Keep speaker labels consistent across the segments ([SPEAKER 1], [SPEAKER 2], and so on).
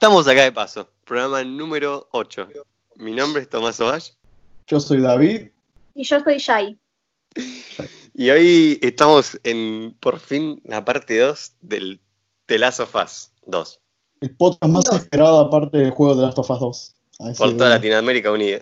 [SPEAKER 1] Estamos acá de paso. Programa número 8. Mi nombre es Tomás Ovash.
[SPEAKER 2] Yo soy David.
[SPEAKER 3] Y yo soy Shai.
[SPEAKER 1] Y hoy estamos en, por fin, la parte 2 del The Last of Us 2.
[SPEAKER 2] El podcast más esperado aparte del juego de Last of Us 2. Así
[SPEAKER 1] Por toda Latinoamérica unida.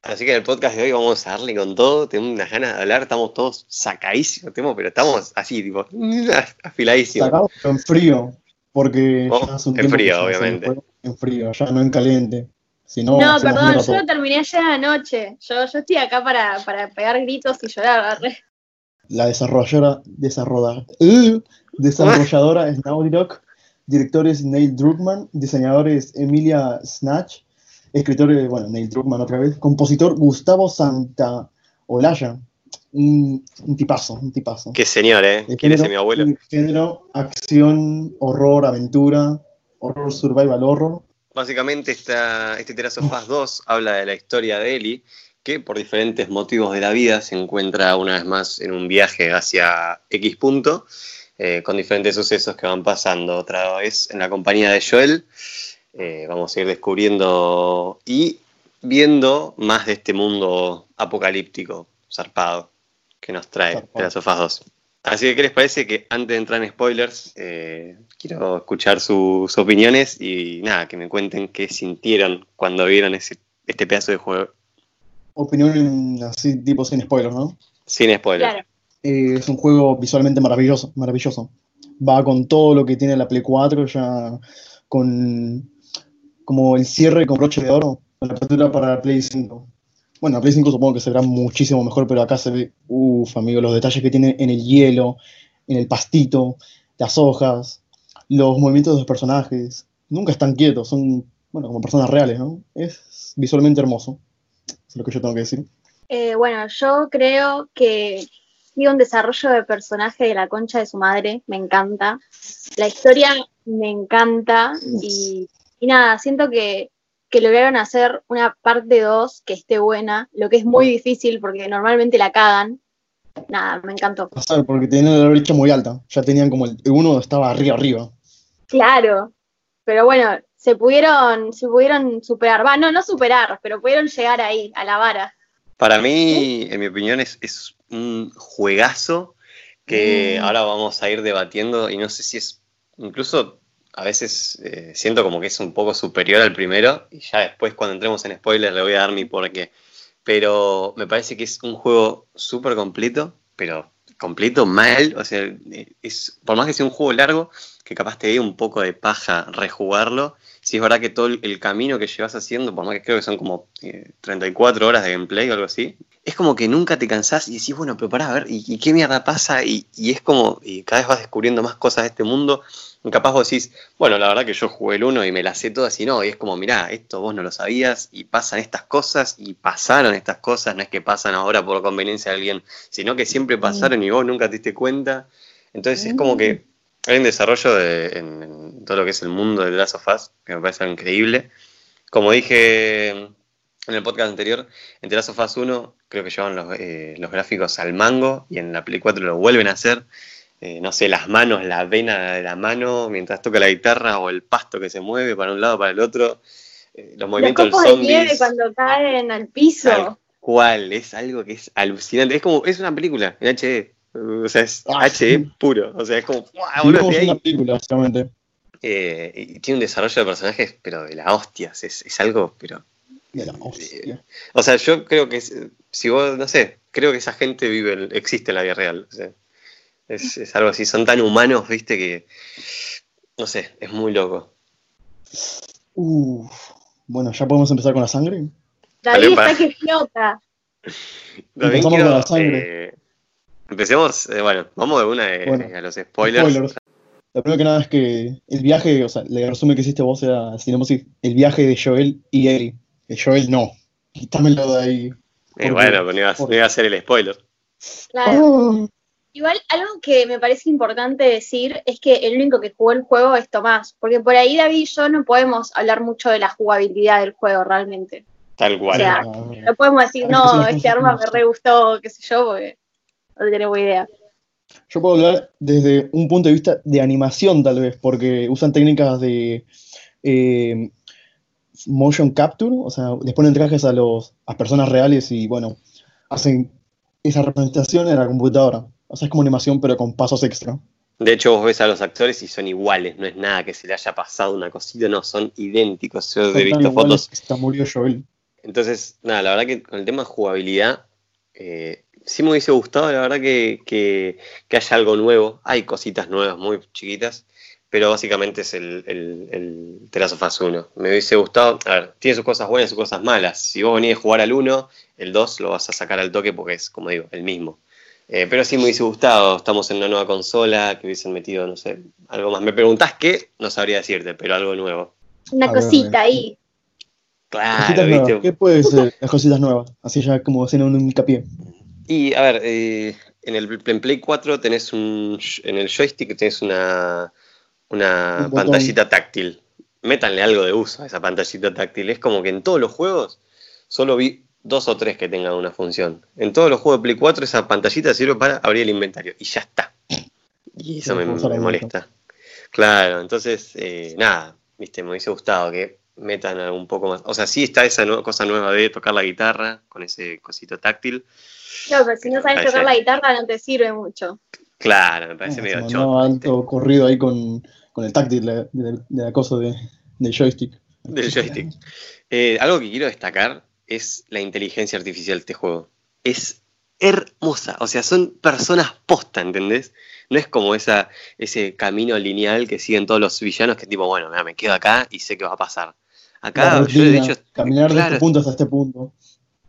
[SPEAKER 1] Así que en el podcast de hoy vamos a darle con todo. Tengo unas ganas de hablar. Estamos todos sacadísimos, pero estamos así, tipo, afiladísimos.
[SPEAKER 2] Sacado, pero en frío. Porque
[SPEAKER 1] Oh,
[SPEAKER 2] ya hace un
[SPEAKER 1] en frío, obviamente.
[SPEAKER 2] En frío, ya no en caliente. Si no,
[SPEAKER 3] perdón, yo lo terminé ayer anoche. Yo, yo estoy acá para, para pegar gritos y llorar.
[SPEAKER 2] La desarrolladora, desarrolla- uh, desarrolladora es Naughty Dog, directores Neil Druckmann, diseñadores Emilia Snatch, escritores, bueno, Neil Druckmann otra vez, compositor Gustavo Santaolalla, un, un tipazo, un tipazo.
[SPEAKER 1] Qué señor, ¿eh?
[SPEAKER 2] El
[SPEAKER 1] ¿Quiere ser
[SPEAKER 2] género-
[SPEAKER 1] mi abuelo?
[SPEAKER 2] el Género, acción, horror, aventura, horror, survival, horror.
[SPEAKER 1] Básicamente esta, este of Us 2 habla de la historia de Ellie, que por diferentes motivos de la vida se encuentra una vez más en un viaje hacia X punto, eh, con diferentes sucesos que van pasando. Otra vez en la compañía de Joel, eh, vamos a ir descubriendo y viendo más de este mundo apocalíptico, zarpado, que nos trae Last of Us 2. Así que, ¿qué les parece que antes de entrar en spoilers, eh, quiero escuchar sus opiniones y nada, que me cuenten qué sintieron cuando vieron ese, este pedazo de juego
[SPEAKER 2] Opinión así, tipo sin spoilers, ¿no?
[SPEAKER 1] sin spoilers?
[SPEAKER 3] Claro.
[SPEAKER 2] Eh, es un juego visualmente maravilloso, maravilloso. Va con todo lo que tiene la Play 4, ya con como el cierre con broche de oro, con la apertura para la Play 5. Bueno, la Play 5 supongo que se verá muchísimo mejor, pero acá se ve, uff, amigo, los detalles que tiene en el hielo, en el pastito, las hojas, los movimientos de los personajes. Nunca están quietos, son, bueno, como personas reales, ¿no? Es visualmente hermoso. Es lo que yo tengo que decir.
[SPEAKER 3] Eh, bueno, yo creo que sigue un desarrollo de personaje de la concha de su madre. Me encanta. La historia me encanta. Y nada, siento que, que lograron hacer una parte 2 que esté buena, lo que es muy difícil porque normalmente la cagan. Nada, me encantó.
[SPEAKER 2] pasar porque tenían la brecha muy alta. Ya tenían como el, el uno estaba arriba, arriba.
[SPEAKER 3] Claro, pero bueno, se pudieron, se pudieron superar, va, no, no superar, pero pudieron llegar ahí, a la vara.
[SPEAKER 1] Para mí, en mi opinión, es, es un juegazo que
[SPEAKER 2] Mm.
[SPEAKER 1] ahora vamos a ir debatiendo y no sé si es, incluso a veces eh, siento como que es un poco superior al primero y ya después cuando entremos en spoilers le voy a dar mi porqué. Pero me parece que es un juego súper completo, pero completo mal, o sea, eh, es, por más que sea un juego largo, que capaz te dé un poco de paja rejugarlo, si es verdad que todo el, el camino que llevas haciendo, por más que creo que son como eh, 34 horas de gameplay o algo así, es como que nunca te cansás y decís, bueno, pero pará, a ver, ¿y, y qué mierda pasa? Y, y es como, y cada vez vas descubriendo más cosas de este mundo, y capaz vos decís, bueno, la verdad que yo jugué el 1 y me la sé todas y no, y es como, mirá, esto vos no lo sabías y pasan estas cosas y pasaron estas cosas, no es que pasan ahora por conveniencia de alguien, sino que siempre pasaron y vos nunca te diste cuenta. Entonces es como que hay un desarrollo de- en, en todo lo que es el mundo de Last of Us que me parece increíble. Como dije en el podcast anterior, en The Last of Us 1 creo que llevan los, eh, los gráficos al mango y en la Play 4 lo vuelven a hacer. Eh, no sé, las manos, la vena de la mano mientras toca la guitarra o el pasto que se mueve para un lado para el otro. eh, los
[SPEAKER 3] Los
[SPEAKER 1] movimientos
[SPEAKER 3] copos
[SPEAKER 1] del
[SPEAKER 3] de nieve
[SPEAKER 1] zombies.
[SPEAKER 3] cuando caen al piso.
[SPEAKER 1] Tal cual, es algo que es alucinante. Es como, es una película en HD. O sea, es
[SPEAKER 2] Ah,
[SPEAKER 1] HD
[SPEAKER 2] sí.
[SPEAKER 1] puro. O sea, es como, ¡guau, boludo,
[SPEAKER 2] Vimos
[SPEAKER 1] estoy
[SPEAKER 2] una película, básicamente.
[SPEAKER 1] Eh, y tiene un desarrollo de personajes, pero de la hostias. Es, es algo, pero.
[SPEAKER 2] De la hostia.
[SPEAKER 1] O sea, yo creo que si vos, no sé, creo que esa gente vive, existe en la vida real. o sea, es, es algo así, son tan humanos, viste, que. No sé, es muy loco.
[SPEAKER 2] Uf. Bueno, ya podemos empezar con la sangre.
[SPEAKER 3] David está que flota.
[SPEAKER 2] Empezamos
[SPEAKER 1] quiero,
[SPEAKER 2] con la sangre.
[SPEAKER 1] eh, empecemos, eh, bueno, vamos de una eh,
[SPEAKER 2] Bueno,
[SPEAKER 1] a los spoilers.
[SPEAKER 2] Spoilers. Lo primero que nada es que el viaje, o sea, el resumen que hiciste vos era, Cinematic, el viaje de Joel y Ellie. Que Joel no. Quítamelo de ahí.
[SPEAKER 1] Eh,
[SPEAKER 2] Porque-
[SPEAKER 1] bueno, pero no iba, a- no iba a ser el spoiler.
[SPEAKER 3] Claro.
[SPEAKER 2] Ah,
[SPEAKER 3] Igual, algo que me parece importante decir es que el único que jugó el juego es Tomás, porque por ahí David y yo no podemos hablar mucho de la jugabilidad del juego realmente.
[SPEAKER 1] Tal cual.
[SPEAKER 3] O sea,
[SPEAKER 2] ah,
[SPEAKER 3] No podemos decir, no, este arma me re gustó, qué sé yo, porque no tenemos idea.
[SPEAKER 2] Yo puedo hablar desde un punto de vista de animación, tal vez, porque usan técnicas de eh, motion capture, o sea, les ponen trajes a, los, a personas reales y, bueno, hacen esa representación en la computadora. O sea, es como animación, pero con pasos extra.
[SPEAKER 1] De hecho, vos ves a los actores y son iguales, no es nada que se le haya pasado una cosita, no, son idénticos. Yo he visto fotos.
[SPEAKER 2] Está murió Joel.
[SPEAKER 1] Entonces, nada, la verdad que con el tema de jugabilidad, eh, sí me hubiese gustado, la verdad, que, que, haya algo nuevo. Hay cositas nuevas muy chiquitas, pero básicamente es el, el, el Terazo Faz 1. Me hubiese gustado, a ver, tiene sus cosas buenas y sus cosas malas. Si vos venís a jugar al 1, el 2 lo vas a sacar al toque porque es, como digo, el mismo. Eh, pero sí me hubiese gustado, estamos en una nueva consola, que hubiesen metido, no sé, algo más. Me preguntás qué, no sabría decirte, pero algo nuevo.
[SPEAKER 3] Una cosita ahí.
[SPEAKER 1] Claro, ¿viste?
[SPEAKER 2] ¿Qué puede ser las cositas nuevas? Así ya como haciendo un hincapié.
[SPEAKER 1] Y a ver, eh, en el en Play 4 tenés un. En el joystick tenés una, una pantallita táctil. Métanle algo de uso a esa pantallita táctil. Es como que en todos los juegos solo vi dos o tres que tengan una función. En todos los juegos de Play 4 esa pantallita sirve para abrir el inventario y ya está. Y eso me, molesta. Claro, entonces, eh, nada, viste, me hubiese gustado que metan un poco más. O sea, sí está esa cosa nueva de tocar la guitarra con ese cosito táctil.
[SPEAKER 3] No, pero si no sabes tocar la guitarra no te sirve mucho.
[SPEAKER 1] Claro, me parece medio
[SPEAKER 2] alto corrido ahí con, el táctil de, la cosa de, del joystick.
[SPEAKER 1] Del joystick. Eh, algo que quiero destacar es la inteligencia artificial de este juego. Es hermosa, o sea, son personas posta, ¿entendés? No es como esa, ese camino lineal que siguen todos los villanos que tipo, bueno, me quedo acá y sé qué va a pasar. Acá yo de hecho...
[SPEAKER 2] Caminar de este punto hasta este punto.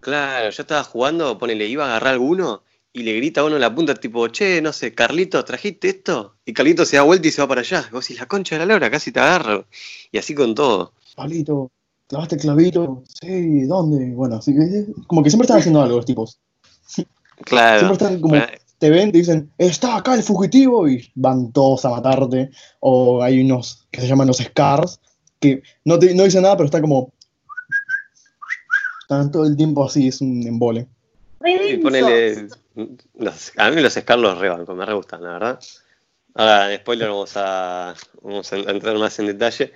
[SPEAKER 1] Claro, yo estaba jugando, ponele, iba a agarrar alguno y le grita a uno en la punta, tipo, che, no sé, Carlito, ¿trajiste esto? Y Carlito se da vuelta y se va para allá. Vos decís, la concha de la lora, casi te agarro. Y así con todo.
[SPEAKER 2] Carlito, clavaste el clavito, sí, ¿dónde? Bueno, así que como que siempre están haciendo algo los tipos.
[SPEAKER 1] Claro.
[SPEAKER 2] Siempre están como, te ven, te dicen, está acá el fugitivo, y van todos a matarte. O hay unos que se llaman los Scars, que no, te, no dicen nada, pero están como. Están todo el tiempo así, es un embole.
[SPEAKER 1] Y ponele, a mí los Scars los rebanco, me re gustan, la verdad. Ahora, en spoiler vamos a, vamos a entrar más en detalle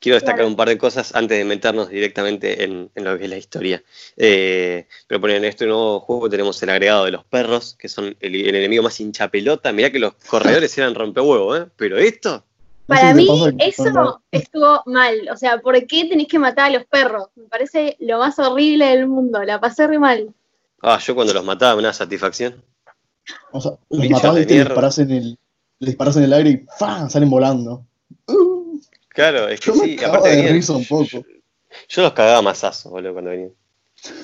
[SPEAKER 1] quiero destacar un par de cosas antes de meternos directamente en, lo que es la historia. Eh, pero en este nuevo juego tenemos el agregado de los perros, que son el, enemigo más hinchapelota. Mirá que los corredores eran rompehuevo, ¿eh? Pero esto.
[SPEAKER 3] Para mí, eso estuvo mal. O sea, ¿por qué tenés que matar a los perros? Me parece lo más horrible del mundo. La pasé re mal.
[SPEAKER 1] Ah, yo cuando los mataba me da satisfacción.
[SPEAKER 2] O sea, los matabas y te disparas en el, disparas en el aire y ¡fam! salen volando.
[SPEAKER 1] Claro, es que sí,
[SPEAKER 2] aparte un poco.
[SPEAKER 1] Yo, los cagaba masazo, boludo, cuando venían.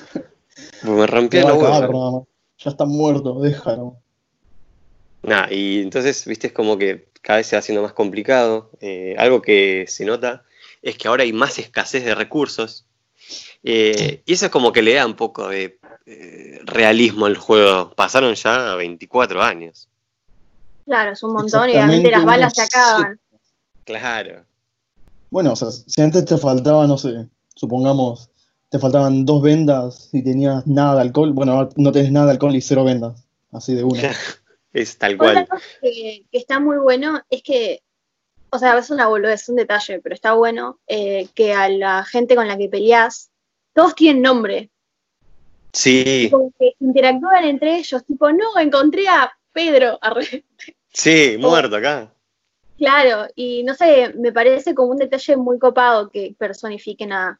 [SPEAKER 1] me rompía los huevos.
[SPEAKER 2] Ya están muertos, déjalo.
[SPEAKER 1] Nah, y entonces, viste, es como que cada vez se va haciendo más complicado. Eh, algo que se nota es que ahora hay más escasez de recursos. Eh, y eso es como que le da un poco de eh, realismo al juego. Pasaron ya 24 años.
[SPEAKER 3] Claro, es un montón y obviamente las balas se acaban.
[SPEAKER 1] Claro.
[SPEAKER 2] Bueno, o sea, si antes te faltaba, no sé, supongamos, te faltaban dos vendas y tenías nada de alcohol, bueno, ahora no tenés nada de alcohol y cero vendas, así de una.
[SPEAKER 1] es tal cual.
[SPEAKER 3] Otra cosa que, está muy bueno es que, o sea, es una es un detalle, pero está bueno eh, que a la gente con la que peleas, todos tienen nombre.
[SPEAKER 1] Sí.
[SPEAKER 3] Como que interactúan entre ellos, tipo, no, encontré a Pedro.
[SPEAKER 1] Sí, muerto acá.
[SPEAKER 3] Claro, y no sé, me parece como un detalle muy copado que personifiquen a,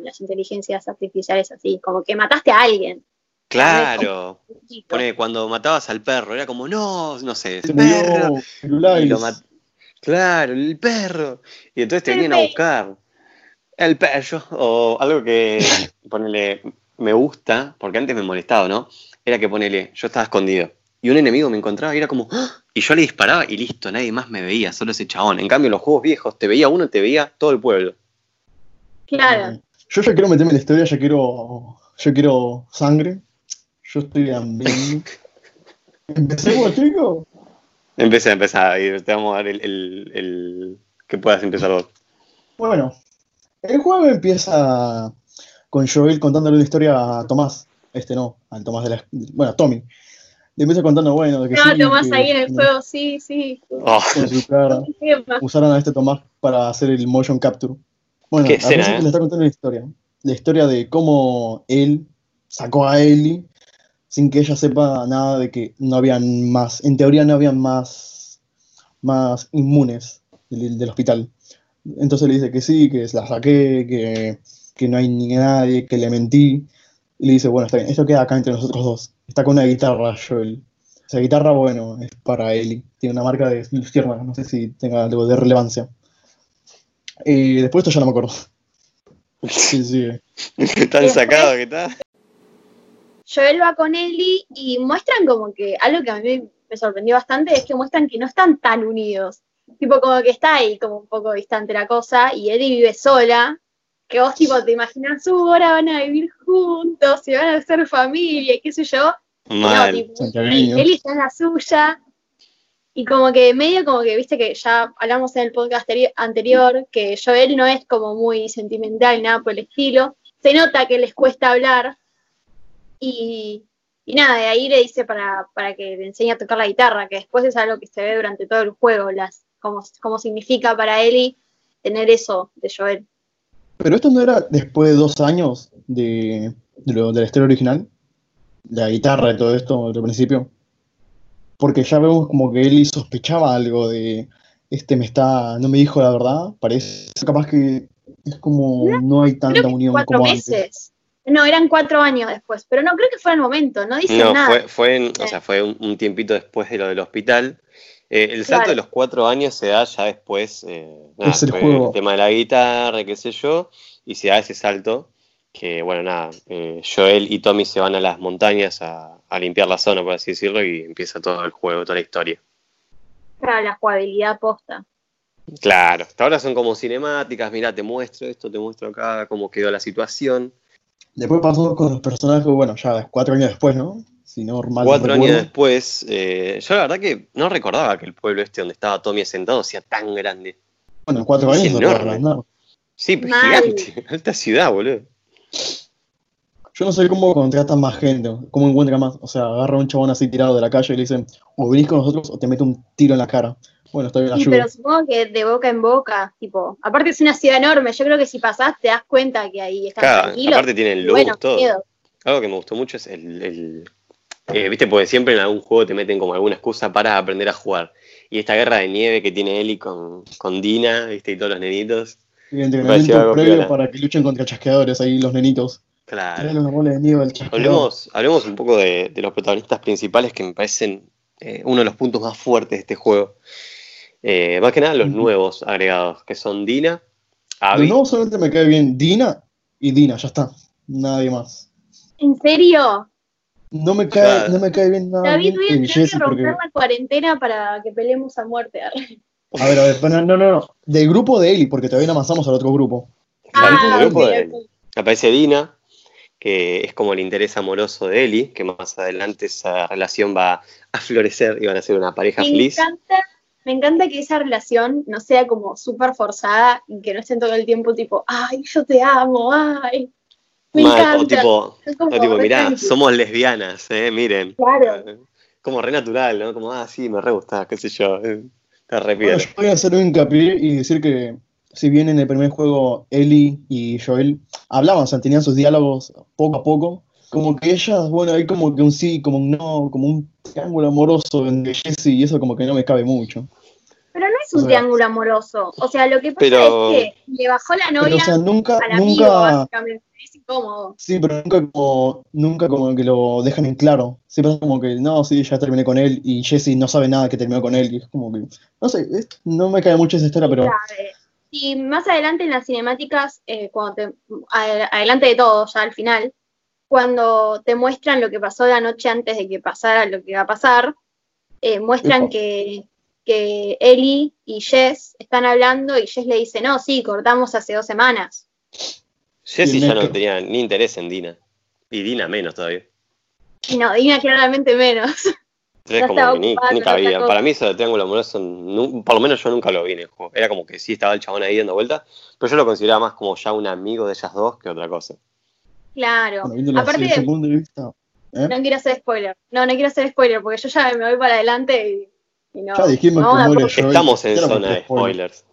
[SPEAKER 3] las inteligencias artificiales así, como que mataste a alguien.
[SPEAKER 1] Claro. Pone, cuando matabas al perro, era como, no, no sé, el perro. claro, el perro. Y entonces te venían a buscar. El perro. O algo que, ponele, me gusta, porque antes me molestaba, ¿no? Era que ponele, yo estaba escondido. Y un enemigo me encontraba y era como, ¡Ah! Y yo le disparaba y listo, nadie más me veía, solo ese chabón. En cambio, en los juegos viejos, te veía uno, te veía todo el pueblo.
[SPEAKER 3] Claro.
[SPEAKER 2] Yo ya quiero meterme en la historia, ya quiero, yo quiero sangre. Yo estoy hambriento. ¿Empecemos, chico?
[SPEAKER 1] Empecé, empezar y te vamos a dar el, el, que puedas empezar vos.
[SPEAKER 2] Bueno, el juego empieza con Joel contándole una historia a Tomás. Este no, al Tomás de la. Bueno, a Tommy Le empieza contando, bueno, de que
[SPEAKER 3] No,
[SPEAKER 2] sí,
[SPEAKER 3] Tomás
[SPEAKER 2] que
[SPEAKER 3] ahí en el
[SPEAKER 2] con-
[SPEAKER 3] juego, sí, sí.
[SPEAKER 1] Oh,
[SPEAKER 2] con su cara usaron a este Tomás para hacer el motion capture. Bueno,
[SPEAKER 1] Qué
[SPEAKER 2] a
[SPEAKER 1] escena,
[SPEAKER 2] veces
[SPEAKER 1] ¿eh?
[SPEAKER 2] le está contando la historia. La historia de cómo él sacó a Ellie sin que ella sepa nada de que no habían más, en teoría no habían más, más inmunes del, del hospital. Entonces le dice que sí, que la saqué, que, que no hay ni nadie, que le mentí. Y le dice, bueno, está bien, esto queda acá entre nosotros dos. Está con una guitarra, Joel. Esa guitarra, bueno, es para Ellie. Tiene una marca de luciérnaga, no sé si tenga algo de relevancia. Y después esto ya no me acuerdo. Sí, sí.
[SPEAKER 1] tan sacado que está.
[SPEAKER 3] Joel va con Ellie y muestran como que algo que a mí me sorprendió bastante es que muestran que no están tan unidos. Tipo, como que está ahí como un poco distante la cosa y Ellie vive sola. Que vos, tipo, te imaginas, "Uh, ahora van a vivir juntos y van a ser familia y qué sé yo. No,
[SPEAKER 1] Mal.
[SPEAKER 3] tipo,
[SPEAKER 2] Santiagueño.
[SPEAKER 3] Ellie está en la suya. Y como que medio como que, viste que ya hablamos en el podcast anteri- anterior, que Joel no es como muy sentimental, nada por el estilo. Se nota que les cuesta hablar. Y, y nada, de ahí le dice para, para que le enseñe a tocar la guitarra, que después es algo que se ve durante todo el juego, las como, como significa para Ellie tener eso de Joel.
[SPEAKER 2] Pero esto no era después de dos años de, de, lo, de la historia original. La guitarra y todo esto al principio. Porque ya vemos como que Ellie sospechaba algo de este me está, no me dijo la verdad. Parece capaz que es como no hay tanta unión como antes.
[SPEAKER 3] No, eran cuatro años después, pero no creo que fuera el momento, no dicen
[SPEAKER 1] No,
[SPEAKER 3] nada.
[SPEAKER 1] fue, fue, en- o sea, fue un, un tiempito después de lo del hospital. Eh, el salto
[SPEAKER 3] Claro.
[SPEAKER 1] de los cuatro años se da ya después. eh, nada,
[SPEAKER 2] Es el
[SPEAKER 1] fue
[SPEAKER 2] juego.
[SPEAKER 1] el tema de la guitarra, qué sé yo, y se da ese salto. Que bueno, nada, eh, Joel y Tommy se van a las montañas a, a limpiar la zona, por así decirlo, y empieza todo el juego, toda la historia.
[SPEAKER 3] Para la jugabilidad posta.
[SPEAKER 1] Claro, hasta ahora son como cinemáticas, mira, te muestro esto, te muestro acá cómo quedó la situación.
[SPEAKER 2] Después pasó con los personajes, bueno, ya cuatro años después, ¿no? Si no mal
[SPEAKER 1] Cuatro años después, eh, yo la verdad que no recordaba que el pueblo este donde estaba Tommy sentado sea tan grande.
[SPEAKER 2] Bueno, cuatro
[SPEAKER 1] Es
[SPEAKER 2] años no
[SPEAKER 1] enorme. Sí, pero
[SPEAKER 3] Mal.
[SPEAKER 1] gigante, alta ciudad, boludo.
[SPEAKER 2] Yo no sé cómo contratan más gente, cómo encuentran más. O sea, agarra a un chabón así tirado de la calle y le dicen, o venís con nosotros o te mete un tiro en la cara. Bueno, está bien,
[SPEAKER 3] Sí, pero supongo que de boca en boca, tipo, aparte es una ciudad enorme, yo creo que si pasás te das cuenta que ahí están
[SPEAKER 1] Claro,
[SPEAKER 3] tranquilos.
[SPEAKER 1] aparte tienen
[SPEAKER 3] y
[SPEAKER 1] luz,
[SPEAKER 3] bueno,
[SPEAKER 1] todo.
[SPEAKER 3] miedo.
[SPEAKER 1] Algo que me gustó mucho es el, el- eh, viste, porque siempre en algún juego te meten como alguna excusa para aprender a jugar. Y esta guerra de nieve que tiene Ellie con, con Dina, viste, y todos los nenitos.
[SPEAKER 2] El
[SPEAKER 1] pareció
[SPEAKER 2] entrenamiento previo
[SPEAKER 1] piola.
[SPEAKER 2] para que luchen contra chasqueadores ahí los nenitos.
[SPEAKER 1] Claro.
[SPEAKER 2] De nieve al.
[SPEAKER 1] Hablemos, hablemos un poco de, de los protagonistas principales que me parecen eh, uno de los puntos más fuertes de este juego. Eh, más que nada los nuevos agregados, que son Dina, Abby.
[SPEAKER 2] nuevo solamente me cae bien Dina y Dina, ya está. Nadie más.
[SPEAKER 3] ¿En serio?
[SPEAKER 2] No me cae,
[SPEAKER 1] Claro.
[SPEAKER 2] no me cae bien nada
[SPEAKER 3] David, voy a tener que romper
[SPEAKER 2] porque.
[SPEAKER 3] la cuarentena para que peleemos a muerte.
[SPEAKER 2] A ver, a ver, no, no, no. Del grupo de Eli, porque todavía no avanzamos al otro grupo.
[SPEAKER 3] Ah,
[SPEAKER 1] el grupo de-
[SPEAKER 3] ok.
[SPEAKER 1] Aparece Dina, que es como el interés amoroso de Ellie, que más adelante esa relación va a florecer y van a ser una pareja
[SPEAKER 3] Me
[SPEAKER 1] feliz.
[SPEAKER 3] encanta, me encanta que esa relación no sea como súper forzada y que no estén todo el tiempo tipo, ay, yo te amo, ay. Me
[SPEAKER 1] Mal,
[SPEAKER 3] encanta.
[SPEAKER 1] o tipo,
[SPEAKER 3] como
[SPEAKER 1] o tipo
[SPEAKER 3] re
[SPEAKER 1] mirá, somos lesbianas, eh, miren.
[SPEAKER 3] Claro.
[SPEAKER 1] Como re natural, ¿no? Como, ah, sí, me re gusta, qué sé yo. eh, re
[SPEAKER 2] Bueno, yo voy a hacer un hincapié y decir que, si bien en el primer juego Ellie y Joel hablaban, o sea, tenían sus diálogos poco a poco, como que ellas, bueno, hay como que un sí, como un no, como un triángulo amoroso entre Jesse y eso como que no me cabe mucho.
[SPEAKER 3] Pero no es un
[SPEAKER 2] O sea-
[SPEAKER 3] triángulo amoroso. O sea, lo que pasa
[SPEAKER 1] Pero-
[SPEAKER 3] es que le bajó la
[SPEAKER 2] Pero,
[SPEAKER 3] novia
[SPEAKER 2] o sea, nunca,
[SPEAKER 3] al amigo,
[SPEAKER 2] nunca,
[SPEAKER 3] básicamente. Es incómodo.
[SPEAKER 2] sí, pero nunca como, nunca como que lo dejan en claro. Siempre es como que, no, sí, ya terminé con él y Jesse no sabe nada que terminó con él y es como que, no sé, es- no me cae mucho esa historia, pero.
[SPEAKER 3] Y más adelante en las cinemáticas, eh, cuando te, adelante de todo, ya al final, cuando te muestran lo que pasó la noche antes de que pasara lo que va a pasar, eh, muestran que, que Ellie y Jess están hablando y Jess le dice, no, sí, cortamos hace dos semanas.
[SPEAKER 1] Jesse
[SPEAKER 2] Y
[SPEAKER 1] ya no tenía ni interés en Dina. Y Dina menos todavía.
[SPEAKER 3] No, Dina claramente menos.
[SPEAKER 1] Entonces como ni, ni cabía. Para mí eso de triángulo amoroso, por lo menos yo nunca lo vi en el juego. Era como que sí estaba el chabón ahí dando vueltas, pero yo lo consideraba más como ya un amigo de ellas dos que otra cosa.
[SPEAKER 3] Claro.
[SPEAKER 2] bueno,
[SPEAKER 3] Aparte de,
[SPEAKER 2] punto de vista, ¿eh?
[SPEAKER 3] No quiero hacer spoiler. No, no quiero hacer spoiler porque yo ya me voy para adelante y, y no.
[SPEAKER 2] Ya dijimos
[SPEAKER 3] Vamos
[SPEAKER 2] que muere.
[SPEAKER 1] Estamos en
[SPEAKER 2] no
[SPEAKER 1] zona de
[SPEAKER 2] spoiler.
[SPEAKER 1] spoilers.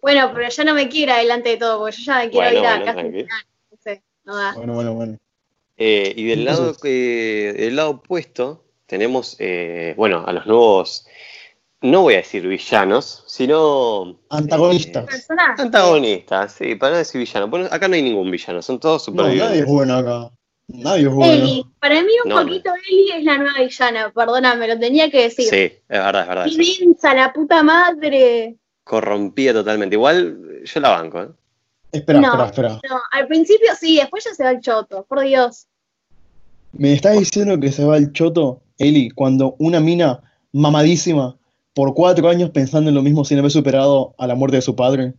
[SPEAKER 3] Bueno, pero ya no me quiero ir adelante de todo porque yo ya me quiero
[SPEAKER 1] Bueno,
[SPEAKER 3] ir a
[SPEAKER 1] bueno.
[SPEAKER 3] No sé, no da.
[SPEAKER 2] Bueno, bueno, bueno.
[SPEAKER 1] Eh, y del lado, eh, del lado opuesto tenemos, eh, bueno, a los nuevos, no voy a decir villanos, sino...
[SPEAKER 2] Antagonistas.
[SPEAKER 1] eh, antagonistas, sí, para no decir villanos. Bueno, acá no hay ningún villano, son todos
[SPEAKER 2] No, nadie es
[SPEAKER 1] supervivientes.
[SPEAKER 2] bueno acá. Nadie es bueno.
[SPEAKER 3] Eli, para mí un
[SPEAKER 1] No, no.
[SPEAKER 3] poquito Eli es la nueva villana, perdóname, lo tenía que decir.
[SPEAKER 1] Sí, es verdad, es verdad.
[SPEAKER 3] Densa, la puta madre.
[SPEAKER 1] Corrompida totalmente. Igual yo la banco, ¿eh?
[SPEAKER 2] Espera,
[SPEAKER 3] No.
[SPEAKER 2] espera, espera.
[SPEAKER 3] No, al principio sí, después ya se va el choto, por Dios.
[SPEAKER 2] ¿Me estás diciendo que se va el choto, Eli, cuando una mina mamadísima por cuatro años pensando en lo mismo sin haber superado a la muerte de su padre?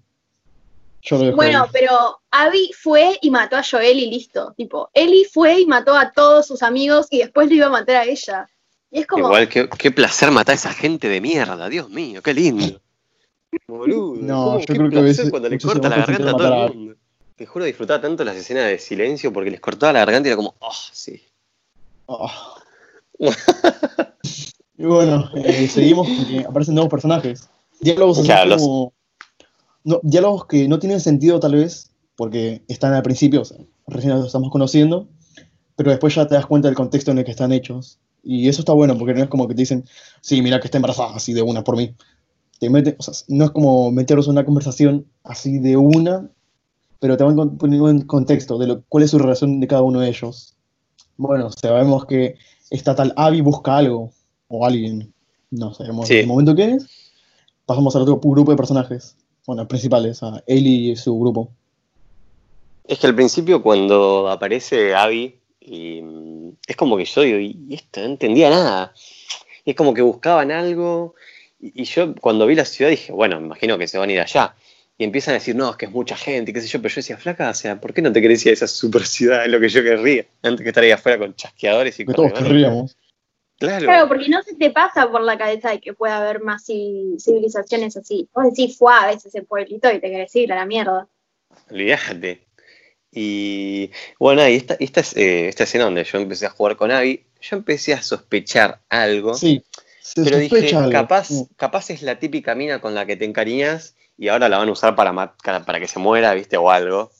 [SPEAKER 2] Yo lo dejo
[SPEAKER 3] Bueno,
[SPEAKER 2] ahí.
[SPEAKER 3] pero Abby fue y mató a Joel y listo. Tipo, Eli fue y mató a todos sus amigos y después lo iba a matar a ella. Y es como,
[SPEAKER 1] Igual, qué, qué placer matar a esa gente de mierda, Dios mío, qué lindo. Boludo,
[SPEAKER 2] No,
[SPEAKER 1] cómo-
[SPEAKER 2] yo
[SPEAKER 1] qué
[SPEAKER 2] creo que a
[SPEAKER 1] placer
[SPEAKER 2] veces-
[SPEAKER 1] cuando le corta la garganta a todo el mundo. Te juro, disfrutaba tanto las escenas de silencio porque les cortaba la garganta y era como, oh, sí.
[SPEAKER 2] Ah. y bueno, eh, seguimos porque aparecen nuevos personajes. Diálogos así
[SPEAKER 1] Claro,
[SPEAKER 2] como- no, diálogos que no tienen sentido tal vez, porque están al principio, o sea, recién los estamos conociendo, pero después ya te das cuenta del contexto en el que están hechos. Y eso está bueno, porque no es como que te dicen, sí, mira que está embarazada, así de una por mí. Te meten, o sea, no es como meterlos en una conversación así de una, pero te van poniendo en contexto de lo, cuál es su relación de cada uno de ellos. Bueno, sabemos que esta tal Abby busca algo, o alguien, no sabemos
[SPEAKER 1] Sí.
[SPEAKER 2] en el momento que es. Pasamos al otro grupo de personajes, bueno, principales, a Ellie y su grupo.
[SPEAKER 1] Es que al principio cuando aparece Abby, y, mm, es como que yo digo, y esto no entendía nada. Y es como que buscaban algo, y, y yo cuando vi la ciudad dije, bueno, me imagino que se van a ir allá. Y empiezan a decir, no, es que es mucha gente, y qué sé yo, pero yo decía, flaca, o sea, ¿por qué no te querés ir a esa super ciudad? Es lo que yo querría, antes que estar ahí afuera con chasqueadores y
[SPEAKER 2] Que todos querríamos.
[SPEAKER 1] Claro.
[SPEAKER 3] claro, porque no se te pasa por la cabeza de que pueda haber más ci- civilizaciones así. Vos decís, fue a veces ese pueblito y te querés ir a la mierda.
[SPEAKER 1] Olvídate. Y bueno, y esta, esta, es, eh, esta escena donde yo empecé a jugar con Abby, yo empecé a sospechar algo.
[SPEAKER 2] Sí, se
[SPEAKER 1] pero dije,
[SPEAKER 2] algo.
[SPEAKER 1] capaz, es la típica mina con la que te encariñas y ahora la van a usar para para que se muera, ¿viste? O algo.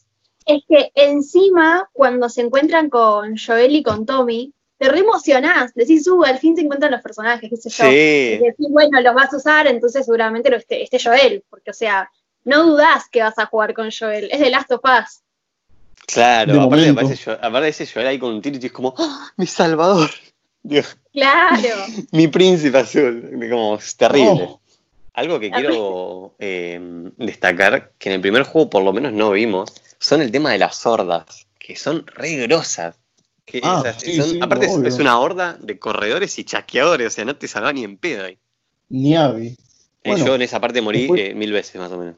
[SPEAKER 3] Es que encima, cuando se encuentran con Joel y con Tommy, te re emocionás. Decís, uh, al fin se encuentran los personajes, qué sé yo. Y
[SPEAKER 1] Sí,
[SPEAKER 3] decís, bueno, los vas a usar, entonces seguramente lo esté, esté Joel. Porque, o sea, no dudás que vas a jugar con Joel. Es de Last of Us.
[SPEAKER 1] claro. Aparte, aparece aparte ese Joel ahí con un tiro y es como, ¡Ah, mi salvador. Dios,
[SPEAKER 3] Claro.
[SPEAKER 1] mi príncipe azul. Como, es terrible.
[SPEAKER 2] Oh.
[SPEAKER 1] Algo que quiero eh, destacar, que en el primer juego por lo menos no vimos, son el tema de las hordas, que son re grosas. Que
[SPEAKER 2] Ah,
[SPEAKER 1] esas-
[SPEAKER 2] sí,
[SPEAKER 1] son-
[SPEAKER 2] sí,
[SPEAKER 1] aparte es,
[SPEAKER 2] obvio.
[SPEAKER 1] es una horda de corredores y chasqueadores, o sea, no te salva ni en pedo ahí.
[SPEAKER 2] Ni Abby.
[SPEAKER 1] Eh,
[SPEAKER 2] Bueno,
[SPEAKER 1] yo en esa parte morí
[SPEAKER 2] después-
[SPEAKER 1] eh, mil veces más o menos,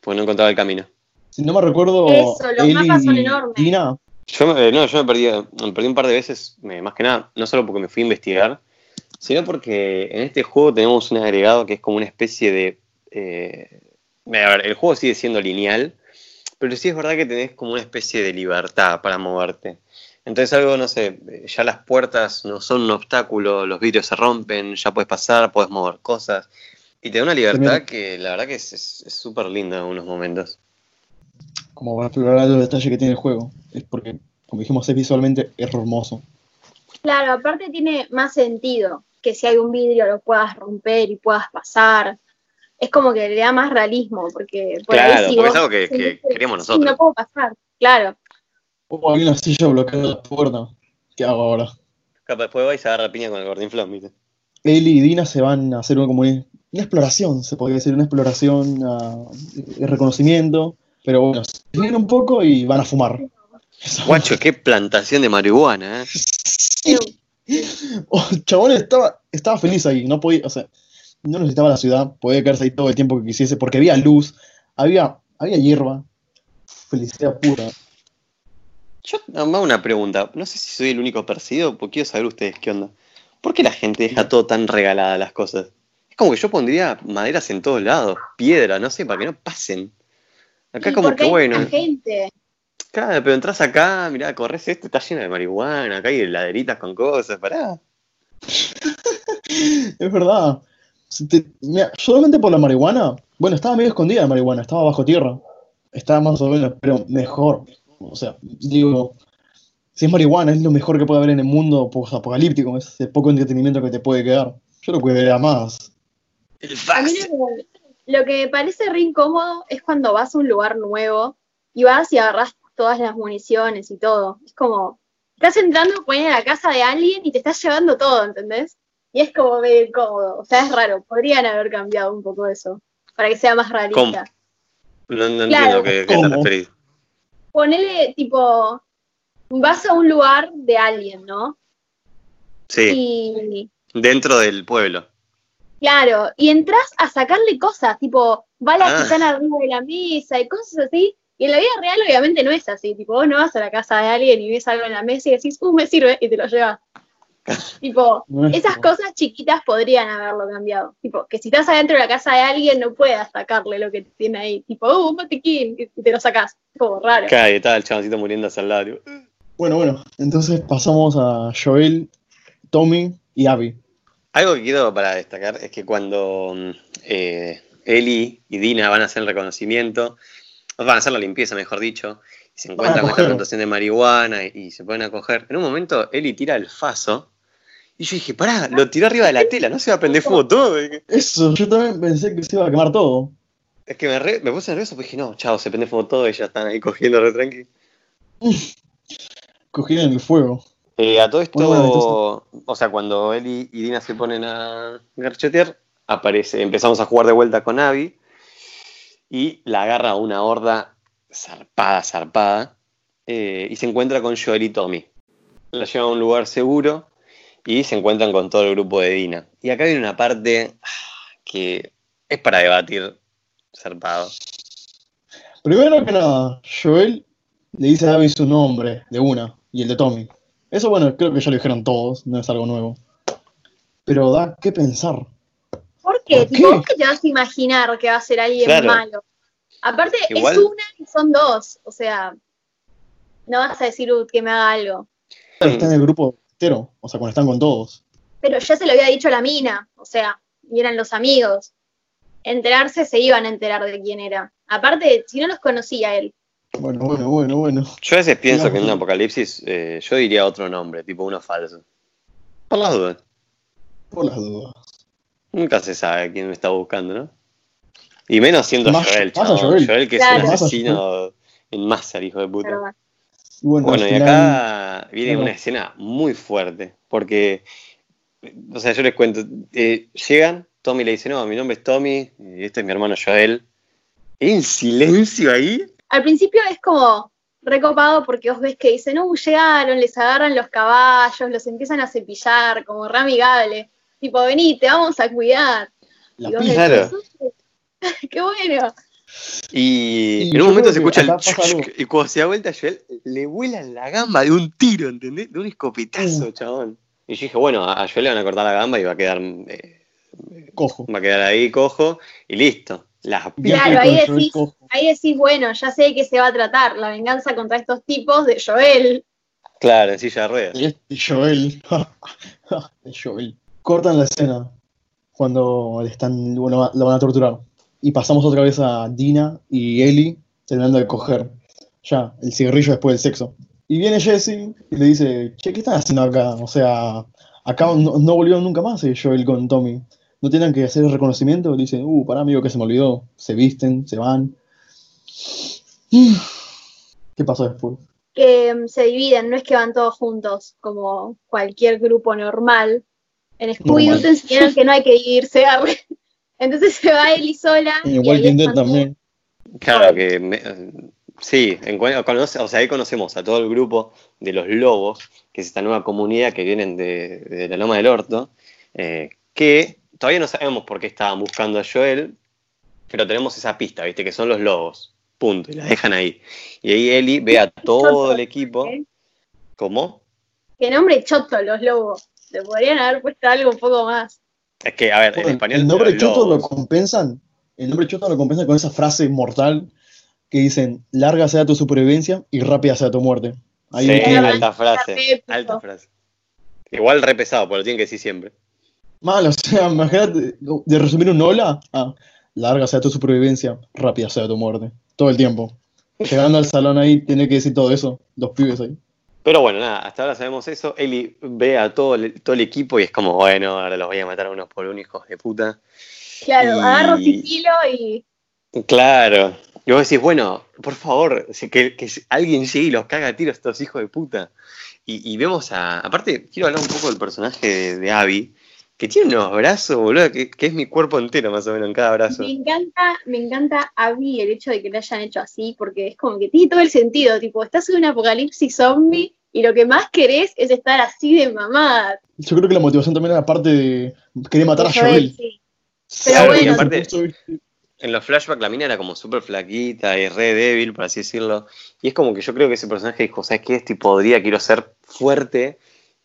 [SPEAKER 1] porque no encontraba el camino.
[SPEAKER 2] Si no me recuerdo,
[SPEAKER 3] Eso, los mapas son
[SPEAKER 2] y
[SPEAKER 3] enormes.
[SPEAKER 2] Dina,
[SPEAKER 1] Yo me- eh, no, yo me perdí, me perdí un par de veces, eh, más que nada, no solo porque me fui a investigar, sino porque en este juego tenemos un agregado que es como una especie de... eh, a ver, el juego sigue siendo lineal, pero sí es verdad que tenés como una especie de libertad para moverte. Entonces algo, no sé, ya las puertas no son un obstáculo, los vidrios se rompen, ya puedes pasar, puedes mover cosas. Y te da una libertad
[SPEAKER 2] También-
[SPEAKER 1] que la verdad que es súper linda en algunos momentos.
[SPEAKER 2] como para explorar los detalles que tiene el juego. Es porque, como dijimos, es visualmente hermoso.
[SPEAKER 3] Claro, aparte tiene más sentido que si hay un vidrio lo puedas romper y puedas pasar. Es como que le da más realismo, porque por ahí
[SPEAKER 1] Claro,
[SPEAKER 3] si
[SPEAKER 1] porque
[SPEAKER 3] vos
[SPEAKER 1] es algo que-
[SPEAKER 3] sentís
[SPEAKER 1] que queremos
[SPEAKER 3] sí,
[SPEAKER 1] nosotros.
[SPEAKER 3] no puedo pasar, claro.
[SPEAKER 2] Oh, hay una silla bloqueando la puerta. ¿Qué hago ahora?
[SPEAKER 1] Capaz después va y se agarra piña con el gordinflón, ¿viste?
[SPEAKER 2] Ellie y Dina se van a hacer como una, una exploración, se podría decir, una exploración ah, de reconocimiento. Pero bueno, se ríen un poco y van a fumar.
[SPEAKER 1] Guacho, qué plantación de marihuana, ¿eh?
[SPEAKER 2] Oh, el chabón estaba, estaba feliz ahí, no podía, o sea, no necesitaba la ciudad, podía quedarse ahí todo el tiempo que quisiese, porque había luz, había, había hierba, felicidad pura.
[SPEAKER 1] Yo me hago una pregunta. No sé si soy el único percibido, porque quiero saber ustedes qué onda. ¿Por qué la gente deja todo tan regalada las cosas? Es como que yo pondría maderas en todos lados, piedra, no sé, para que no pasen. Acá
[SPEAKER 3] Y
[SPEAKER 1] como
[SPEAKER 3] porque
[SPEAKER 1] que
[SPEAKER 3] hay
[SPEAKER 1] bueno.
[SPEAKER 3] mucha gente.
[SPEAKER 1] Claro, pero entras acá, mirá, corres esto, está lleno de marihuana, acá hay heladeritas con cosas, pará.
[SPEAKER 2] es verdad. Si te- mira, solamente por la marihuana. Bueno, estaba medio escondida la marihuana, estaba bajo tierra. Estaba más o menos, pero mejor. O sea, digo, si es marihuana, es lo mejor que puede haber en el mundo apocalíptico. Es el poco entretenimiento que te puede quedar. Yo lo cuidaría más.
[SPEAKER 1] El
[SPEAKER 3] A mí
[SPEAKER 1] fax.
[SPEAKER 3] lo que, lo que me parece re incómodo es cuando vas a un lugar nuevo y vas y agarras todas las municiones y todo. Es como, estás entrando poner a la casa de alguien y te estás llevando todo, ¿entendés? Y es como medio incómodo. O sea, es raro. Podrían haber cambiado un poco eso para que sea más realista.
[SPEAKER 1] No, no
[SPEAKER 3] Claro.
[SPEAKER 1] entiendo qué, qué te referís.
[SPEAKER 3] Ponele, tipo, vas a un lugar de alguien, ¿no?
[SPEAKER 1] Sí,
[SPEAKER 3] Y,
[SPEAKER 1] dentro del pueblo.
[SPEAKER 3] Claro, y entras a sacarle cosas, tipo balas
[SPEAKER 1] Ah.
[SPEAKER 3] que están arriba de la mesa y cosas así. Y en la vida real obviamente no es así, tipo vos no vas a la casa de alguien y ves algo en la mesa y decís, uh, me sirve, y te lo llevas. tipo, esas cosas chiquitas podrían haberlo cambiado. Tipo, que si estás adentro de la casa de alguien no puedas sacarle lo que tiene ahí. Tipo, uh, un botiquín, y te lo sacás. Como raro.
[SPEAKER 1] Claro, y estaba el chaboncito muriendo hacia el lado. tipo,
[SPEAKER 2] Bueno, bueno, entonces pasamos a Joel, Tommy y Abby.
[SPEAKER 1] Algo que quiero para destacar es que cuando eh, Eli y Dina van a hacer el reconocimiento, van a hacer la limpieza, mejor dicho, y se encuentran con esta plantación de marihuana y, y se ponen a coger, en un momento Eli tira el faso y yo dije, pará, lo tiró arriba de la tela, no se va a prender fuego todo.
[SPEAKER 2] Eso, yo también pensé que se iba a quemar todo.
[SPEAKER 1] Es que me, re- me puse nervioso porque dije, no, chao, se prende fuego todo y ya están ahí cogiendo re tranqui.
[SPEAKER 2] Cogieron el fuego.
[SPEAKER 1] Eh, a todo esto,
[SPEAKER 2] Bueno,
[SPEAKER 1] o sea, cuando Eli y Dina se ponen a garchotear, aparece, empezamos a jugar de vuelta con Abby y la agarra una horda zarpada, zarpada, eh, y se encuentra con Joel y Tommy. La lleva a un lugar seguro y se encuentran con todo el grupo de Dina. Y acá viene una parte ah, que es para debatir zarpado.
[SPEAKER 2] Primero que nada, Joel le dice a Abby su nombre de una y el de Tommy. Eso, bueno, creo que ya lo dijeron todos, no es algo nuevo. Pero da que pensar.
[SPEAKER 3] ¿Por qué?
[SPEAKER 2] ¿Por qué?
[SPEAKER 3] ¿vos qué te vas a imaginar que va a ser alguien
[SPEAKER 1] Claro.
[SPEAKER 3] malo? Aparte,
[SPEAKER 1] Igual-
[SPEAKER 3] es una y son dos. O sea, no vas a decir "Uh, que me haga algo.
[SPEAKER 2] Está en el grupo entero, o sea, cuando están con todos.
[SPEAKER 3] Pero ya se lo había dicho la mina. O sea, y eran los amigos. Enterarse se iban a enterar de quién era. Aparte, si no los conocía él.
[SPEAKER 2] Bueno, bueno, bueno, bueno.
[SPEAKER 1] Yo a veces pienso
[SPEAKER 2] Digamos
[SPEAKER 1] que en un apocalipsis eh, yo diría otro nombre, tipo uno falso. Por las dudas.
[SPEAKER 2] Por las dudas.
[SPEAKER 1] Nunca se sabe quién me está buscando, ¿no? Y menos siendo
[SPEAKER 2] Más-
[SPEAKER 1] Joel,
[SPEAKER 2] más a. Joel.
[SPEAKER 1] que
[SPEAKER 3] Claro.
[SPEAKER 1] es un
[SPEAKER 2] a
[SPEAKER 1] asesino en masa, hijo de puta.
[SPEAKER 2] Y bueno,
[SPEAKER 1] y
[SPEAKER 2] final-
[SPEAKER 1] acá viene una escena muy fuerte, porque, o sea, yo les cuento, eh, llegan, Tommy le dice, no, mi nombre es Tommy, y este es mi hermano Joel. En silencio ahí.
[SPEAKER 3] Al principio es como recopado porque vos ves que dicen, uh, llegaron, les agarran los caballos, los empiezan a cepillar, como re amigable. Tipo, vení, te vamos a cuidar.
[SPEAKER 2] La
[SPEAKER 3] Y vos decís, qué bueno.
[SPEAKER 1] Y,
[SPEAKER 2] Y
[SPEAKER 1] en un momento se escucha el y cuando se da vuelta Joel, le vuela la gamba de un tiro, ¿entendés? De un escopetazo,
[SPEAKER 2] Mm.
[SPEAKER 1] chabón. Y yo dije, bueno, a Joel le van a cortar la gamba y va a quedar, eh,
[SPEAKER 2] Cojo.
[SPEAKER 1] va a quedar ahí cojo y listo. La
[SPEAKER 2] Bien
[SPEAKER 3] Claro, ahí decís-. Ahí decís, bueno, ya sé de qué se va a tratar, la venganza contra estos tipos de Joel.
[SPEAKER 1] Claro, en silla de ruedas.
[SPEAKER 2] Y este Joel. El Joel. Cortan la escena cuando le están, bueno, lo van a torturar. Y pasamos otra vez a Dina y Ellie terminando de coger. Ya, el cigarrillo después del sexo. Y viene Jesse y le dice, che, ¿qué están haciendo acá? O sea, acá no, no volvieron nunca más eh, Joel con Tommy. ¿No tienen que hacer el reconocimiento? Le dicen, uh, pará, amigo, que se me olvidó. Se visten, se van. ¿Qué pasó después?
[SPEAKER 3] Que mm, se dividen, no es que van todos juntos, como cualquier grupo normal. En Scooby-Doo te enseñaron que no hay que dividirse. Entonces se va Ellie sola. Y
[SPEAKER 2] Walking Dead también.
[SPEAKER 1] Claro que me- sí, en cu- conoce- o sea, ahí conocemos a todo el grupo de los lobos, que es esta nueva comunidad que vienen de, de la Loma del Orto, eh, que todavía no sabemos por qué estaban buscando a Joel, pero tenemos esa pista, ¿viste? Que son los lobos. Punto. Y la dejan ahí. Y ahí Eli ve a todo el equipo.
[SPEAKER 3] ¿eh?
[SPEAKER 1] ¿Cómo?
[SPEAKER 3] Qué nombre choto los lobos. Le podrían haber puesto algo un poco más.
[SPEAKER 1] Es que, a ver, en
[SPEAKER 2] Bueno,
[SPEAKER 1] español.
[SPEAKER 2] el nombre
[SPEAKER 1] los
[SPEAKER 2] choto lo compensan. El nombre choto lo compensan con esa frase mortal que dicen, larga sea tu supervivencia y rápida sea tu muerte. Ahí
[SPEAKER 1] Sí, alta frase. Alta frase. Igual re pesado, pero lo tienen que decir siempre.
[SPEAKER 2] Mal, o sea, imagínate, de resumir un hola a larga sea tu supervivencia, rápida sea tu muerte. Todo el tiempo. Llegando al salón ahí, tiene que decir todo eso, los pibes ahí.
[SPEAKER 1] Pero bueno, nada, hasta ahora sabemos eso. Eli ve a todo el, todo el equipo y es como, bueno, ahora los voy a matar a unos por unos hijos de puta.
[SPEAKER 3] Claro,
[SPEAKER 1] Y-
[SPEAKER 3] agarro sigilo y.
[SPEAKER 1] Claro. Y vos decís, bueno, por favor, que alguien llegue y los caga a tiros a estos hijos de puta. Y, y vemos a. Aparte, quiero hablar un poco del personaje de, de Abby, que tiene unos brazos, boludo, que, que es mi cuerpo entero más o menos en cada brazo.
[SPEAKER 3] Me encanta, me encanta a mí el hecho de que lo hayan hecho así, porque es como que tiene todo el sentido. Tipo, estás en un apocalipsis zombie y lo que más querés es estar así de mamada.
[SPEAKER 2] Yo creo que la motivación también era parte de querer matar a
[SPEAKER 3] Joel, sí.
[SPEAKER 2] Sí,
[SPEAKER 3] Pero
[SPEAKER 1] bueno.
[SPEAKER 2] aparte-
[SPEAKER 1] En los flashbacks la mina era como súper flaquita y re débil, por así decirlo. Y es como que yo creo que ese personaje dijo, ¿sabes qué? Este podría, quiero ser fuerte.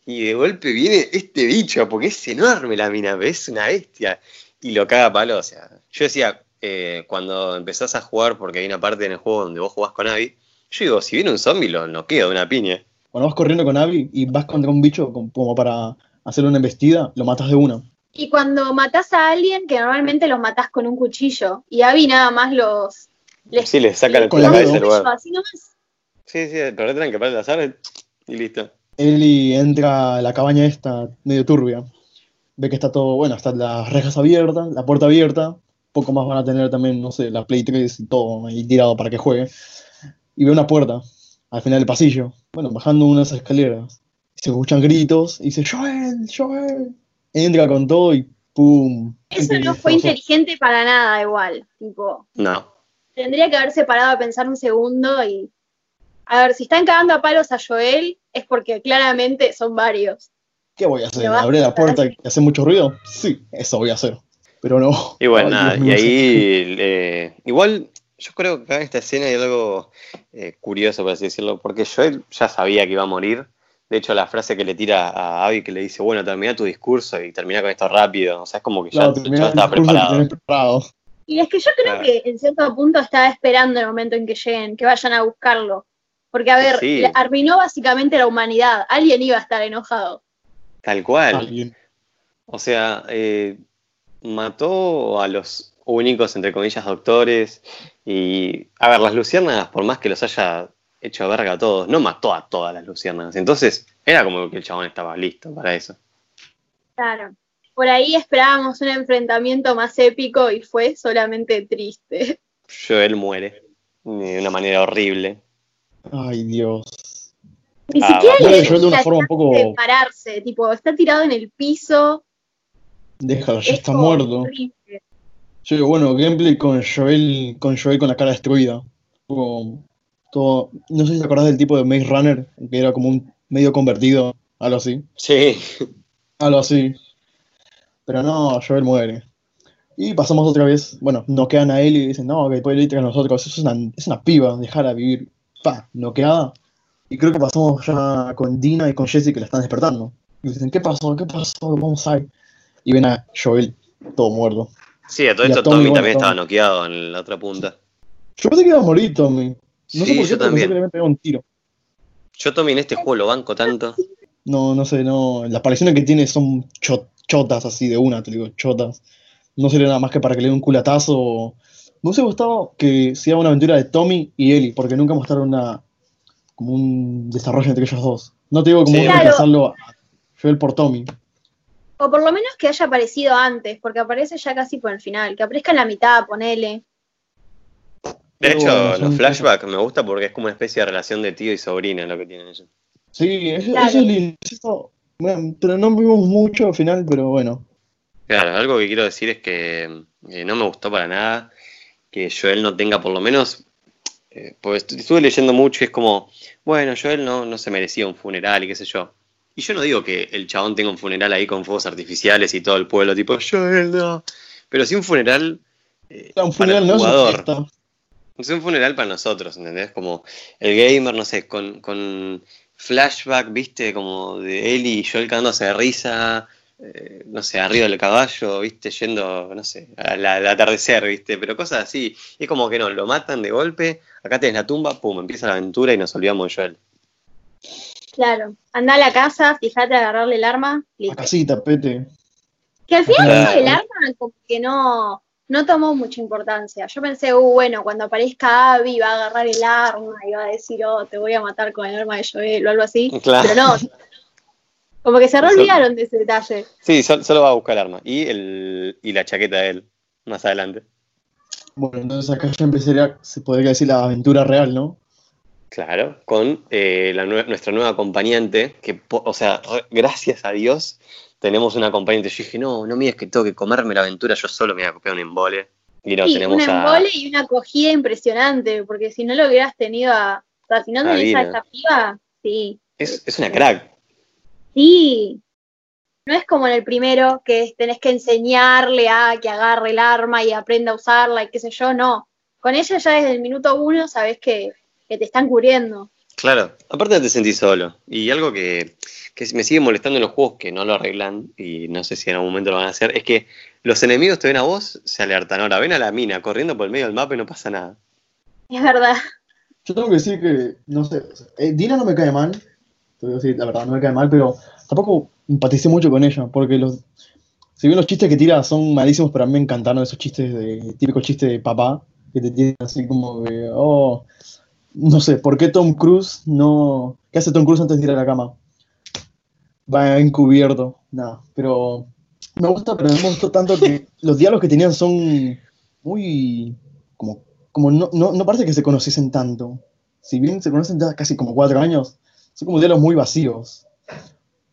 [SPEAKER 1] Y de golpe viene este bicho, porque es enorme la mina, es una bestia. Y lo caga a palo, o sea. Yo decía, eh, cuando empezás a jugar, porque hay una parte en el juego donde vos jugás con Abby, yo digo, si viene un zombie lo noqueo de una piña.
[SPEAKER 2] Cuando vas corriendo con Abby y vas contra un bicho com- como para hacerle una embestida, lo matas de una.
[SPEAKER 3] Y cuando matás a alguien, que normalmente los matás con un cuchillo, y Abby nada más los. les-
[SPEAKER 1] Sí, le sacan
[SPEAKER 2] Con
[SPEAKER 1] la cabeza lugar.
[SPEAKER 3] Así nomás.
[SPEAKER 1] Sí, sí, pero que para y listo.
[SPEAKER 2] Ellie entra a la cabaña esta, medio turbia. Ve que está todo, bueno, están las rejas abiertas, la puerta abierta. Poco más van a tener también, no sé, la Play 3 y todo ahí tirado para que juegue. Y ve una puerta al final del pasillo. Bueno, bajando unas escaleras. Se escuchan gritos y dice, Joel, Joel. Entra con todo y ¡pum!
[SPEAKER 3] Eso no fue inteligente para nada, igual. Tipo,
[SPEAKER 1] No.
[SPEAKER 3] tendría que haberse parado a pensar un segundo y. A ver, si están cagando a palos a Joel, es porque claramente son varios.
[SPEAKER 2] ¿Qué voy a hacer? ¿Abrir la puerta y hacer mucho ruido? Sí, eso voy a hacer. Pero no.
[SPEAKER 1] Y bueno, nada, y ahí, eh, igual, yo creo que acá en esta escena hay algo eh, curioso, por así decirlo, porque Joel ya sabía que iba a morir. De hecho, la frase que le tira a Abby que le dice, bueno, termina tu discurso y termina con esto rápido. O sea, es como que ya,
[SPEAKER 2] Claro,
[SPEAKER 1] ya
[SPEAKER 2] que
[SPEAKER 1] preparado.
[SPEAKER 3] Y es que yo creo
[SPEAKER 1] Claro.
[SPEAKER 3] que en cierto punto estaba esperando el momento en que lleguen, que vayan a buscarlo. Porque, a ver,
[SPEAKER 1] Sí.
[SPEAKER 3] arruinó básicamente la humanidad. Alguien iba a estar enojado.
[SPEAKER 1] Tal cual.
[SPEAKER 2] Alguien.
[SPEAKER 1] O sea, eh, mató a los únicos, entre comillas, doctores. Y, a ver, las luciérnagas, por más que los haya hecho verga a todos, no mató a todas las luciérnagas. Entonces, era como que el chabón estaba listo para eso.
[SPEAKER 3] Claro. Por ahí esperábamos un enfrentamiento más épico y fue solamente triste.
[SPEAKER 1] Joel muere de una manera horrible.
[SPEAKER 2] Ay, Dios.
[SPEAKER 3] Ni
[SPEAKER 1] Ah,
[SPEAKER 3] siquiera le
[SPEAKER 2] yo de una forma un poco-
[SPEAKER 3] de pararse, tipo, está tirado en el piso.
[SPEAKER 2] Déjalo, ya
[SPEAKER 3] es
[SPEAKER 2] está muerto. digo, bueno, gameplay con Joel, con Joel con la cara destruida. Como todo, no sé si te acordás del tipo de Maze Runner, que era como un medio convertido, algo así.
[SPEAKER 1] Sí,
[SPEAKER 2] Algo así. Pero no, Joel muere. Y pasamos otra vez, bueno, noquean a él y dicen, no, que puede ir a nosotros. Eso es una, es una piba, dejarla vivir. Pa, noqueada. Y creo que pasamos ya con Dina y con Jessie que la están despertando. Y dicen, ¿qué pasó? ¿Qué pasó? Vamos a ir. Y ven a Joel todo muerto.
[SPEAKER 1] sí, a todo
[SPEAKER 2] Y a
[SPEAKER 1] esto
[SPEAKER 2] Tommy,
[SPEAKER 1] Tommy,
[SPEAKER 2] bueno,
[SPEAKER 1] también estaba noqueado en la otra punta.
[SPEAKER 2] Yo pensé que iba a morir Tommy. No sé por qué,
[SPEAKER 1] yo
[SPEAKER 2] que le
[SPEAKER 1] también.
[SPEAKER 2] un tiro.
[SPEAKER 1] Yo Tommy en este juego lo banco tanto.
[SPEAKER 2] No, no sé, no. Las apariciones que tiene son cho- chotas así de una, te digo, chotas. No sería nada más que para que le dé un culatazo. Me hubiese gustado que sea una aventura de Tommy y Ellie, porque nunca mostraron una, como un desarrollo entre ellos dos. No te digo como
[SPEAKER 1] Sí.
[SPEAKER 3] Claro.
[SPEAKER 2] reemplazarlo a Joel por Tommy.
[SPEAKER 3] O por lo menos que haya aparecido antes, porque aparece ya casi por el final. Que aparezca en la mitad, ponele.
[SPEAKER 1] De hecho,
[SPEAKER 2] bueno,
[SPEAKER 1] los
[SPEAKER 2] son
[SPEAKER 1] flashbacks me gusta porque es como una especie de relación de tío y sobrina lo que tienen ellos.
[SPEAKER 2] Sí, eso,
[SPEAKER 3] Claro.
[SPEAKER 2] eso es lindo. eso- bueno, pero no vimos mucho al final, pero bueno.
[SPEAKER 1] Claro, algo que quiero decir es que eh, no me gustó para nada que Joel no tenga por lo menos, eh, pues estu- estuve leyendo mucho y es como, bueno, Joel no, no se merecía un funeral y qué sé yo. Y yo no digo que el chabón tenga un funeral ahí con fuegos artificiales y todo el pueblo tipo, Joel no. Pero sí un funeral eh,
[SPEAKER 2] Un
[SPEAKER 1] para
[SPEAKER 2] funeral
[SPEAKER 1] el
[SPEAKER 2] no es una
[SPEAKER 1] jugador.
[SPEAKER 2] fiesta.
[SPEAKER 1] Es un funeral para nosotros, ¿entendés? Como el gamer, no sé, con, con flashback, viste, como de Ellie y Joel cagándose de risa, eh, no sé, arriba del caballo, viste, yendo, no sé, al, al atardecer, viste, pero cosas así. Y es como que no, lo matan de golpe, acá tenés la tumba, pum, empieza la aventura y nos olvidamos de Joel.
[SPEAKER 3] Claro. Anda a la casa, fíjate, agarrarle el arma.
[SPEAKER 2] La
[SPEAKER 3] listo.
[SPEAKER 2] casita, pete.
[SPEAKER 3] Que al final
[SPEAKER 1] Claro.
[SPEAKER 3] el arma como que no, no tomó mucha importancia. Yo pensé, uh, bueno, cuando aparezca Abby va a agarrar el arma y va a decir, oh, te voy a matar con el arma de Joel o algo así.
[SPEAKER 1] Claro.
[SPEAKER 3] Pero no. Como que se re olvidaron de ese detalle.
[SPEAKER 1] Sí, sol- solo va a buscar el arma. Y, el, y la chaqueta de él, más adelante.
[SPEAKER 2] Bueno, entonces acá ya empezaría, se podría decir la aventura real, ¿no?
[SPEAKER 1] Claro, con eh, la nue- nuestra nueva acompañante, que, o sea, gracias a Dios tenemos una acompañante. Yo dije, no, no mires que tengo que comerme la aventura, yo solo me voy a copiar un embole. Y no,
[SPEAKER 3] sí, un
[SPEAKER 1] tenemos a...
[SPEAKER 3] embole y una acogida impresionante, porque si no lo hubieras tenido a. O sea, si no
[SPEAKER 1] A
[SPEAKER 3] tenés a esta piba, sí.
[SPEAKER 1] Es, es una crack.
[SPEAKER 3] Sí. No es como en el primero, que tenés que enseñarle a que agarre el arma y aprenda a usarla y qué sé yo, no. Con ella ya desde el minuto uno sabés que, que te están cubriendo.
[SPEAKER 1] Claro, aparte te sentís solo. Y algo que, que me sigue molestando en los juegos que no lo arreglan, y no sé si en algún momento lo van a hacer, es que los enemigos te ven a vos, se alertan. Ahora, ven a la mina corriendo por el medio del mapa y no pasa nada.
[SPEAKER 3] Es verdad.
[SPEAKER 2] Yo tengo que decir que, no sé, eh, Dina no me cae mal, te la verdad, no me cae mal, pero tampoco empaticé mucho con ella, porque los, si bien los chistes que tira son malísimos, pero a mí me encantaron esos chistes de, típicos chistes de papá, que te tiran así como que, oh, no sé, ¿por qué Tom Cruise no, qué hace Tom Cruise antes de ir a la cama? Va encubierto, nada, pero me gusta, pero no me gustó tanto que los diálogos que tenían son muy, como como no, no, no parece que se conociesen tanto. Si bien se conocen ya casi como cuatro años, son como diálogos muy vacíos.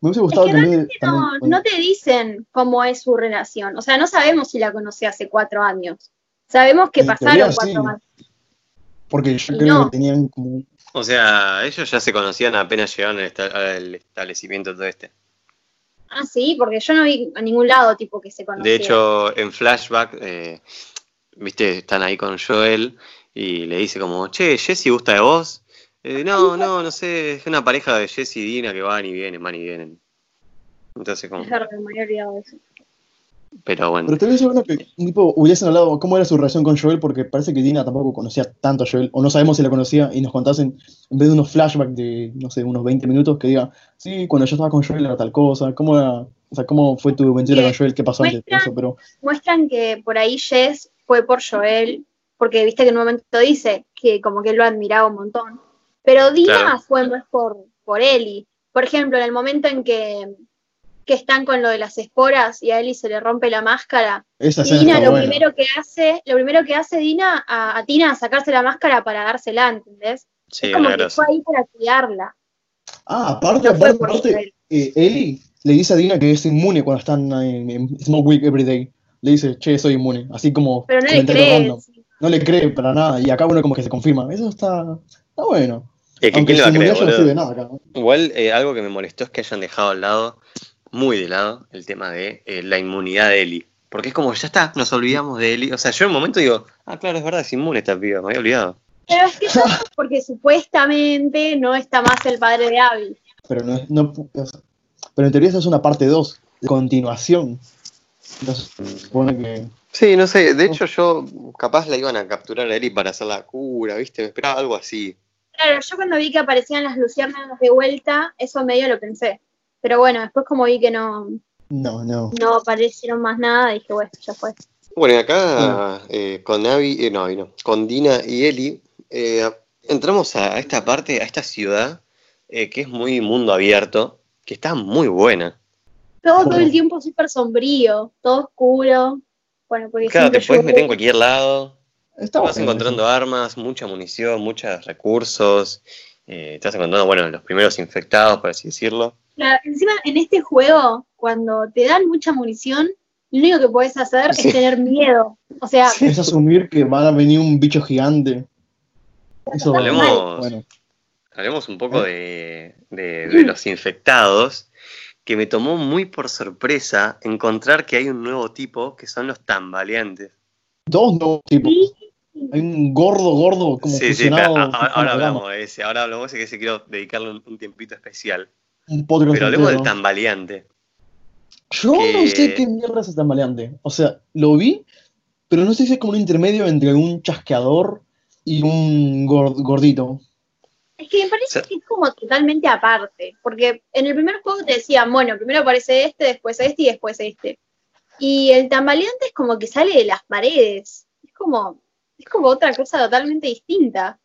[SPEAKER 2] Me hubiese gustado
[SPEAKER 3] que
[SPEAKER 2] que
[SPEAKER 3] No,
[SPEAKER 2] también-
[SPEAKER 3] no te dicen cómo es su relación. O sea, no sabemos si la conocí hace cuatro años. Sabemos que
[SPEAKER 2] En
[SPEAKER 3] pasaron
[SPEAKER 2] teoría,
[SPEAKER 3] cuatro
[SPEAKER 2] sí.
[SPEAKER 3] años.
[SPEAKER 2] porque yo
[SPEAKER 3] y
[SPEAKER 2] creo
[SPEAKER 3] no.
[SPEAKER 2] que tenían como.
[SPEAKER 1] O sea, ellos ya se conocían apenas llegaron al, esta- al establecimiento todo este.
[SPEAKER 3] Ah, sí, porque yo no vi a ningún lado tipo que se conocía.
[SPEAKER 1] De hecho, en flashback, eh, viste, están ahí con Joel y le dice como, che, Jesse gusta de vos. Eh, no, no, no sé, es una pareja de Jesse y Dina que van y vienen, van y vienen. Entonces, como,
[SPEAKER 3] Es verdad, me había olvidado de eso.
[SPEAKER 1] pero bueno.
[SPEAKER 2] Pero tal vez bueno que tipo, hubiesen hablado cómo era su relación con Joel, porque parece que Dina tampoco conocía tanto a Joel, o no sabemos si la conocía, y nos contasen, en vez de unos flashbacks de, no sé, unos 20 minutos, que diga, sí, cuando yo estaba con Joel era tal cosa, cómo era, o sea, cómo fue tu aventura con Joel, qué pasó antes de
[SPEAKER 3] muestran-
[SPEAKER 2] eso, pero
[SPEAKER 3] Muestran que por ahí Jess fue por Joel, porque viste que en un momento dice que como que él lo admiraba un montón. Pero Dina
[SPEAKER 1] Claro.
[SPEAKER 3] fue más por, por Ellie. Por ejemplo, en el momento en que, que están con lo de las esporas y a Ellie se le rompe la máscara,
[SPEAKER 2] esa
[SPEAKER 3] Dina lo
[SPEAKER 2] buena.
[SPEAKER 3] primero que hace, lo primero que hace Dina a, a Tina a sacarse la máscara para dársela, ¿entendés?
[SPEAKER 1] Sí,
[SPEAKER 3] es como que fue ahí para cuidarla.
[SPEAKER 2] Ah, aparte,
[SPEAKER 3] No
[SPEAKER 2] aparte, aparte, eh, Ellie le dice a Dina que es inmune cuando están en, en Smoke Week Everyday. Le dice, che, soy inmune. Así como
[SPEAKER 3] Pero no le
[SPEAKER 2] random. No le cree para nada. Y acá uno como que se confirma. Eso está, está bueno.
[SPEAKER 1] Es que
[SPEAKER 2] Aunque
[SPEAKER 1] quién va a creer,
[SPEAKER 2] no de nada.
[SPEAKER 1] Igual eh, algo que me molestó es que hayan dejado al lado, muy de lado, el tema de eh, la inmunidad de Ellie. Porque es como, ya está, nos olvidamos de Ellie. O sea, yo en un momento digo, ah, claro, es verdad, es inmune esta piba, me había olvidado.
[SPEAKER 3] Pero es que eso es porque supuestamente no está más el padre de Abby.
[SPEAKER 2] Pero, no, es- no, pero en teoría eso es una parte 2, de continuación. Entonces, se supone que...
[SPEAKER 1] Sí, no sé, de hecho yo capaz la iban a capturar a Ellie para hacer la cura, ¿viste? Me esperaba algo así.
[SPEAKER 3] Claro, yo cuando vi que aparecían las luciérnagas de vuelta, eso medio lo pensé. Pero bueno, después como vi que no,
[SPEAKER 2] No, no.
[SPEAKER 3] no aparecieron más nada, dije, bueno, ya fue.
[SPEAKER 1] Bueno, y acá eh, con Abby, eh, no, no, con Dina y Ellie, eh, entramos a esta parte, a esta ciudad, eh, que es muy mundo abierto, que está muy buena.
[SPEAKER 3] Todo, todo el tiempo súper sombrío, todo oscuro. Bueno, porque
[SPEAKER 1] Claro, te puedes meter en cualquier lado,
[SPEAKER 2] Está
[SPEAKER 1] vas encontrando armas, mucha munición, muchos recursos, eh, estás encontrando, bueno, los primeros infectados, por así decirlo.
[SPEAKER 3] Claro, encima en este juego, cuando te dan mucha munición, lo único que puedes hacer
[SPEAKER 1] Sí.
[SPEAKER 3] es tener miedo. O sea.
[SPEAKER 2] Es asumir que va a venir un bicho gigante. Eso,
[SPEAKER 1] Hablemos-
[SPEAKER 2] bueno.
[SPEAKER 1] Hablemos un poco de, de- de los infectados, que me tomó muy por sorpresa encontrar que hay un nuevo tipo, que son los tambaleantes.
[SPEAKER 2] Dos nuevos tipos.
[SPEAKER 3] sí,
[SPEAKER 2] Hay un gordo, gordo, como
[SPEAKER 1] sí, sí,
[SPEAKER 2] fusionado.
[SPEAKER 1] ahora
[SPEAKER 2] una
[SPEAKER 1] hablamos de ese, ahora hablamos de ese que sí quiero dedicarle un, tiempito especial.
[SPEAKER 2] Un podcast
[SPEAKER 1] Pero hablemos del
[SPEAKER 2] entero.
[SPEAKER 1] tambaleante.
[SPEAKER 2] Yo
[SPEAKER 1] que-
[SPEAKER 2] no sé qué mierda es tambaleante. O sea, lo vi, pero no sé si es como un intermedio entre un chasqueador y un gor- gordito.
[SPEAKER 3] Es que me parece
[SPEAKER 1] O sea-
[SPEAKER 3] que es como totalmente aparte, porque en el primer juego te decían, bueno, primero aparece este, después este y después este. Y el tambaleante es como que sale de las paredes. Es como, es como otra cosa totalmente distinta.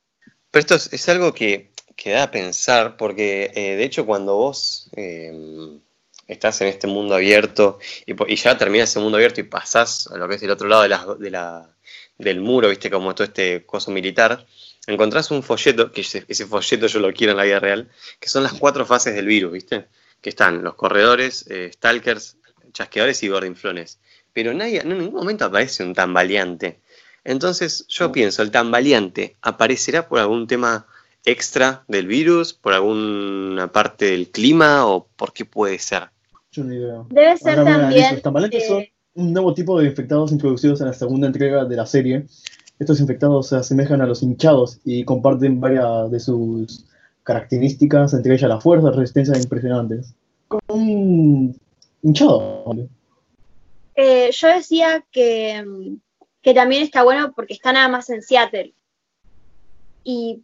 [SPEAKER 1] Pero esto es, algo que, que da a pensar, porque eh, de hecho cuando vos eh, estás en este mundo abierto y, ya terminas ese mundo abierto y pasás a lo que es el otro lado de la- de la- del muro, viste, como todo este coso militar, encontrás un folleto, que ese, ese folleto yo lo quiero en la vida real, que son las cuatro fases del virus, viste, que están los corredores, eh, stalkers, chasqueadores y gordinflones. Pero nadie, en ningún momento aparece un tambaleante. Entonces yo
[SPEAKER 2] No.
[SPEAKER 1] pienso, el tambaleante aparecerá por algún tema extra del virus, por alguna parte del clima o por qué puede ser.
[SPEAKER 2] Yo ni idea.
[SPEAKER 3] Debe ser
[SPEAKER 2] Ahora
[SPEAKER 3] también.
[SPEAKER 2] Los tambaleantes
[SPEAKER 3] eh,
[SPEAKER 2] son un nuevo tipo de infectados introducidos en la segunda entrega de la serie. Estos infectados se asemejan a los hinchados y comparten varias de sus características, entre ellas la fuerza, resistencia impresionantes. Como un hinchado. ¿vale?
[SPEAKER 3] eh, yo decía que, mm, que también está bueno porque está nada más en Seattle. Y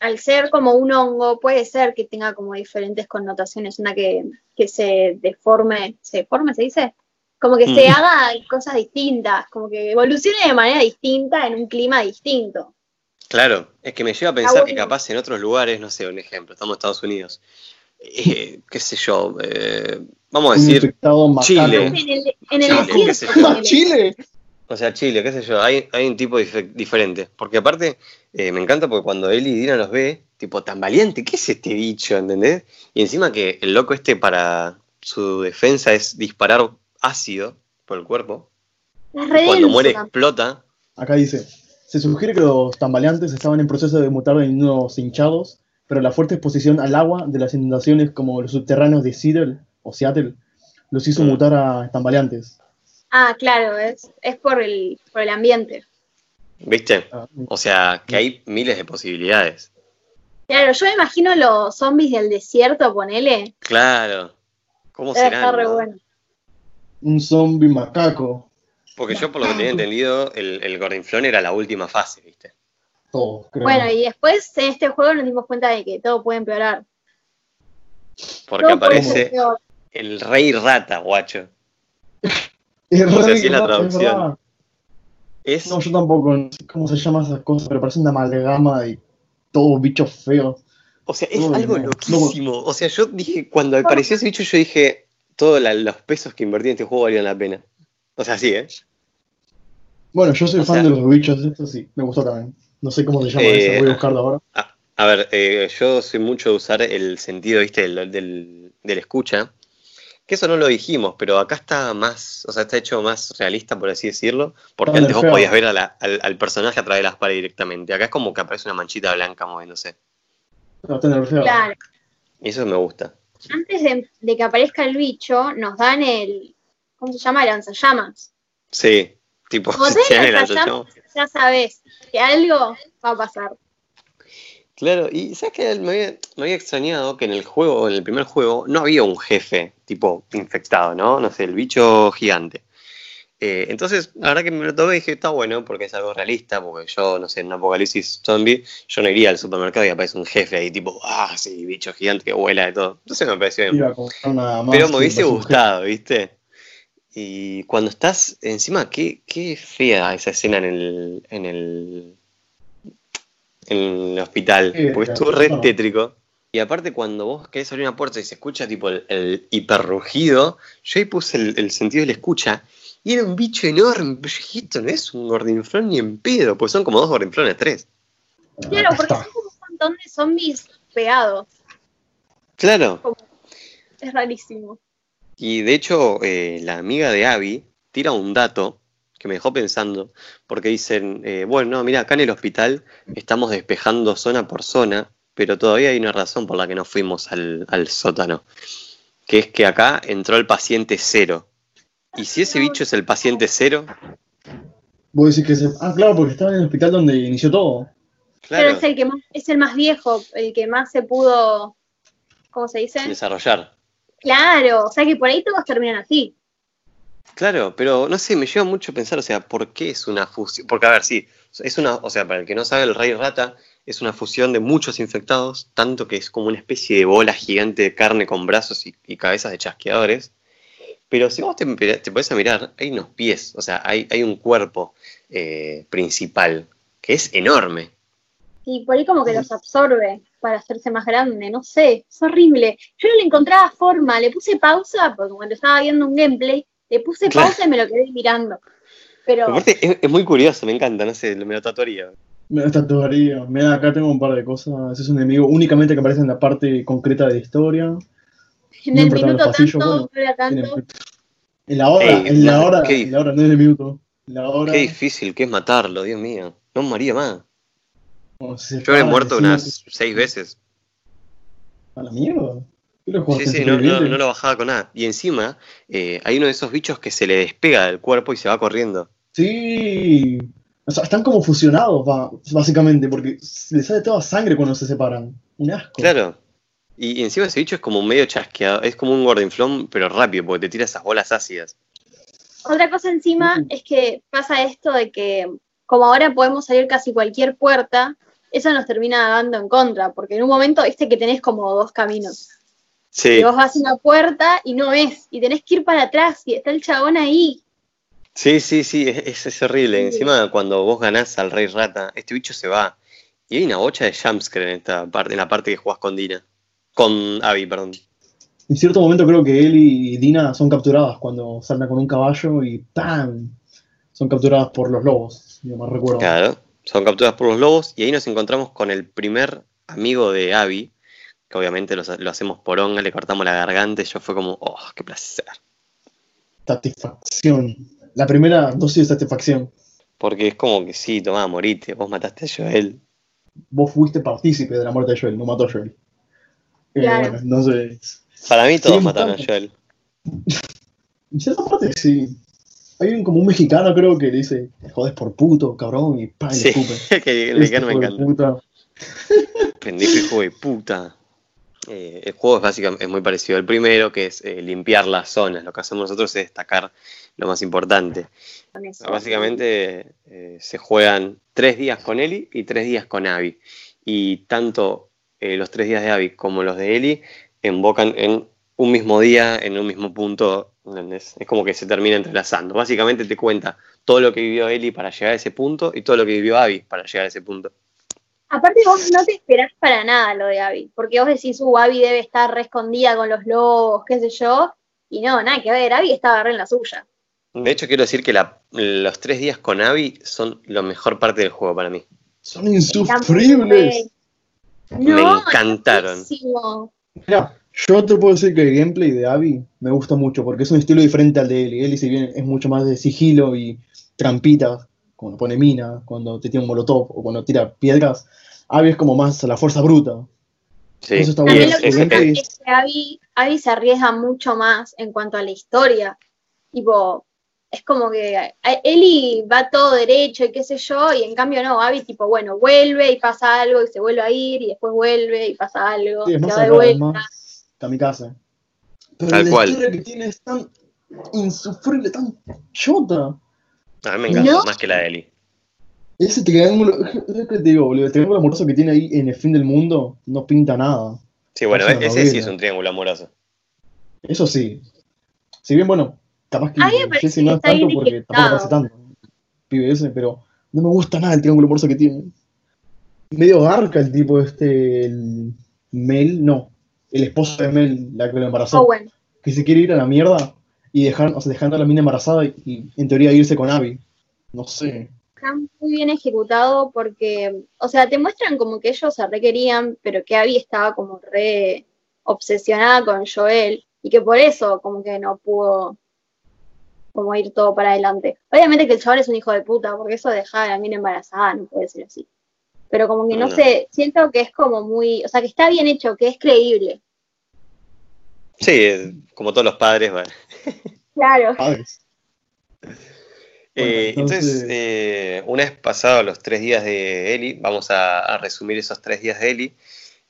[SPEAKER 3] al ser como un hongo, puede ser que tenga como diferentes connotaciones, una que, que se deforme, ¿se deforme se dice? Como que se
[SPEAKER 1] Mm.
[SPEAKER 3] haga cosas distintas, como que evolucione de manera distinta en un clima distinto.
[SPEAKER 1] Claro, es que me lleva a pensar que capaz en otros lugares, no sé, un ejemplo, estamos en Estados Unidos, eh, qué sé yo, eh, vamos a decir. Chile.
[SPEAKER 3] En el, el.
[SPEAKER 1] ¡Chile! O sea, Chile, qué sé yo, hay, hay un tipo dife- diferente. Porque aparte, eh, me encanta porque cuando él y Dina los ve, tipo, tan valiente, ¿qué es este bicho? ¿Entendés? Y encima que el loco este para su defensa es disparar ácido por el cuerpo. Y cuando muere explota.
[SPEAKER 2] Acá dice, se sugiere que los tambaleantes estaban en proceso de mutar en unos hinchados, pero la fuerte exposición al agua de las inundaciones como los subterráneos de Seattle o Seattle los hizo
[SPEAKER 1] Mm.
[SPEAKER 2] mutar a tambaleantes.
[SPEAKER 3] Ah, claro, es, es por, el, por el ambiente.
[SPEAKER 1] ¿Viste?
[SPEAKER 2] Ah,
[SPEAKER 1] O sea, que hay miles de posibilidades.
[SPEAKER 3] Claro, yo me imagino los zombies del desierto, ponele.
[SPEAKER 1] Claro. ¿Cómo
[SPEAKER 3] Debe
[SPEAKER 1] será?
[SPEAKER 3] estar re bueno.
[SPEAKER 2] un zombie macaco.
[SPEAKER 1] Porque yo, por lo que tenía entendido, el, el gordinflón era la última fase, ¿viste?
[SPEAKER 2] Todo, creo.
[SPEAKER 3] Bueno, y después en este juego nos dimos cuenta de que todo puede empeorar.
[SPEAKER 1] Porque
[SPEAKER 3] Todo
[SPEAKER 1] aparece el rey rata, guacho.
[SPEAKER 2] Es
[SPEAKER 1] o sea, así es la traducción. Es,
[SPEAKER 2] No, yo tampoco, no sé cómo se llama esa cosa, pero parece una amalgama de todos bichos feos.
[SPEAKER 1] o sea, es
[SPEAKER 2] Uy,
[SPEAKER 1] algo
[SPEAKER 2] no.
[SPEAKER 1] loquísimo. O sea, yo dije, cuando apareció ese bicho, yo dije, todos los pesos que invertí en este juego valían la pena. O sea, sí, ¿eh?
[SPEAKER 2] Bueno, yo soy
[SPEAKER 1] O
[SPEAKER 2] fan
[SPEAKER 1] sea-
[SPEAKER 2] de los bichos, esto sí, me gustó también. No sé cómo se llama
[SPEAKER 1] Eh,
[SPEAKER 2] eso, voy a buscarlo ahora.
[SPEAKER 1] A, a ver, eh, yo soy mucho de usar el sentido, ¿viste? Del, del, del escucha. Que eso no lo dijimos, pero acá está más, o sea, está hecho más realista, por así decirlo. Porque antes vos podías ver a la- al, al personaje a través de las paredes directamente. Acá es como que aparece una manchita blanca moviéndose.
[SPEAKER 2] No.
[SPEAKER 3] Claro.
[SPEAKER 1] Y eso me gusta.
[SPEAKER 3] Antes de, de que aparezca el bicho, nos dan el. ¿Cómo se llama? El lanzallamas.
[SPEAKER 1] Sí, tipo, si
[SPEAKER 3] lanzallamas, ya sabes que algo va a pasar.
[SPEAKER 1] Claro, y sabes que me había, me había extrañado que en el juego, en el primer juego, no había un jefe tipo infectado, ¿no? No sé, el bicho gigante. Eh, entonces, la verdad que me lo tomé y dije, está bueno, porque es algo realista, porque yo, no sé, en un apocalipsis zombie, yo no iría al supermercado y aparece un jefe ahí, tipo, ah, sí, bicho gigante que vuela de todo. Entonces me pareció bien. Pero me hubiese gustado, ¿viste? Y cuando estás, encima, qué, qué fea esa escena en el, en el, en el hospital,
[SPEAKER 2] Sí,
[SPEAKER 1] porque estuvo re
[SPEAKER 2] no.
[SPEAKER 1] tétrico. Y aparte cuando vos querés abrir una puerta y se escucha tipo el, el hiperrugido, yo ahí puse el, el sentido de la escucha, y era un bicho enorme, pero yo dije, esto no es un gordinflón ni en pedo, pues son como dos gordinflones, tres.
[SPEAKER 3] Claro, porque son como un montón de zombies pegados.
[SPEAKER 1] Claro.
[SPEAKER 3] Es rarísimo.
[SPEAKER 1] Y de hecho, eh, la amiga de Abby tira un dato que me dejó pensando, porque dicen, eh, bueno, no, mira, acá en el hospital estamos despejando zona por zona, pero todavía hay una razón por la que no fuimos al, al sótano, que es que acá entró el paciente cero. Y si ese bicho es el paciente cero,
[SPEAKER 2] Vos decís que se... Ah, claro, porque estaba en el hospital donde inició todo.
[SPEAKER 3] Pero
[SPEAKER 1] claro,
[SPEAKER 3] es el que más, es el más viejo, el que más se pudo, ¿cómo se dice?
[SPEAKER 1] desarrollar.
[SPEAKER 3] Claro, o sea que por ahí todos terminan así.
[SPEAKER 1] Claro, pero no sé, me lleva mucho a pensar, o sea, ¿por qué es una fusión? Porque, a ver, sí, es una, o sea, para el que no sabe, el rey rata es una fusión de muchos infectados, tanto que es como una especie de bola gigante de carne con brazos y, cabezas de chasqueadores. Pero si vos te, te podés a mirar, hay unos pies, o sea, hay, hay un cuerpo eh, principal que es enorme.
[SPEAKER 3] Y por ahí como que los absorbe para hacerse más grande, no sé, es horrible. Yo no le encontraba forma, le puse pausa, porque cuando estaba viendo un gameplay, le puse pausa y me lo quedé mirando. Pero...
[SPEAKER 1] Aparte, es, muy curioso, me encanta, no sé, me lo tatuaría.
[SPEAKER 2] Me lo tatuaría. Mira, acá tengo un par de cosas. Es un enemigo únicamente que aparece en la parte concreta de la historia.
[SPEAKER 3] En el minuto tanto, tanto.
[SPEAKER 2] En la hora, en la hora, en la hora, no en el minuto. La hora...
[SPEAKER 1] Qué difícil que es matarlo, Dios mío. No moría más. Yo he muerto unas seis veces.
[SPEAKER 2] ¿A la mierda?
[SPEAKER 1] Sí, sí, no, lo bajaba con nada. Y encima, eh, hay uno de esos bichos que se le despega del cuerpo y se va corriendo.
[SPEAKER 2] Sí. O sea, están como fusionados, básicamente, porque les sale toda sangre cuando se separan. Un asco.
[SPEAKER 1] Claro. Y, encima ese bicho es como medio chasqueado, es como un gordinflón, pero rápido, porque te tira esas bolas ácidas.
[SPEAKER 3] Otra cosa encima es que pasa esto de que, como ahora podemos salir casi cualquier puerta, eso nos termina dando en contra, porque en un momento viste que tenés como dos caminos. Y vos vas a una puerta y no ves, y tenés que ir para atrás, y está el chabón ahí.
[SPEAKER 1] Sí, sí, sí, es, es horrible. Encima, cuando vos ganás al Rey Rata, este bicho se va. Y hay una bocha de jumpscare en esta parte, en la parte que jugás con Dina. Con Abby, perdón.
[SPEAKER 2] En cierto momento creo que él y Dina son capturadas cuando saltan con un caballo y ¡pam! Son capturadas por los lobos, yo me recuerdo.
[SPEAKER 1] Claro, son capturadas por los lobos y ahí nos encontramos con el primer amigo de Abby, que obviamente lo, hacemos por onga, le cortamos la garganta y yo fue como, oh, qué placer.
[SPEAKER 2] Satisfacción. La primera dosis de satisfacción.
[SPEAKER 1] Porque es como que sí, tomá, morite, vos mataste a Joel.
[SPEAKER 2] Vos fuiste partícipe de la muerte de Joel, no mató a Joel. Eh, entonces...
[SPEAKER 1] Para mí todos mataron a Joel.
[SPEAKER 2] En cierta parte sí. Hay un, como un mexicano creo que le dice, jodes por puto, cabrón, y pa,
[SPEAKER 1] sí,
[SPEAKER 2] le
[SPEAKER 1] que el mexicano me encanta. Pendejo hijo de puta. Eh, el juego es básicamente es muy parecido al primero, que es eh, limpiar las zonas. Lo que hacemos nosotros es destacar lo más importante. Básicamente eh, se juegan tres días con Eli y tres días con Abby. Y tanto los tres días de Abby como los de Eli invocan en un mismo día, en un mismo punto. Es como que se termina entrelazando. Básicamente te cuenta todo lo que vivió Eli para llegar a ese punto y todo lo que vivió Abby para llegar a ese punto.
[SPEAKER 3] Aparte vos no te esperás para nada lo de Abby, porque vos decís, uh, Abby debe estar re escondida con los lobos, qué sé yo, y no, nada que ver, Abby estaba re en la suya.
[SPEAKER 1] De hecho, quiero decir que los tres días con Abby son la mejor parte del juego para mí.
[SPEAKER 2] Son insufribles.
[SPEAKER 1] me encantaron.
[SPEAKER 2] Mira, yo te puedo decir que el gameplay de Abby me gusta mucho, porque es un estilo diferente al de Ellie. Ellie, si bien es mucho más de sigilo y trampitas, cuando pone mina, cuando te tira un molotov o cuando tira piedras, Abby es como más la fuerza bruta.
[SPEAKER 3] Sí. Eso está bueno. Lo que es, que Abby, se arriesga mucho más en cuanto a la historia. Tipo, es como que Eli va todo derecho y qué sé yo, y en cambio no, Abby tipo, bueno, vuelve y pasa algo y se vuelve a ir y después vuelve y pasa algo,
[SPEAKER 2] sí,
[SPEAKER 3] es
[SPEAKER 2] más de vuelta. casa. Pero
[SPEAKER 1] Tal
[SPEAKER 2] la
[SPEAKER 1] cual.
[SPEAKER 2] historia que tiene es tan insufrible, tan chota.
[SPEAKER 1] A mí me encanta más que la de Eli.
[SPEAKER 2] Ese triángulo, es que te digo, el triángulo amoroso que tiene ahí en el fin del mundo no pinta nada.
[SPEAKER 1] Sí, bueno, ese sí es un triángulo amoroso.
[SPEAKER 2] Eso sí. Si bien, bueno, capaz que Jesse no es tanto porque tampoco parece tanto. Pibe ese, pero no me gusta nada el triángulo amoroso que tiene. Medio garca el tipo este, el Mel, no, el esposo de Mel, la que lo embarazó.
[SPEAKER 3] Oh, bueno.
[SPEAKER 2] Que se quiere ir a la mierda y dejar, o sea, dejando a la mina embarazada y, en teoría irse con Abby. No sé.
[SPEAKER 3] Está muy bien ejecutado porque, o sea, te muestran como que ellos se requerían, pero que Abby estaba como re obsesionada con Joel y que por eso como que no pudo como ir todo para adelante. Obviamente que el chaval es un hijo de puta, porque eso de dejar a la mina embarazada no puede ser así. Pero como que no, sé, siento que es como muy, o sea, que está bien hecho, que es creíble.
[SPEAKER 1] Sí, como todos los padres, bueno.
[SPEAKER 3] Claro.
[SPEAKER 1] Eh, entonces, eh, una vez pasados los tres días de Eli, vamos a, resumir esos tres días de Eli.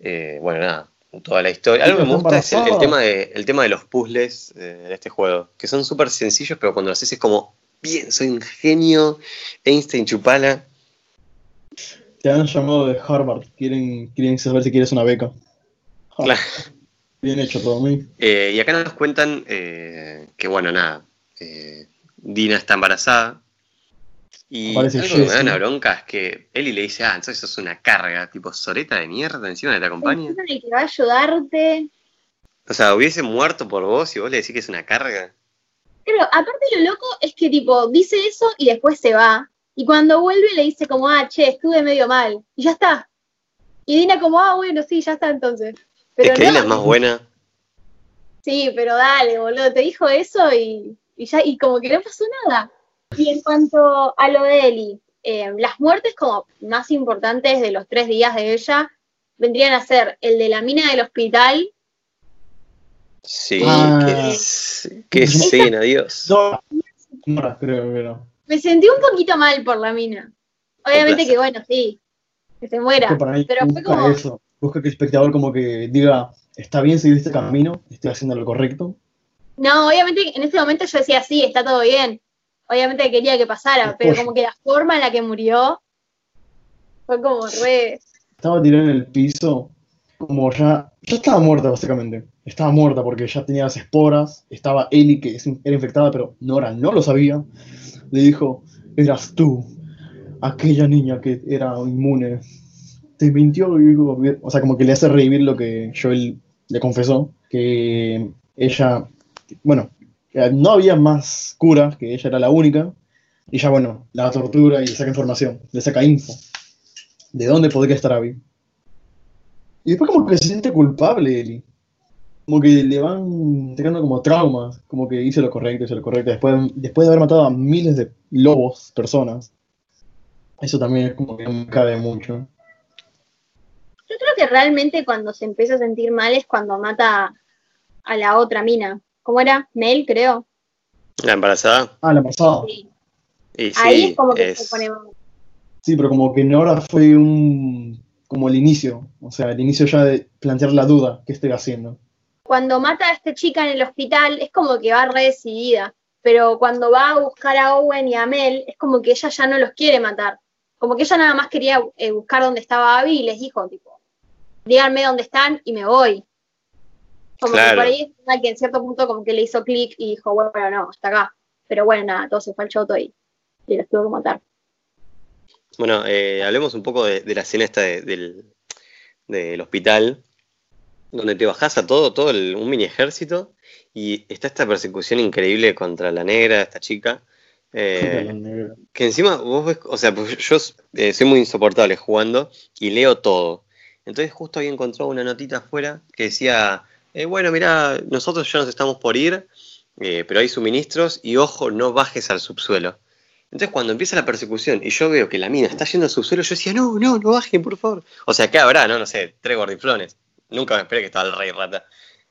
[SPEAKER 1] Eh, bueno, nada, toda la historia. Algo que me gusta es el, tema de, el tema de los puzzles eh, de este juego, que son súper sencillos, pero cuando lo haces es como, bien, soy un genio, Einstein Chupala.
[SPEAKER 2] Te han llamado de Harvard. Quieren, quieren saber si quieres una beca. Ah,
[SPEAKER 1] Claro.
[SPEAKER 2] Bien hecho todo mí.
[SPEAKER 1] Eh, y acá nos cuentan eh, que, bueno, nada, eh, Dina está embarazada. Y algo que me da una bronca es que Eli le dice, ah, entonces sos una carga, tipo soreta de mierda encima de la compañía.
[SPEAKER 3] Encima de que va a ayudarte.
[SPEAKER 1] O sea, hubiese muerto por vos y vos le decís que es una carga.
[SPEAKER 3] Pero aparte lo loco es que tipo dice eso y después se va. Y cuando vuelve le dice como, ah, che, estuve medio mal. Y ya está. Y Dina como, ah, bueno, sí, ya está entonces. Pero
[SPEAKER 1] es que
[SPEAKER 3] no,
[SPEAKER 1] Eli es más buena.
[SPEAKER 3] Sí, pero dale, boludo, te dijo eso y, y ya, y como que no pasó nada. Y en cuanto a lo de Eli, eh, las muertes como más importantes de los tres días de ella vendrían a ser el de la mina del hospital.
[SPEAKER 1] Sí,
[SPEAKER 2] Ah.
[SPEAKER 1] qué, escena, Dios.
[SPEAKER 2] No, no, creo que no.
[SPEAKER 3] Me sentí un poquito mal por la mina. Obviamente que bueno, sí, que se muera.
[SPEAKER 2] Que
[SPEAKER 3] Pero fue como,
[SPEAKER 2] eso. Busca que el espectador como que diga, está bien seguir este camino, estoy haciendo lo correcto.
[SPEAKER 3] no, obviamente en ese momento yo decía, sí, está todo bien. Obviamente quería que pasara, pero como que la forma en la que murió fue como re...
[SPEAKER 2] Estaba tirada en el piso, como ya, ya estaba muerta básicamente. Estaba muerta porque ya tenía las esporas. Estaba Ellie que era infectada, pero Nora no lo sabía. Le dijo, eras tú, aquella niña que era inmune. Te mintió, o sea, como que le hace revivir lo que Joel le confesó, que ella, bueno, no había más curas, que ella era la única, y ya, bueno, la tortura y le saca información, le saca info de dónde podría estar Abby. Y después como que se siente culpable Ellie. Como que le van teniendo como traumas, como que hice lo correcto, hice lo correcto, después, después de haber matado a miles de lobos, personas. Eso también es como que me cabe mucho.
[SPEAKER 3] Yo creo que realmente cuando se empieza a sentir mal es cuando mata a la otra mina. ¿Cómo era? Mel, creo.
[SPEAKER 1] La embarazada.
[SPEAKER 2] Ah, la pasada.
[SPEAKER 3] Sí.
[SPEAKER 1] Y sí,
[SPEAKER 3] Ahí es como que
[SPEAKER 1] es-
[SPEAKER 3] se pone mal.
[SPEAKER 2] Sí, pero como que Nora fue un... como el inicio, o sea, el inicio ya de plantear la duda, ¿qué estoy haciendo?
[SPEAKER 3] Cuando mata a esta chica en el hospital es como que va re decidida. Pero cuando va a buscar a Owen y a Mel es como que ella ya no los quiere matar. Como que ella nada más quería eh, buscar dónde estaba Abby y les dijo, tipo, díganme dónde están y me voy. Como que por ahí es que en cierto punto como que le hizo clic y dijo, bueno, no, hasta acá. Pero bueno, nada, todo se fue al choto y, y los tuvo que matar.
[SPEAKER 1] Bueno, eh, hablemos un poco de, de la escena esta de- del, del hospital, donde te bajás a todo, todo el- un mini ejército, y está esta persecución increíble contra la negra, esta chica. eh, que encima vos ves, o sea, pues yo eh, soy muy insoportable jugando y leo todo. Entonces justo había encontrado una notita afuera que decía, eh, bueno, mira, nosotros ya nos estamos por ir, eh, pero hay suministros y ojo, no bajes al subsuelo. Entonces cuando empieza la persecución y yo veo que la mina está yendo al subsuelo, yo decía, no, no, no bajen, por favor. O sea, ¿qué habrá? No, no sé, tres gordiflones. Nunca me esperé que estaba el rey rata.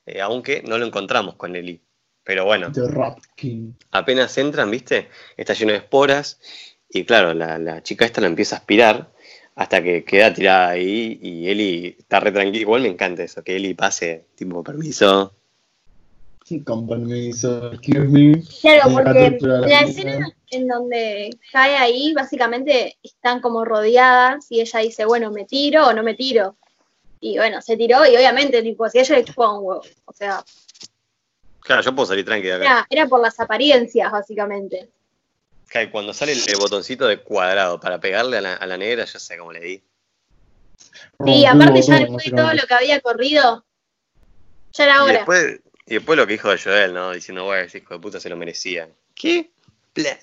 [SPEAKER 1] Eh, aunque no lo encontramos con Eli. Pero bueno,
[SPEAKER 2] The Rat King.
[SPEAKER 1] apenas entran, ¿viste? Está lleno de esporas y claro, la, la chica esta la empieza a aspirar hasta que queda tirada ahí y Eli está re tranquila. Igual me encanta eso, que Eli pase, tipo, permiso.
[SPEAKER 2] Con permiso, excuse me.
[SPEAKER 3] Claro, porque
[SPEAKER 2] 14 horas
[SPEAKER 3] la
[SPEAKER 2] de
[SPEAKER 3] escena en donde cae ahí, básicamente están como rodeadas y ella dice, bueno, ¿me tiro o no me tiro? Y bueno, se tiró y obviamente, tipo, si ella le un huevo. O sea,
[SPEAKER 1] Claro, yo puedo salir tranquila acá.
[SPEAKER 3] era, era por las apariencias, básicamente.
[SPEAKER 1] Cuando sale el, el botoncito de cuadrado para pegarle a la, a la negra, yo sé cómo le di.
[SPEAKER 3] Sí, aparte ya después de todo lo que había corrido, ya era
[SPEAKER 1] Y
[SPEAKER 3] hora.
[SPEAKER 1] después, y después lo que dijo de Joel, ¿no? Diciendo, bueno, ese hijo de puta se lo merecía. ¿Qué? Bla.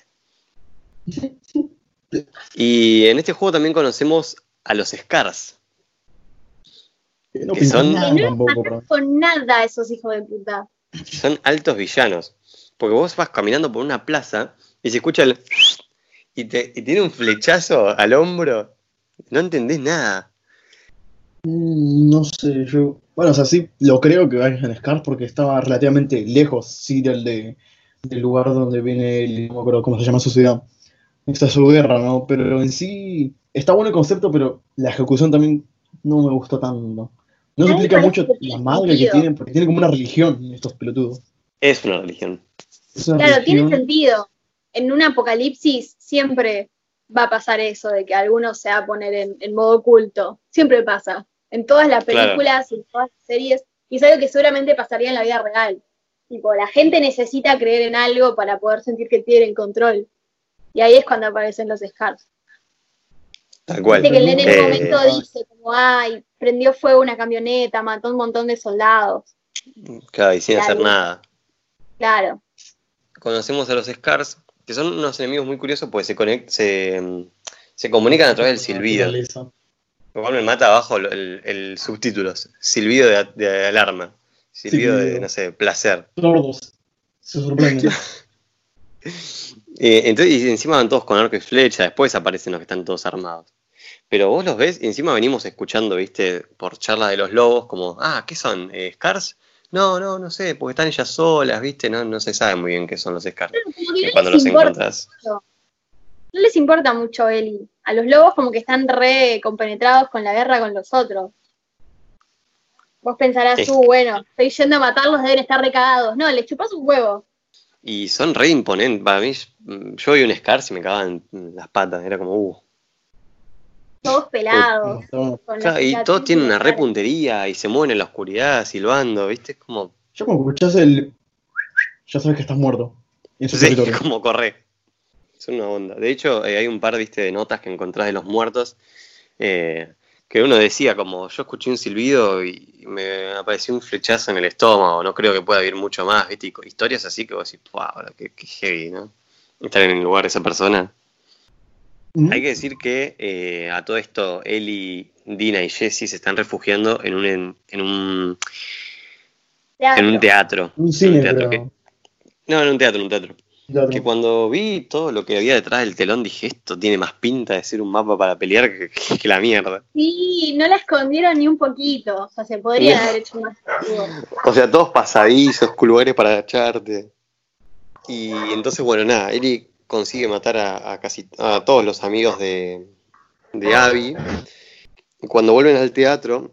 [SPEAKER 1] Y en este juego también conocemos a los Scars.
[SPEAKER 2] Que no
[SPEAKER 1] que son-
[SPEAKER 2] nada
[SPEAKER 3] Que no
[SPEAKER 2] tampoco, bro.
[SPEAKER 3] Con nada esos hijos de puta.
[SPEAKER 1] Son altos villanos. Porque vos vas caminando por una plaza y se escucha el... Y, te, y tiene un flechazo al hombro. No entendés nada.
[SPEAKER 2] No sé, yo. Bueno, o sea, sí, lo creo que vaya en Scar porque estaba relativamente lejos, sí, del, de, del lugar donde viene el. No me acuerdo cómo se llama su ciudad. Esta es su guerra, ¿no? Pero en sí. Está bueno el concepto, pero la ejecución también no me gustó tanto. No se
[SPEAKER 3] A
[SPEAKER 2] explica mucho
[SPEAKER 3] tiene
[SPEAKER 2] la madre que tienen, porque tienen como una religión estos pelotudos.
[SPEAKER 1] Es una religión.
[SPEAKER 2] Es una
[SPEAKER 3] Claro, tiene
[SPEAKER 2] religión-
[SPEAKER 3] sentido. En un apocalipsis siempre va a pasar eso de que alguno se va a poner en, en modo oculto. Siempre pasa. En todas las
[SPEAKER 1] Claro.
[SPEAKER 3] películas y en todas las series. Y es algo que seguramente pasaría en la vida real. Tipo, la gente necesita creer en algo para poder sentir que tiene el control. Y ahí es cuando aparecen los Scars.
[SPEAKER 1] Tal cual.
[SPEAKER 3] Dice que el nene en un
[SPEAKER 1] Eh,
[SPEAKER 3] momento dice como, ay, prendió fuego una camioneta, mató un montón de soldados.
[SPEAKER 1] Claro, y sin hacer
[SPEAKER 3] Claro.
[SPEAKER 1] nada.
[SPEAKER 3] Claro.
[SPEAKER 1] Conocemos a los Scars, que son unos enemigos muy curiosos porque se, conect- se, mm, se comunican a través del silbido. Igual me mata abajo el, el, subtítulos. Silbido de, de alarma. Silbido de, no sé, placer.
[SPEAKER 2] Sordos. Se sorprenden.
[SPEAKER 1] Eh, entonces, y encima van todos con arco y flecha, después aparecen los que están todos armados. Pero vos los ves y encima venimos escuchando, viste, por charla de los lobos, como, ah, ¿qué son? Eh, ¿Scars? No, no, no sé, porque están ellas solas, viste, no, no se sabe muy bien qué son los
[SPEAKER 3] que
[SPEAKER 1] Eh,
[SPEAKER 3] no
[SPEAKER 1] cuando los
[SPEAKER 3] importa
[SPEAKER 1] encontrás.
[SPEAKER 3] no les importa mucho Eli. A los lobos como que están re compenetrados con la guerra con los otros. Vos pensarás, uh, bueno, estoy yendo a matarlos, deben estar recagados. No, les chupás un huevo.
[SPEAKER 1] Y son re imponentes. Para mí, yo vi un Scars y me cagaban las patas, era como, uh.
[SPEAKER 3] Todos pelados.
[SPEAKER 2] No,
[SPEAKER 3] con
[SPEAKER 1] Claro, y todos tienen una repuntería y se mueven en la oscuridad silbando, viste, es como,
[SPEAKER 2] Yo cuando escuchás el. Ya sabes que estás muerto. Su
[SPEAKER 1] sí,
[SPEAKER 2] territorio.
[SPEAKER 1] como corre. Es una onda. De hecho, eh, hay un par, viste, de notas que encontrás de los muertos. eh, que uno decía como, yo escuché un silbido y me apareció un flechazo en el estómago, no creo que pueda haber mucho más, viste, y historias así que vos decís, wow, qué, qué heavy, ¿no? Estar en el lugar de esa persona.
[SPEAKER 2] ¿Mm?
[SPEAKER 1] Hay que decir que eh, a todo esto, Ellie, Dina y Jessie se están refugiando en un, en, en un, en un teatro.
[SPEAKER 2] Un
[SPEAKER 1] En
[SPEAKER 2] cine,
[SPEAKER 1] un teatro
[SPEAKER 2] pero.
[SPEAKER 1] que- no, en un teatro, en un teatro.
[SPEAKER 2] Claro.
[SPEAKER 1] Que cuando vi todo lo que había detrás del telón dije, esto tiene más pinta de ser un mapa para pelear que, que- que la mierda.
[SPEAKER 3] Sí, no la escondieron ni un poquito. O sea, se podrían
[SPEAKER 1] No.
[SPEAKER 3] haber hecho más.
[SPEAKER 1] O sea, todos pasadizos, lugares para agacharte. Y entonces, bueno, nada, Eli consigue matar a, a casi a todos los amigos de, de Abby. Y cuando vuelven al teatro,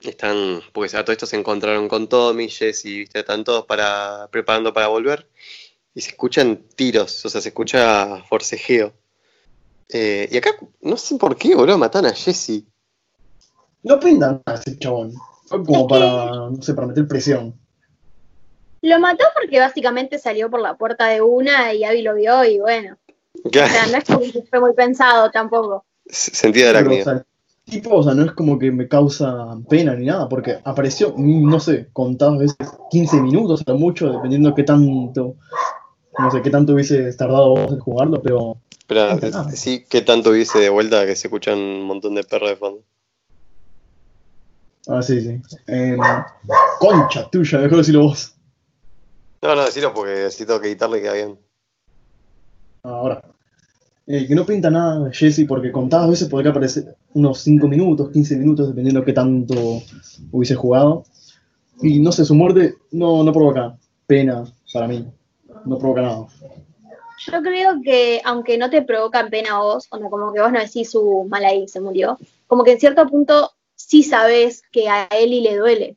[SPEAKER 1] están, porque a todo esto se encontraron con Tommy, Jesse, ¿viste? están todos para, preparando para volver. Y se escuchan tiros, o sea, se escucha forcejeo. Eh, y acá, no sé por qué, boludo, matan a Jesse.
[SPEAKER 2] No pintan a ese chabón. Fue como para, no sé, para meter presión.
[SPEAKER 3] Lo mató porque básicamente salió por la puerta de una y Abby lo vio y bueno. O sea, no es como que fue muy pensado tampoco.
[SPEAKER 1] Sentido
[SPEAKER 2] Pero, o
[SPEAKER 1] arácnido.
[SPEAKER 2] sea, tipo, o sea, no es como que me causa pena ni nada, porque apareció, mm, no sé, contadas veces 15 minutos a lo mucho, dependiendo qué tanto, no sé, qué tanto hubiese tardado vos en jugarlo, pero
[SPEAKER 1] Espera,
[SPEAKER 2] No,
[SPEAKER 1] sí, ¿qué tanto hubiese de vuelta que se escuchan un montón de perros de fondo?
[SPEAKER 2] Ah, sí, sí. Em, concha tuya, mejor decirlo vos.
[SPEAKER 1] No, no, decirlo porque si tengo que editarle queda bien.
[SPEAKER 2] Ahora. Eh, que no pinta nada Jesse porque contadas veces podría aparecer unos 5 minutos, 15 minutos, dependiendo qué tanto hubiese jugado. Y no sé, su muerte no, no provoca pena para mí. No provoca nada.
[SPEAKER 3] Yo creo que aunque no te provocan pena a vos, o no, como que vos no decís su mal ahí, se murió, como que en cierto punto sí sabes que a Eli le duele.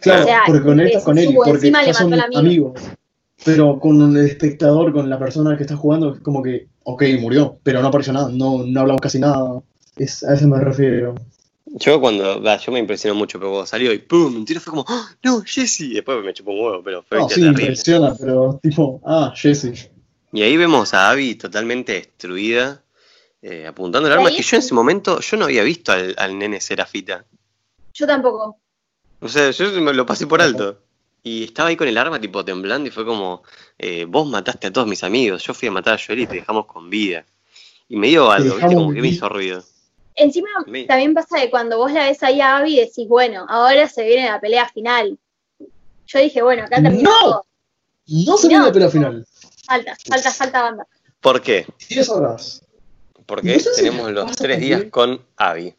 [SPEAKER 2] Claro,
[SPEAKER 3] O sea,
[SPEAKER 2] porque conectas
[SPEAKER 3] que
[SPEAKER 2] con él, porque ya son
[SPEAKER 3] amigo.
[SPEAKER 2] amigos. Pero con el espectador, con la persona que está jugando, es como que, ok, murió, pero no apareció nada, no, no hablamos casi nada. Es, a eso me refiero.
[SPEAKER 1] Yo cuando, va, yo me impresionó mucho, pero cuando salió y ¡pum! Un tiro fue como, ¡Ah, ¡No, Jesse! Y después me chupó un huevo, pero fue
[SPEAKER 2] No, sí,
[SPEAKER 1] terrible.
[SPEAKER 2] impresiona, pero tipo, ah, Jesse.
[SPEAKER 1] Y ahí vemos a Abby totalmente destruida, eh, apuntando el arma, que yo en ese momento, yo no había visto al, al nene Serafita.
[SPEAKER 3] Yo tampoco.
[SPEAKER 1] O sea, yo me lo pasé por alto. Y estaba ahí con el arma tipo temblando y fue como, eh, vos mataste a todos mis amigos, yo fui a matar a Joel y te dejamos con vida. Y me dio algo, ¿viste? Como que me hizo ruido.
[SPEAKER 3] Encima
[SPEAKER 1] Me-
[SPEAKER 3] también pasa que cuando vos la ves ahí a Abby decís, bueno, ahora se viene la pelea final. Yo dije, bueno, acá terminó
[SPEAKER 2] ¡No!
[SPEAKER 3] todo.
[SPEAKER 2] No se
[SPEAKER 3] No.
[SPEAKER 2] viene la pelea final.
[SPEAKER 3] Falta, falta, falta banda.
[SPEAKER 1] ¿Por qué?
[SPEAKER 2] 10 horas.
[SPEAKER 1] Porque
[SPEAKER 2] No sé si
[SPEAKER 1] tenemos los tres días con Abby.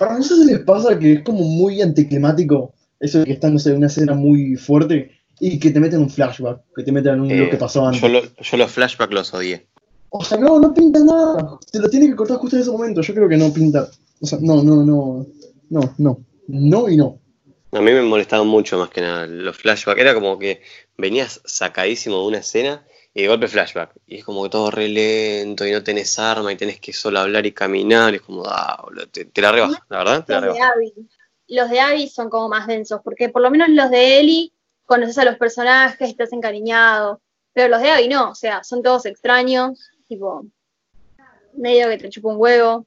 [SPEAKER 2] Para mí eso se les pasa que es como muy anticlimático. Eso de que están, no sé, en una escena muy fuerte y que te meten un flashback, que te meten un,
[SPEAKER 1] Eh,
[SPEAKER 2] lo que pasó antes.
[SPEAKER 1] yo, lo- yo los flashbacks los odié.
[SPEAKER 2] O sea, no, no pinta nada. Te lo tiene que cortar justo en ese momento. Yo creo que no pinta. O sea, no, no, no. no, no. No y no.
[SPEAKER 1] A mí me molestaban mucho más que nada los flashbacks. Era como que venías sacadísimo de una escena y de golpe flashback. Y es como que todo re lento y no tenés arma y tenés que solo hablar y caminar. Y es como, ah, te, te la rebaja, la verdad, te la
[SPEAKER 3] Los de
[SPEAKER 1] rebaja.
[SPEAKER 3] Abby. Los de Abby son como más densos, porque por lo menos los de Ellie conoces a los personajes, estás encariñado, pero los de Abby no, o sea, son todos extraños, tipo, medio que te chupa un huevo.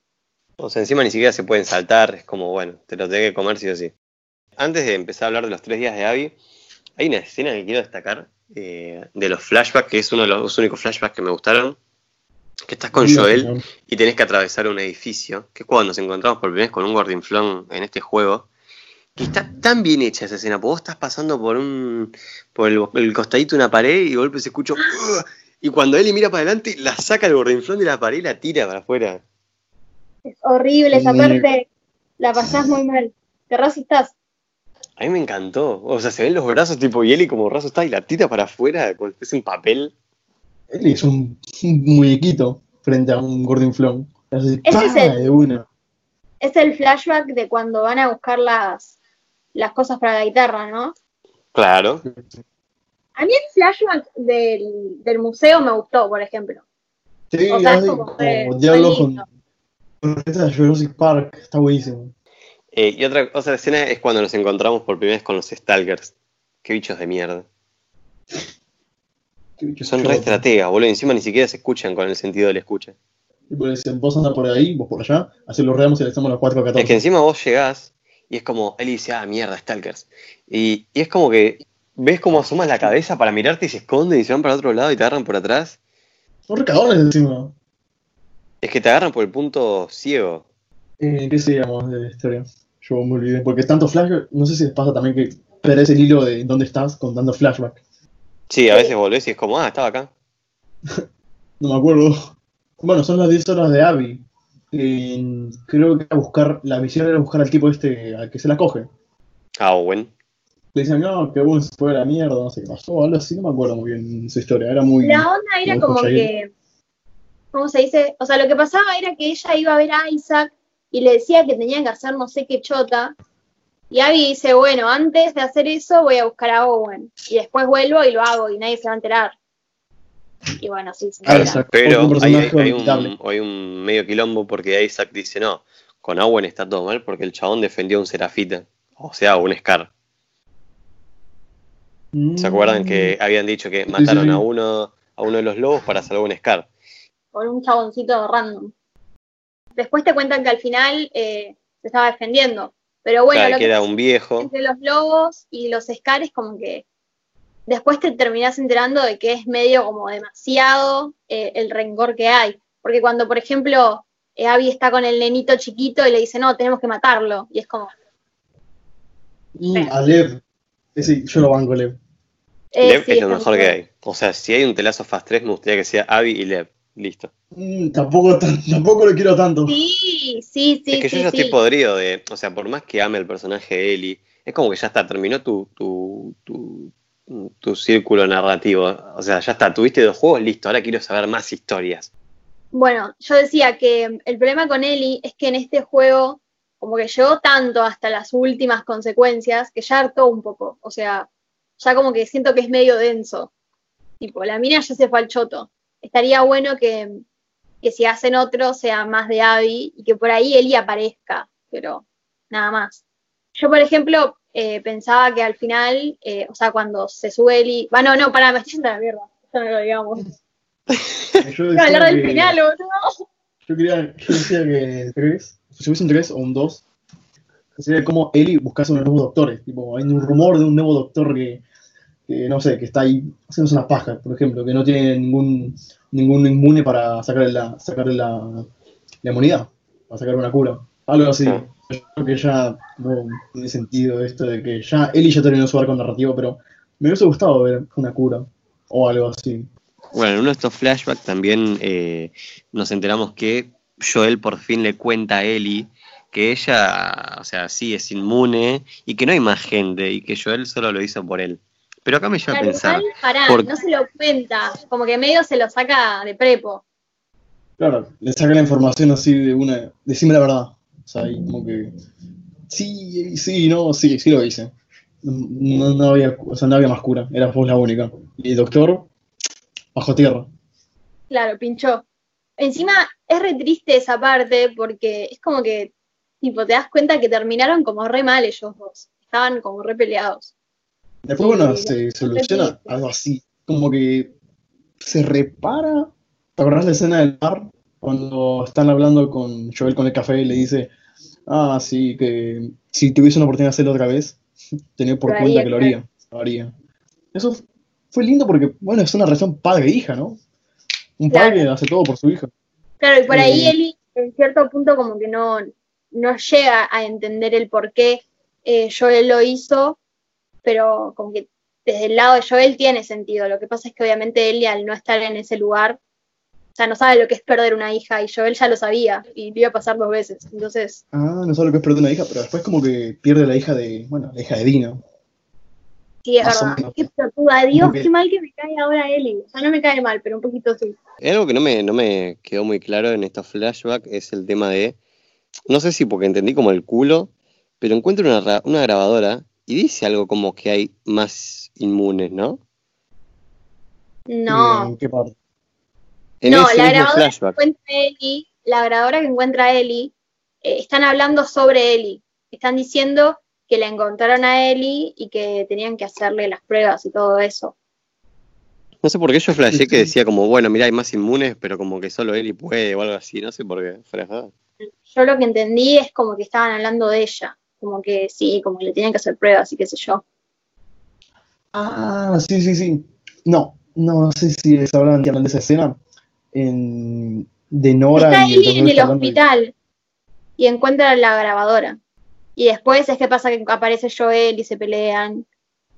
[SPEAKER 1] O sea, encima ni siquiera se pueden saltar. Es como, bueno, te lo tenés que comer sí o sí. Antes de empezar a hablar de los tres días de Abby, hay una escena que quiero destacar eh, de los flashbacks, que es uno de los únicos flashbacks que me gustaron. Que estás con Joel y tenés que atravesar un edificio, que es cuando nos encontramos por primera vez con un Gordinflón en este juego, que está tan bien hecha esa escena, porque vos estás pasando por un por el, el costadito de una pared y de golpe se escucha "Ugh", y cuando Eli mira para adelante, la saca el Gordinflón de la pared y la tira para afuera.
[SPEAKER 3] Es horrible esa parte, la pasás muy mal. Te estás.
[SPEAKER 1] A mí me encantó, o sea, se ven los brazos tipo y Eli como brazo está y la tira para afuera, como si fuese un papel.
[SPEAKER 2] Él es un, un muñequito frente a un Gordon
[SPEAKER 3] Ese
[SPEAKER 2] ¡pah!
[SPEAKER 3] es el-
[SPEAKER 2] de una.
[SPEAKER 3] Es el flashback de cuando van a buscar las, las cosas para la guitarra, ¿no?
[SPEAKER 1] Claro.
[SPEAKER 3] A mí el flashback del, del museo me gustó, por ejemplo.
[SPEAKER 2] Sí,
[SPEAKER 3] O sea, es como
[SPEAKER 2] como,
[SPEAKER 3] que
[SPEAKER 2] diálogo
[SPEAKER 3] fue
[SPEAKER 2] con, con esa Jurassic Park. Está buenísimo.
[SPEAKER 1] Eh, y otra, otra escena es cuando nos encontramos por primera vez con los Stalkers. Qué bichos de mierda.
[SPEAKER 2] Qué
[SPEAKER 1] Son re estrategas, boludo. Encima ni siquiera se escuchan con el sentido del escucha.
[SPEAKER 2] Y pues dicen, vos anda por ahí, vos por allá, así los reamos y le hacemos los 4 a 14.
[SPEAKER 1] Es que encima vos llegás y es como, él dice, ah, mierda, Stalkers. Y, y es como que ves cómo asomas la cabeza para mirarte y se esconden y se van para otro lado y te agarran por atrás.
[SPEAKER 2] Son recadones encima.
[SPEAKER 1] Es que te agarran por el punto ciego.
[SPEAKER 2] Eh, ¿Qué seguíamos de la historia? Yo me olvidé. Porque tanto flashback, no sé si les pasa también que perdés el hilo de dónde estás con tanto flashback.
[SPEAKER 1] Sí, a veces volvés y es como, ah, estaba acá.
[SPEAKER 2] No me acuerdo. Bueno, son las 10 horas de Abby. Creo que era buscar, la misión era buscar al tipo este al que se la coge.
[SPEAKER 1] Ah, bueno.
[SPEAKER 2] Le dicen, no, que bueno, se fue a la mierda, no sé qué pasó, algo así, no me acuerdo muy bien su historia. Era muy.
[SPEAKER 3] La onda era como que, ¿cómo se dice? O sea, lo que pasaba era que ella iba a ver a Isaac y le decía que tenía que hacer no sé qué chota. Y Abby dice, bueno, antes de hacer eso voy a buscar a Owen. Y después vuelvo y lo hago y nadie se va a enterar. Y bueno, sí, se
[SPEAKER 2] Ah, exacto.
[SPEAKER 1] Pero hay, hay- un, hay un medio quilombo porque Isaac dice, no, con Owen está todo mal porque el chabón defendió a un Serafita. O sea, un Scar. ¿Se acuerdan que habían dicho que
[SPEAKER 2] Mm. Sí,
[SPEAKER 1] mataron
[SPEAKER 2] sí, sí.
[SPEAKER 1] a uno a uno de los lobos para salvar un Scar?
[SPEAKER 3] por un chaboncito random. Después te cuentan que al final eh, se estaba defendiendo. Pero bueno,
[SPEAKER 1] Claro,
[SPEAKER 3] lo
[SPEAKER 1] que
[SPEAKER 3] que
[SPEAKER 1] era un viejo.
[SPEAKER 3] entre los lobos y los escares como que después te terminás enterando de que es medio como demasiado eh, el rencor que hay. Porque cuando, por ejemplo, eh, Abby está con el nenito chiquito y le dice, no, tenemos que matarlo. Y es como,
[SPEAKER 2] Y a Lev. Ese, yo lo banco, Lev.
[SPEAKER 3] eh,
[SPEAKER 1] Lev
[SPEAKER 3] sí,
[SPEAKER 1] es lo mejor que hay. O sea, si hay un telazo Fast 3, me gustaría que sea Abby y Lev. Listo.
[SPEAKER 2] Mm, tampoco, tampoco lo quiero tanto.
[SPEAKER 3] Sí, sí, sí.
[SPEAKER 1] es que
[SPEAKER 3] sí,
[SPEAKER 1] yo ya
[SPEAKER 3] sí.
[SPEAKER 1] estoy podrido de. O sea, por más que ame el personaje de Ellie, es como que ya está, terminó tu, tu, tu, tu círculo narrativo. O sea, ya está, tuviste dos juegos, listo. Ahora quiero saber más historias.
[SPEAKER 3] Bueno, yo decía que el problema con Ellie es que en este juego como que llegó tanto hasta las últimas consecuencias que ya hartó un poco. O sea, ya como que siento que es medio denso. Tipo, la mina ya se fue al choto. Estaría bueno que, que si hacen otro sea más de Abby y que por ahí Ellie aparezca, pero nada más. Yo, por ejemplo, eh, pensaba que al final, eh, o sea, cuando se sube Ellie... Bueno, no, pará, me estoy yendo a la mierda. Esto no lo digamos.
[SPEAKER 2] Yo
[SPEAKER 3] Quiero hablar del
[SPEAKER 2] que-
[SPEAKER 3] final, boludo.
[SPEAKER 2] Yo, quería, yo decía que 3, si hubiese un 3 o un 2, sería como Ellie buscase unos nuevos doctores. Tipo, hay un rumor de un nuevo doctor que, que, no sé, que está ahí haciéndose unas pajas, por ejemplo, que no tiene ningún, ningún inmune para sacarle la, sacarle la, la inmunidad, para sacarle una cura. Algo así. Yo creo que ya no tiene sentido esto de que ya Ellie ya terminó su arco narrativo, pero me hubiese gustado ver una cura o algo así.
[SPEAKER 1] Bueno, en uno de estos flashbacks también eh, nos enteramos que Joel por fin le cuenta a Ellie que ella, o sea, sí es inmune y que no hay más gente y que Joel solo lo hizo por él. Pero acá me lleva a pensar,
[SPEAKER 3] igual, pará,
[SPEAKER 1] por-
[SPEAKER 3] no se lo cuenta, como que medio se lo saca de prepo.
[SPEAKER 2] Claro, le saca la información así de una. Decime la verdad. O sea, ahí como que. Sí, sí, no, sí, sí lo hice. No, no había, o sea, no había más cura, era vos la única. Y el doctor, bajo tierra.
[SPEAKER 3] Claro, pinchó. Encima es re triste esa parte porque es como que, tipo, te das cuenta que terminaron como re mal ellos dos. Estaban como re peleados.
[SPEAKER 2] Después, bueno, se soluciona algo así, como que se repara. ¿Te acordás de la escena del bar? Cuando están hablando con Joel con el café y le dice, ah, sí, que si tuviese una oportunidad de hacerlo otra vez, tenía por cuenta que lo haría, lo haría. Eso fue lindo porque, bueno, es una relación padre-hija, ¿no? Un
[SPEAKER 3] Claro.
[SPEAKER 2] padre hace todo por su hija.
[SPEAKER 3] Claro, y por ahí
[SPEAKER 2] Eh.
[SPEAKER 3] Eli en cierto punto como que no, no llega a entender el por qué eh, Joel lo hizo, pero como que desde el lado de Joel tiene sentido. Lo que pasa es que obviamente Eli al no estar en ese lugar, o sea, no sabe lo que es perder una hija y Joel ya lo sabía y le iba a pasar dos veces. Entonces,
[SPEAKER 2] Ah, no sabe lo que es perder una hija, pero después como que pierde la hija de, bueno, la hija de Dino.
[SPEAKER 3] sí, es
[SPEAKER 2] Más
[SPEAKER 3] verdad. Qué pelotuda, Dios, qué mal que me cae ahora Eli. O sea, no me cae mal, pero un poquito sí.
[SPEAKER 1] Hay algo que no me, no me quedó muy claro en estos flashbacks es el tema de. No sé si porque entendí como el culo, pero encuentro una, una grabadora y dice algo como que hay más inmunes, ¿no?
[SPEAKER 3] No.
[SPEAKER 2] ¿En qué parte?
[SPEAKER 1] En
[SPEAKER 3] No,
[SPEAKER 1] ese
[SPEAKER 3] la
[SPEAKER 1] mismo
[SPEAKER 3] grabadora que
[SPEAKER 1] flashback.
[SPEAKER 3] encuentra Eli, la grabadora que encuentra Eli, eh, están hablando sobre Eli. Están diciendo que la encontraron a Eli y que tenían que hacerle las pruebas y todo eso.
[SPEAKER 1] No sé por qué yo flashé que decía como, bueno, mira, hay más inmunes, pero como que solo Eli puede o algo así. No sé por qué.
[SPEAKER 3] Yo lo que entendí es como que estaban hablando de ella. Como que sí, como que le tenían que hacer pruebas y qué sé yo.
[SPEAKER 2] Ah, sí, sí, sí. No, no sé si les hablan de esa escena. En, de Nora
[SPEAKER 3] Está
[SPEAKER 2] y
[SPEAKER 3] Eli en el hospital y encuentra la grabadora. Y después es que pasa que aparece Joel y se pelean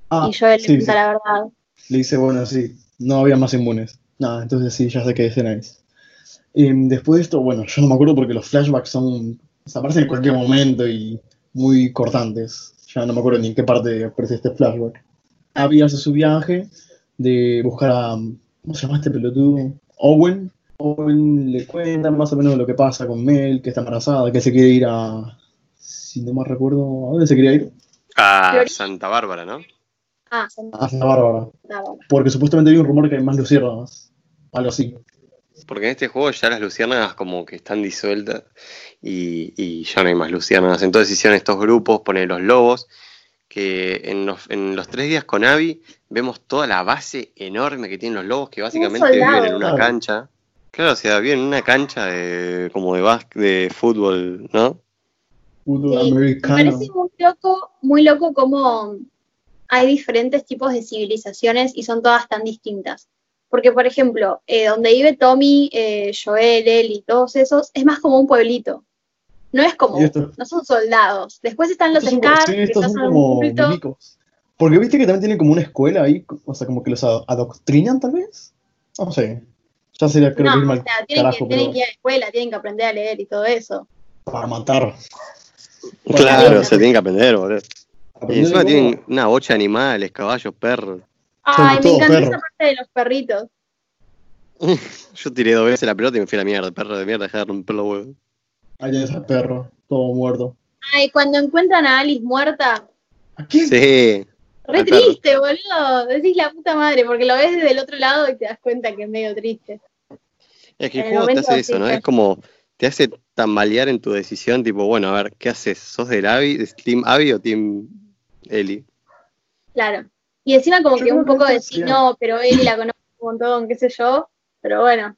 [SPEAKER 2] Ah,
[SPEAKER 3] y Joel
[SPEAKER 2] sí,
[SPEAKER 3] le cuenta
[SPEAKER 2] sí.
[SPEAKER 3] la verdad.
[SPEAKER 2] Le dice, bueno, sí, no había más inmunes. Nada, entonces sí, ya sé qué escena es. Em, después de esto, bueno, yo no me acuerdo porque los flashbacks son. desaparecen en cualquier momento y muy cortantes. Ya no me acuerdo ni en qué parte aparece este flashback. Abby hace su viaje de buscar a. ¿Cómo se llama este pelotudo? Owen. Owen le cuenta más o menos lo que pasa con Mel, que está embarazada, que se quiere ir a. Si no me recuerdo, ¿a dónde se quería ir?
[SPEAKER 3] Florida.
[SPEAKER 1] Santa Bárbara, ¿no?
[SPEAKER 3] Ah, se
[SPEAKER 2] A Santa Bárbara. Porque supuestamente hay un rumor que hay más luciérnagas. Algo así.
[SPEAKER 1] Porque en este juego ya las luciérnagas como que están disueltas y, y ya no hay más luciérnagas. Entonces hicieron estos grupos, ponen los lobos, que en los, en los tres días con Abby vemos toda la base enorme que tienen los lobos, que básicamente viven en una cancha. Claro, o sea, viven en una cancha de, como de, bas- de fútbol, ¿no?
[SPEAKER 2] Fútbol
[SPEAKER 3] Sí, me
[SPEAKER 2] americano.
[SPEAKER 3] parece muy loco, muy loco cómo hay diferentes tipos de civilizaciones y son todas tan distintas. Porque, por ejemplo, eh, donde vive Tommy, eh, Joel, él y todos esos, es más como un pueblito. No es como,
[SPEAKER 2] esto-
[SPEAKER 3] no son soldados. Después están los Scars,
[SPEAKER 2] sí,
[SPEAKER 3] que
[SPEAKER 2] son
[SPEAKER 3] son
[SPEAKER 2] como milicos. Porque viste que también tienen como una escuela ahí, o sea, como que los ado- adoctrinan tal vez. No sé. Ya sería creo que
[SPEAKER 3] No,
[SPEAKER 2] ir
[SPEAKER 3] o
[SPEAKER 2] mal
[SPEAKER 3] sea, tienen,
[SPEAKER 2] carajo,
[SPEAKER 3] que, tienen que ir a la escuela, tienen que aprender a leer y todo eso.
[SPEAKER 2] para matar.
[SPEAKER 1] Claro,
[SPEAKER 3] sí.
[SPEAKER 1] se tienen que aprender, boludo. Y encima tienen una bocha de animales, caballos, perros.
[SPEAKER 3] Ay, me
[SPEAKER 2] perros.
[SPEAKER 3] esa parte de los perritos.
[SPEAKER 1] Yo tiré dos veces la pelota y me fui a la mierda, perro de mierda, deja de romper los huevos.
[SPEAKER 2] Ahí tenés al perro, todo muerto.
[SPEAKER 3] Ay, cuando encuentran a Alice muerta,
[SPEAKER 2] ¿A quién?
[SPEAKER 1] Sí,
[SPEAKER 3] Re
[SPEAKER 1] Al perro.
[SPEAKER 3] triste, boludo. Decís la puta madre, porque lo ves desde el otro lado y te das cuenta que es medio triste.
[SPEAKER 1] Es que el
[SPEAKER 3] el
[SPEAKER 1] juego te hace eso, ¿no? Es como, te hace tambalear en tu decisión, tipo, bueno, a ver, ¿qué haces? ¿Sos del Abby, de Team Abby o Team Ellie?
[SPEAKER 3] Claro. Y encima como
[SPEAKER 2] Yo
[SPEAKER 3] que un poco decís,
[SPEAKER 2] sería-
[SPEAKER 3] no, pero Eli la conozco un montón, qué sé yo. Pero bueno,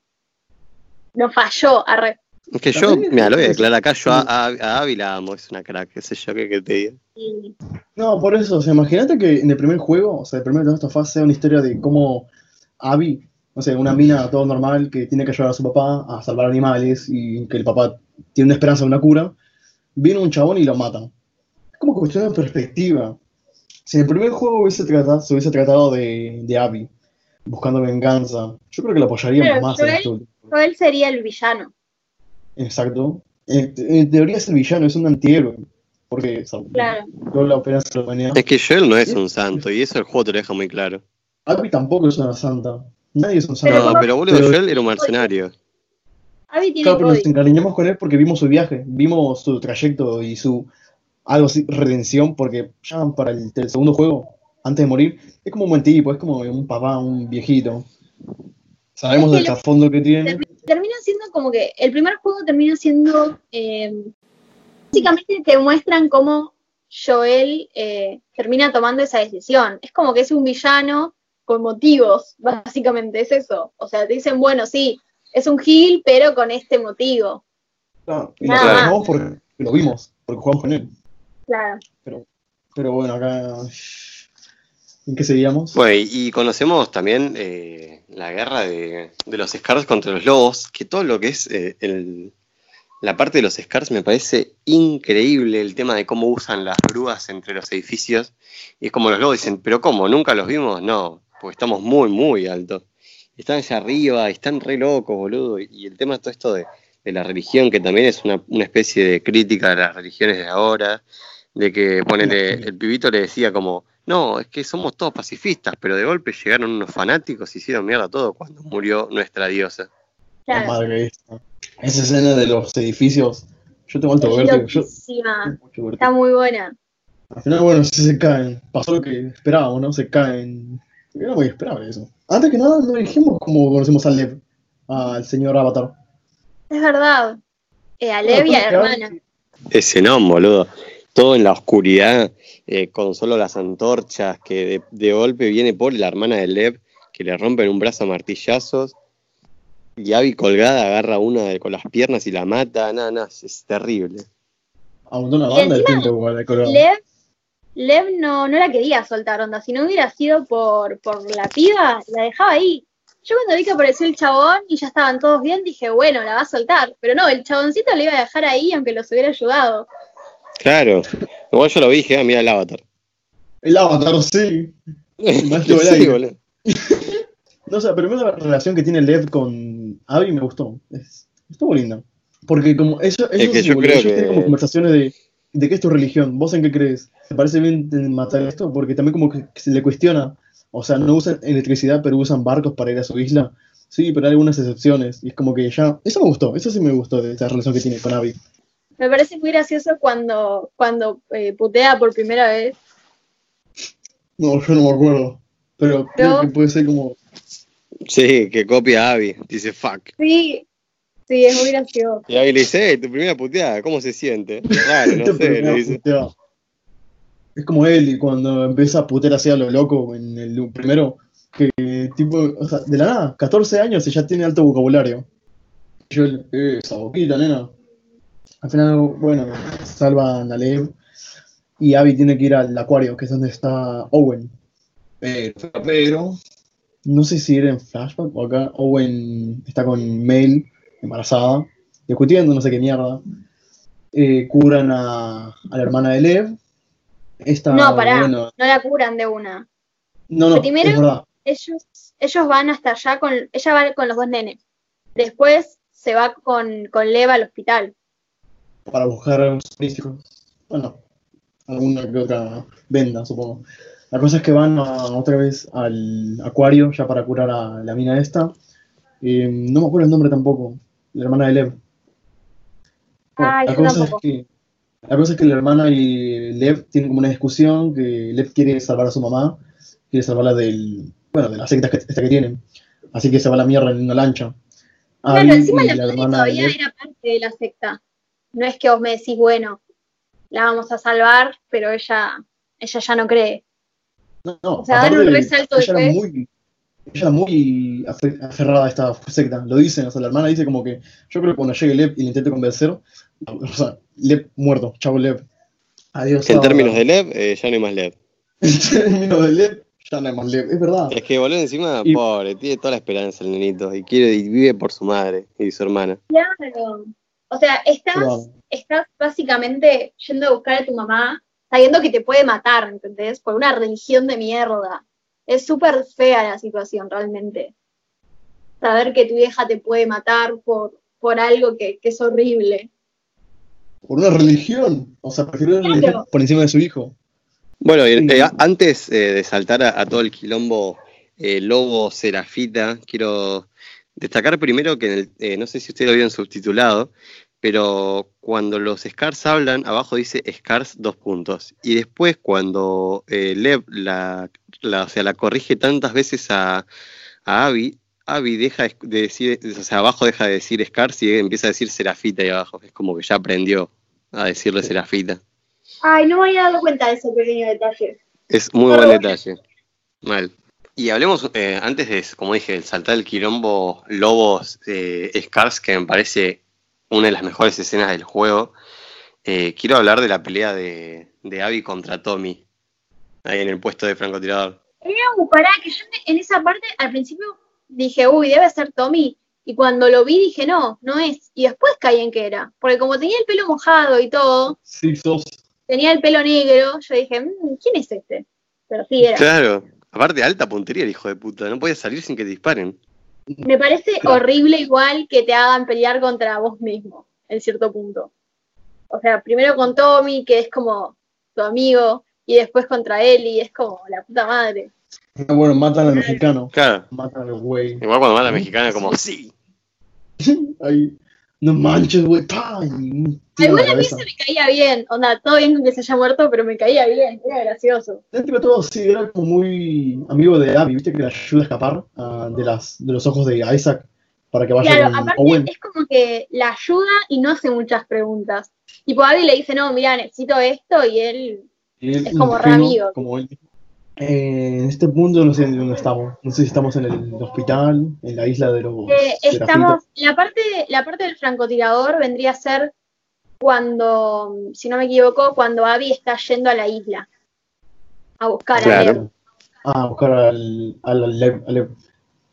[SPEAKER 3] no falló. Arre.
[SPEAKER 1] Es que yo, mira, lo voy a declarar acá, yo a,
[SPEAKER 2] sí.
[SPEAKER 1] a, a Abby la amo, es una crack, qué sé yo, qué, qué te diga.
[SPEAKER 2] No, por eso, o sea, imagínate que en el primer juego, o sea, el primer de esta fase sea una historia de cómo Abby, no sé, una mina todo normal que tiene que ayudar a su papá a salvar animales y que el papá tiene una esperanza de una cura, viene un chabón y lo mata. Es como cuestión de perspectiva. Si el primer juego hubiese tratado, se hubiese tratado de, de Abby, buscando venganza, yo creo que lo apoyaríamos
[SPEAKER 3] Pero
[SPEAKER 2] más en
[SPEAKER 3] Joel-
[SPEAKER 2] este.
[SPEAKER 3] Joel sería el villano.
[SPEAKER 2] Exacto. En, en teoría es el villano, es un antihéroe. Porque o sea,
[SPEAKER 3] Claro.
[SPEAKER 2] la esperanza de la humanidad.
[SPEAKER 1] Es que Joel no es un santo, y eso el juego te lo deja muy claro.
[SPEAKER 2] Abby tampoco es una santa. Nadie es un
[SPEAKER 3] Pero
[SPEAKER 2] santo.
[SPEAKER 1] No, pero boludo,
[SPEAKER 2] pero-
[SPEAKER 1] Joel era un mercenario.
[SPEAKER 3] Abby tiene
[SPEAKER 2] Claro, pero nos encariñamos con él porque vimos su viaje, vimos su trayecto y su algo así, redención, porque ya para el, el segundo juego, antes de morir, es como un buen tipo, es como un papá, un viejito. Sabemos del trasfondo que tiene.
[SPEAKER 3] termina siendo como que el primer juego termina siendo eh, básicamente te muestran cómo Joel eh, termina tomando esa decisión. Es como que es un villano con motivos, básicamente es eso. O sea, te dicen, bueno, sí, es un Gil, pero con este motivo.
[SPEAKER 2] Claro, y lo
[SPEAKER 3] Nada
[SPEAKER 2] porque lo vimos, porque jugamos con él.
[SPEAKER 3] Claro.
[SPEAKER 2] Pero bueno, acá. ¿En qué seguíamos?
[SPEAKER 1] Bueno, y, conocemos también eh, la guerra de, de los Scars contra los lobos, que todo lo que es eh, el- la parte de los Scars me parece increíble, el tema de cómo usan las grúas entre los edificios. Y es como los lobos dicen, pero ¿cómo? ¿Nunca los vimos? No, porque estamos muy, muy altos. Están allá arriba, están re locos, boludo. Y el tema de todo esto de, de la religión, que también es una, una especie de crítica a las religiones de ahora, de que ponele, el pibito le decía como, no, es que somos todos pacifistas, pero de golpe llegaron unos fanáticos y hicieron mierda todo cuando murió nuestra diosa.
[SPEAKER 2] La
[SPEAKER 3] Claro.
[SPEAKER 2] madre. Esa escena de los edificios. Yo tengo alto vértigo. Yo, vértigo.
[SPEAKER 3] Está muy buena.
[SPEAKER 2] Al final, bueno, sí se caen. Pasó lo que esperábamos, ¿no? Se caen. Era muy esperable eso. Antes que nada, no dijimos cómo conocemos a Lev, al señor Avatar.
[SPEAKER 3] Es verdad. Eh, a Lev y a la hermana.
[SPEAKER 1] Ese no, boludo. Todo en la oscuridad, eh, con solo las antorchas, que de, de golpe viene por la hermana de Lev, que le rompen un brazo a martillazos. Y Abby colgada agarra una de- con las piernas y la mata. Nada, nada, es, terrible.
[SPEAKER 2] Abundó una banda tiempo igual colgado.
[SPEAKER 3] Lev, Lev no, no la quería soltar, onda. Si no hubiera sido por, por la piba, la dejaba ahí. Yo cuando vi que apareció el chabón y ya estaban todos bien, dije, bueno, la va a soltar. Pero no, el chaboncito le iba a dejar ahí aunque los hubiera ayudado.
[SPEAKER 1] Claro. Igual yo lo vi dije, ah, mira el avatar.
[SPEAKER 2] El Avatar, sí.
[SPEAKER 1] Sí.
[SPEAKER 2] No, o sea, pero la relación que tiene Lev con Abby me gustó. Es, estuvo linda. Porque como eso,
[SPEAKER 1] Es que yo creo
[SPEAKER 2] ellos
[SPEAKER 1] que-
[SPEAKER 2] tienen como conversaciones de, de qué es tu religión, vos en qué crees. ¿Te parece bien matar esto? Porque también como que se le cuestiona. O sea, no usan electricidad, pero usan barcos para ir a su isla. Sí, pero hay algunas excepciones. Y es como que ya. Eso me gustó, eso sí me gustó de esa relación que tiene con Abby.
[SPEAKER 3] Me parece muy gracioso cuando, cuando eh, putea por primera vez.
[SPEAKER 2] No, yo no me acuerdo. Pero creo que puede ser como.
[SPEAKER 1] Sí, que copia a Abby. Dice fuck.
[SPEAKER 3] Sí, sí, es muy gracioso.
[SPEAKER 1] Y Abby le dice, "Eh, tu primera puteada, ¿cómo se siente? Claro, no sé, le dice.
[SPEAKER 2] Es como él y cuando empieza a putear así a lo loco en el primero, que tipo, o sea, de la nada, 14 años y ya tiene alto vocabulario. Yo, eh, esa boquita, nena. Al final, bueno, salvan a Lev y Abby tiene que ir al acuario, que es donde está Owen. Pero, pero, no sé si era en flashback o acá, Owen está con Mel, embarazada, discutiendo, no sé qué mierda. Eh, curan a, a la hermana de Lev. Esta,
[SPEAKER 3] No, pará,
[SPEAKER 2] bueno,
[SPEAKER 3] no la curan de una.
[SPEAKER 2] no, no,
[SPEAKER 3] Primero-
[SPEAKER 2] es verdad.
[SPEAKER 3] Ellos, ellos van hasta allá con, ella va con los dos nenes. Después se va con, con Lev al hospital.
[SPEAKER 2] Para buscar físicos. Bueno, alguna que otra venda, supongo. La cosa es que van a- otra vez al acuario ya para curar a la mina esta. Eh, no me acuerdo el nombre tampoco, la hermana de Lev. Bueno,
[SPEAKER 3] Ay,
[SPEAKER 2] la, cosa es que, la cosa es que la hermana y Lev tienen como una discusión que Lev quiere salvar a su mamá, quiere salvarla del, bueno, de la secta que, esta que tienen. Así que se va a la mierda en una lancha.
[SPEAKER 3] Claro,
[SPEAKER 2] Abby
[SPEAKER 3] encima la madre
[SPEAKER 2] hermana de
[SPEAKER 3] todavía
[SPEAKER 2] Lev-
[SPEAKER 3] era parte de la secta. No es que vos me decís, bueno, la vamos a salvar, pero ella, ella ya no cree.
[SPEAKER 2] No, no,
[SPEAKER 3] O sea, dar un resalto
[SPEAKER 2] ella era
[SPEAKER 3] después.
[SPEAKER 2] muy, ella era muy afe- aferrada a esta secta, lo dicen, o sea, la hermana dice como que yo creo que cuando llegue Lev y le intente convencer, o sea, Lev muerto, chavo Lev. Adiós.
[SPEAKER 1] Que en términos de Lev, eh, ya no hay más Lev.
[SPEAKER 2] En términos de Lev, ya no hay más Lev, es verdad.
[SPEAKER 1] Es que boludo encima,
[SPEAKER 2] Y-
[SPEAKER 1] pobre, tiene toda la esperanza el nenito. Y quiere y vive por su madre y su hermana.
[SPEAKER 3] Claro. O sea, estás,
[SPEAKER 2] Claro.
[SPEAKER 3] estás básicamente yendo a buscar a tu mamá sabiendo que te puede matar, ¿entendés? Por una religión de mierda. Es súper fea la situación, realmente. Saber que tu vieja te puede matar por, por algo que, que es horrible.
[SPEAKER 2] Por una religión, o sea, prefiero una
[SPEAKER 3] Claro.
[SPEAKER 2] religión por encima de su hijo.
[SPEAKER 1] Bueno, eh, a- antes eh, de saltar a, a todo el quilombo eh, Lobo Serafita, quiero destacar primero que en el, eh, no sé si ustedes lo vieron subtitulado, pero cuando los Scars hablan, abajo dice Scars dos puntos. Y después cuando eh, Lev la, la, o sea, la corrige tantas veces a, a Abby, Abby deja de decir, o sea, abajo deja de decir Scars y empieza a decir Serafita ahí abajo. Es como que ya aprendió a decirle Serafita.
[SPEAKER 3] Ay, no me había dado cuenta de ese pequeño detalle.
[SPEAKER 1] Es muy buen detalle. Mal. Y hablemos, eh, antes de, como dije, el saltar el quilombo Lobos eh, Scars, que me parece una de las mejores escenas del juego. Eh, quiero hablar de la pelea de, de Abby contra Tommy, ahí en el puesto de francotirador.
[SPEAKER 3] No, pará, que yo en esa parte al principio dije, uy, debe ser Tommy. Y cuando lo vi dije, no, no es. Y después caí en que era. Porque como tenía el pelo mojado y todo,
[SPEAKER 2] Sí, sos.
[SPEAKER 3] tenía el pelo negro, yo dije, "Mm, ¿quién es este? Pero sí era.
[SPEAKER 1] Claro, aparte alta puntería el hijo de puta, no podía salir sin que te disparen.
[SPEAKER 3] Me parece horrible igual que te hagan pelear contra vos mismo, en cierto punto. O sea, primero con Tommy, que es como tu amigo, y después contra Ellie, es como la puta madre.
[SPEAKER 2] Ah, Bueno, matan al mexicano.
[SPEAKER 1] Claro,
[SPEAKER 2] Matan al güey.
[SPEAKER 1] igual cuando va la mexicana como, sí.
[SPEAKER 2] Ahí. No manches, güey. ¡pah! Y un tiro en la
[SPEAKER 3] Igual a mí
[SPEAKER 2] cabeza.
[SPEAKER 3] se me caía bien, onda, todo bien con que se haya muerto, pero me caía bien, era gracioso.
[SPEAKER 2] Dentro de todo, sí, era como muy amigo de Abby, ¿viste? Que le ayuda a escapar ah, de, las, de los ojos de Isaac para que vaya
[SPEAKER 3] Claro,
[SPEAKER 2] con
[SPEAKER 3] aparte
[SPEAKER 2] Owen.
[SPEAKER 3] es como que la ayuda y no hace muchas preguntas. Tipo, Abby le dice, no, mira, necesito esto, y él,
[SPEAKER 2] Y él,
[SPEAKER 3] es como re amigo.
[SPEAKER 2] como él. Eh, en este punto no sé en dónde estamos. No sé si estamos en el hospital, en la isla de los
[SPEAKER 3] Eh, estamos, la parte, la parte del francotirador vendría a ser cuando, si no me equivoco, cuando Abby está yendo a la isla a buscar a. Lev.
[SPEAKER 2] Ah, a buscar al, al, al.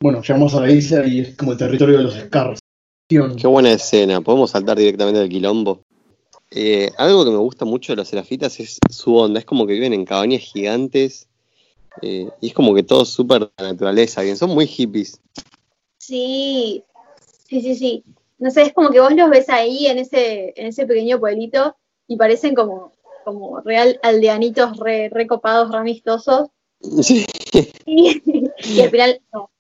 [SPEAKER 2] Bueno, llegamos a la isla y es como el territorio de los Scars.
[SPEAKER 1] Qué buena escena, podemos saltar directamente del quilombo. Eh, algo que me gusta mucho de los serafitas es su onda, es como que viven en cabañas gigantes eh, y es como que todo súper naturaleza, bien, son muy hippies.
[SPEAKER 3] Sí, sí, sí, sí. No sé, es como que vos los ves ahí en ese, en ese pequeño pueblito y parecen como, como real aldeanitos re, recopados, re amistosos.
[SPEAKER 1] Sí,
[SPEAKER 3] Y, y al final, no.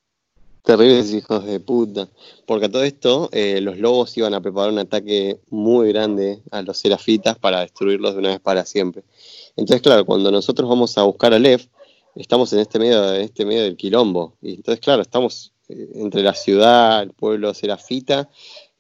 [SPEAKER 1] terribles hijos de puta. Porque a todo esto, eh, los lobos iban a preparar un ataque muy grande a los serafitas para destruirlos de una vez para siempre. Entonces, claro, cuando nosotros vamos a buscar a Lev, estamos en este medio, en este medio del quilombo. Y entonces, claro, estamos eh, entre la ciudad, el pueblo serafita.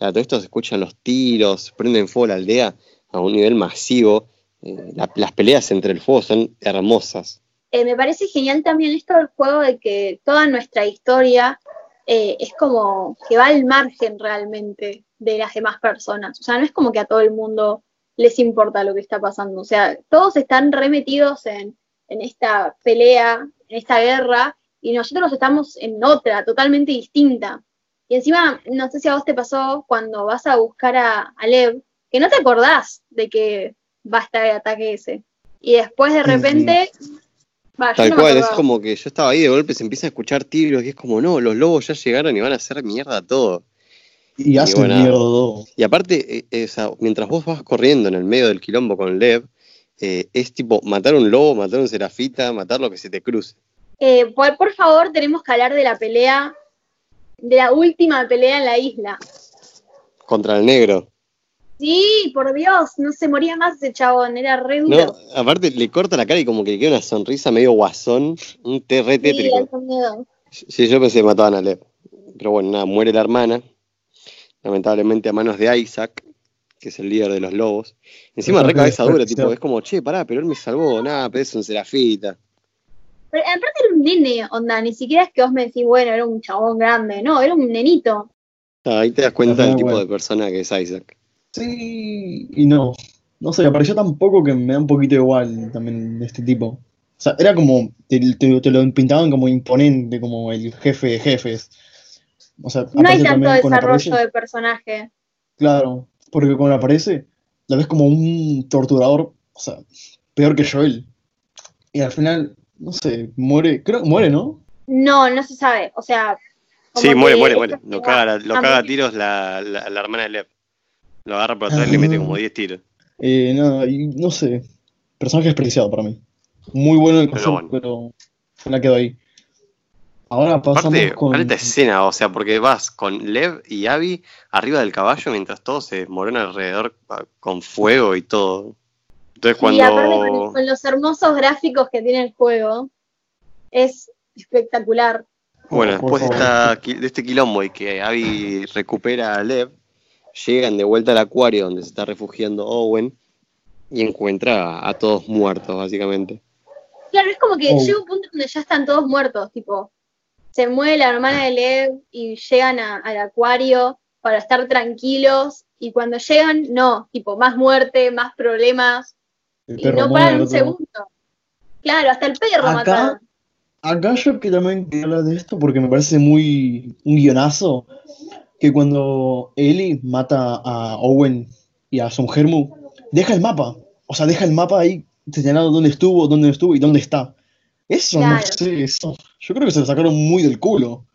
[SPEAKER 1] A todo esto se escuchan los tiros, prenden fuego la aldea a un nivel masivo. Eh, la- las peleas entre el fuego son hermosas.
[SPEAKER 3] Eh, me parece genial también esto del juego de que toda nuestra historia es como que va al margen realmente de las demás personas. O sea, no es como que a todo el mundo les importa lo que está pasando. O sea, todos están remetidos en, en esta pelea, en esta guerra, y nosotros estamos en otra, totalmente distinta. Y encima, no sé si a vos te pasó cuando vas a buscar a, a Lev, que no te acordás de que va a estar el ataque ese. Y después de repente... va, yo
[SPEAKER 1] Tal
[SPEAKER 3] no
[SPEAKER 1] cual, es como que yo estaba ahí de golpe, se empieza a escuchar tiros y es como, no, los lobos ya llegaron y van a hacer mierda todo.
[SPEAKER 2] Y hacen
[SPEAKER 1] bueno.
[SPEAKER 2] mierda todo.
[SPEAKER 1] Y aparte, eh, eh, o sea, mientras vos vas corriendo en el medio del quilombo con Lev, eh, es tipo matar un lobo, matar un serafita, matar lo que se te cruce.
[SPEAKER 3] Eh, por, por favor, tenemos que hablar de la pelea, de la última pelea en la isla.
[SPEAKER 1] Contra el negro.
[SPEAKER 3] Sí, por Dios, no se moría más ese chabón, era re duro.
[SPEAKER 1] No, aparte le corta la cara y como que le queda una sonrisa medio guasón, un té re
[SPEAKER 3] sí,
[SPEAKER 1] tétrico. Sí, yo pensé que mataban a Lev. Pero bueno, nada, muere la hermana, lamentablemente a manos de Isaac, que es el líder de los lobos. Encima re cabeza dura, tipo, es como, che, pará, pero él me salvó, nada, pero es un serafita.
[SPEAKER 3] Pero aparte era un nene, onda, ni siquiera es que vos me decís, bueno, era un chabón grande, no, era un nenito.
[SPEAKER 1] Ah, Ahí te das cuenta
[SPEAKER 2] Ajá,
[SPEAKER 1] del tipo
[SPEAKER 2] bueno.
[SPEAKER 1] de persona que es Isaac.
[SPEAKER 2] Sí y no. No sé, me pareció tan poco que me da un poquito igual también de este tipo. O sea, era como, te, te- te lo pintaban como imponente, como el jefe de jefes. O sea,
[SPEAKER 3] No hay tanto desarrollo de personaje.
[SPEAKER 2] Claro, porque cuando aparece, la ves como un torturador, o sea, peor que Joel. Y al final, no sé, muere, creo que muere, ¿no?
[SPEAKER 3] No, no se sabe, o sea...
[SPEAKER 1] Sí, muere, muere, muere. Lo caga, lo
[SPEAKER 3] a
[SPEAKER 1] caga a tiros la, la, la hermana de Lev. Lo agarra por atrás y le mete
[SPEAKER 2] Ah.
[SPEAKER 1] como 10 tiros.
[SPEAKER 2] Eh, nada, y no sé, personaje despreciado para mí. Muy bueno el
[SPEAKER 1] Pero
[SPEAKER 2] concepto,
[SPEAKER 1] bueno.
[SPEAKER 2] pero me la quedo ahí. Ahora pasamos
[SPEAKER 1] Aparte,
[SPEAKER 2] con.
[SPEAKER 1] esta escena, o sea, porque vas con Lev y Abby arriba del caballo mientras todo se morona alrededor ah, con fuego y todo. Entonces
[SPEAKER 3] Y aparte con,
[SPEAKER 1] cuando...
[SPEAKER 3] con los hermosos gráficos que tiene el juego, es espectacular.
[SPEAKER 1] Bueno, después de, esta este quilombo y que Abby recupera a Lev, llegan de vuelta al acuario donde se está refugiando Owen y encuentra a, a todos muertos, básicamente.
[SPEAKER 3] Claro, es como que
[SPEAKER 2] Oh.
[SPEAKER 3] llega un punto donde ya están todos muertos, tipo, se muere la hermana de Lev y llegan a- al acuario para estar tranquilos y cuando llegan, no, tipo, más muerte, más problemas y no paran un segundo. Claro, hasta el perro
[SPEAKER 2] Acá-
[SPEAKER 3] mataron.
[SPEAKER 2] Acá yo que también quería hablar de esto porque me parece muy un guionazo que cuando Ellie mata a Owen y a Son Germu, deja el mapa. O sea, deja el mapa ahí señalado dónde estuvo, dónde estuvo y dónde está. Eso, no sé, eso. Yo creo que se lo sacaron muy del culo.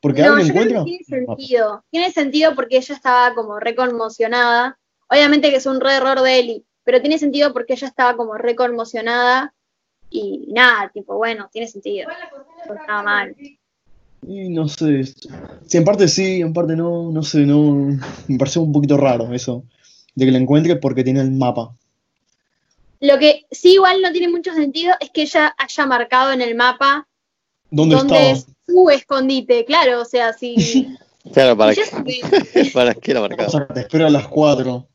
[SPEAKER 2] Porque
[SPEAKER 3] No,
[SPEAKER 2] alguien
[SPEAKER 3] yo creo
[SPEAKER 2] encuentra.
[SPEAKER 3] que tiene sentido. Tiene sentido porque ella estaba como re conmocionada. Obviamente que es un re error de Eli, pero tiene sentido porque ella estaba como re conmocionada y nada, tipo, bueno, tiene sentido. No estaba mal.
[SPEAKER 2] Y no sé. Si en parte sí, en parte no, no sé, no. Me parece un poquito raro eso. De que la encuentre porque tiene el mapa.
[SPEAKER 3] Lo que sí igual no tiene mucho sentido es que ella haya marcado en el mapa
[SPEAKER 2] ¿Dónde
[SPEAKER 3] dónde es su escondite, claro, o sea, si...
[SPEAKER 1] Claro, ¿para
[SPEAKER 3] sé
[SPEAKER 1] ¿para qué la
[SPEAKER 2] O
[SPEAKER 1] marcaba?
[SPEAKER 2] sea, te espero a las 4.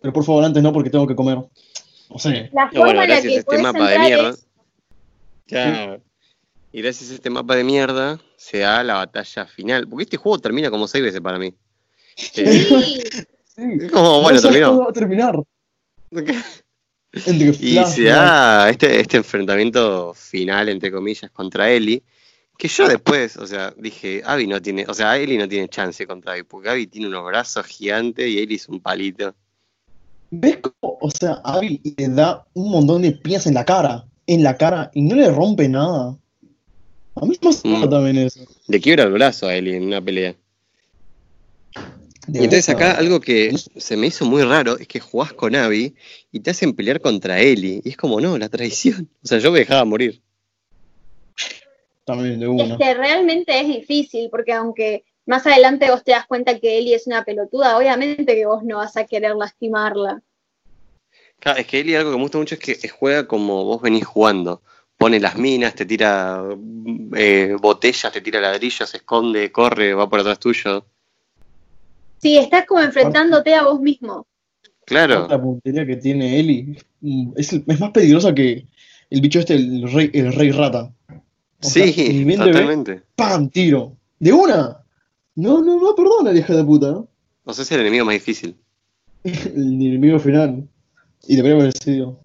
[SPEAKER 2] Pero por favor, antes no, porque tengo que comer. O sea,
[SPEAKER 3] la
[SPEAKER 1] bueno,
[SPEAKER 3] forma en la
[SPEAKER 1] gracias a
[SPEAKER 3] que
[SPEAKER 1] este mapa de mierda.
[SPEAKER 3] es...
[SPEAKER 1] Claro. Y gracias a este mapa de mierda se da la batalla final. Porque este juego termina como seis veces para mí. Eh,
[SPEAKER 3] Sí,
[SPEAKER 2] sí.
[SPEAKER 1] como, bueno,
[SPEAKER 2] No
[SPEAKER 1] terminó.
[SPEAKER 2] va a terminar.
[SPEAKER 1] Y se da este, este enfrentamiento final, entre comillas, contra Ellie. Que yo después, o sea, dije, Abby no tiene, o sea, Ellie no tiene chance contra Abby, porque Abby tiene unos brazos gigantes y Ellie es un palito.
[SPEAKER 2] ¿Ves cómo? O sea, Abby le da un montón de piñas en la cara. En la cara. Y no le rompe nada. A mí me
[SPEAKER 1] Mm.
[SPEAKER 2] también eso.
[SPEAKER 1] Le quiebra el brazo a Ellie en una pelea.
[SPEAKER 2] De
[SPEAKER 1] Y entonces acá algo que se me hizo muy raro es que jugás con Abby y te hacen pelear contra Ellie. Y es como, no, la traición. O sea, yo me dejaba morir.
[SPEAKER 2] También de
[SPEAKER 3] es
[SPEAKER 2] una.
[SPEAKER 3] que realmente es difícil, porque aunque más adelante vos te das cuenta que Ellie es una pelotuda, obviamente que vos no vas a querer lastimarla.
[SPEAKER 1] Claro, es que Ellie algo que me gusta mucho es que juega como vos venís jugando. Pone las minas, te tira eh, botellas, te tira ladrillos, se esconde, corre, va por atrás tuyo.
[SPEAKER 3] Sí, estás como enfrentándote a vos mismo.
[SPEAKER 1] Claro.
[SPEAKER 2] La puntería que tiene Ellie mm, es, es más peligrosa que el bicho este, el rey, el rey rata. O sea,
[SPEAKER 1] Sí,
[SPEAKER 2] ni bien te ve,
[SPEAKER 1] totalmente.
[SPEAKER 2] ¡pam! Tiro. ¡De una! No, no, no, perdona, hija de puta, ¿no?
[SPEAKER 1] No sé si es el enemigo más difícil.
[SPEAKER 2] El enemigo final. Y debería haber sido.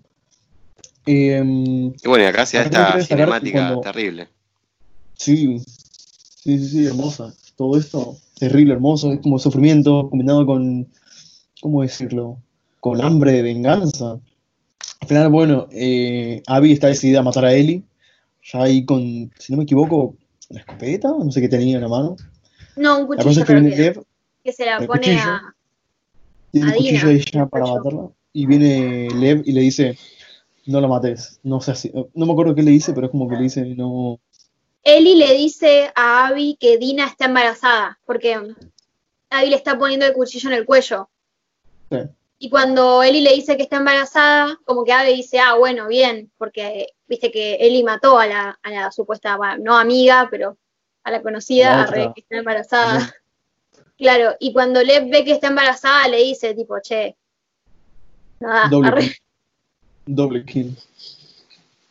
[SPEAKER 2] Em,
[SPEAKER 1] Y bueno, y acá se da esta cinemática
[SPEAKER 2] cuando-
[SPEAKER 1] terrible.
[SPEAKER 2] sí, sí, sí, sí, hermosa. Todo esto, terrible, hermoso. Es como sufrimiento combinado con, ¿cómo decirlo? Con hambre de venganza. Al final, bueno, eh, Abby está decidida a matar a Ellie. Ya ahí con, si no me equivoco, una escopeta, no sé qué tenía en la mano.
[SPEAKER 3] No, un
[SPEAKER 2] La cosa
[SPEAKER 3] cuchillo
[SPEAKER 2] es que viene
[SPEAKER 3] creo que, se la pone
[SPEAKER 2] cuchillo.
[SPEAKER 3] a...
[SPEAKER 2] tiene
[SPEAKER 3] a Dina,
[SPEAKER 2] cuchillo ahí ya para
[SPEAKER 3] cuchillo.
[SPEAKER 2] matarla. Y viene Lev y le dice, no la mates. No sé si, no me acuerdo qué le dice, pero es como que le dice, no.
[SPEAKER 3] Ellie le dice a Abby que Dina está embarazada, porque Abby le está poniendo el cuchillo en el cuello.
[SPEAKER 2] Sí.
[SPEAKER 3] Y cuando Ellie le dice que está embarazada, como que Abby dice, ah, bueno, bien, porque viste que Ellie mató a la, a la supuesta, no amiga, pero a la conocida,
[SPEAKER 2] La
[SPEAKER 3] a que está embarazada. Claro, y cuando Lev ve que está embarazada, le dice, tipo, che, nada,
[SPEAKER 2] Doble kill. Doble kill.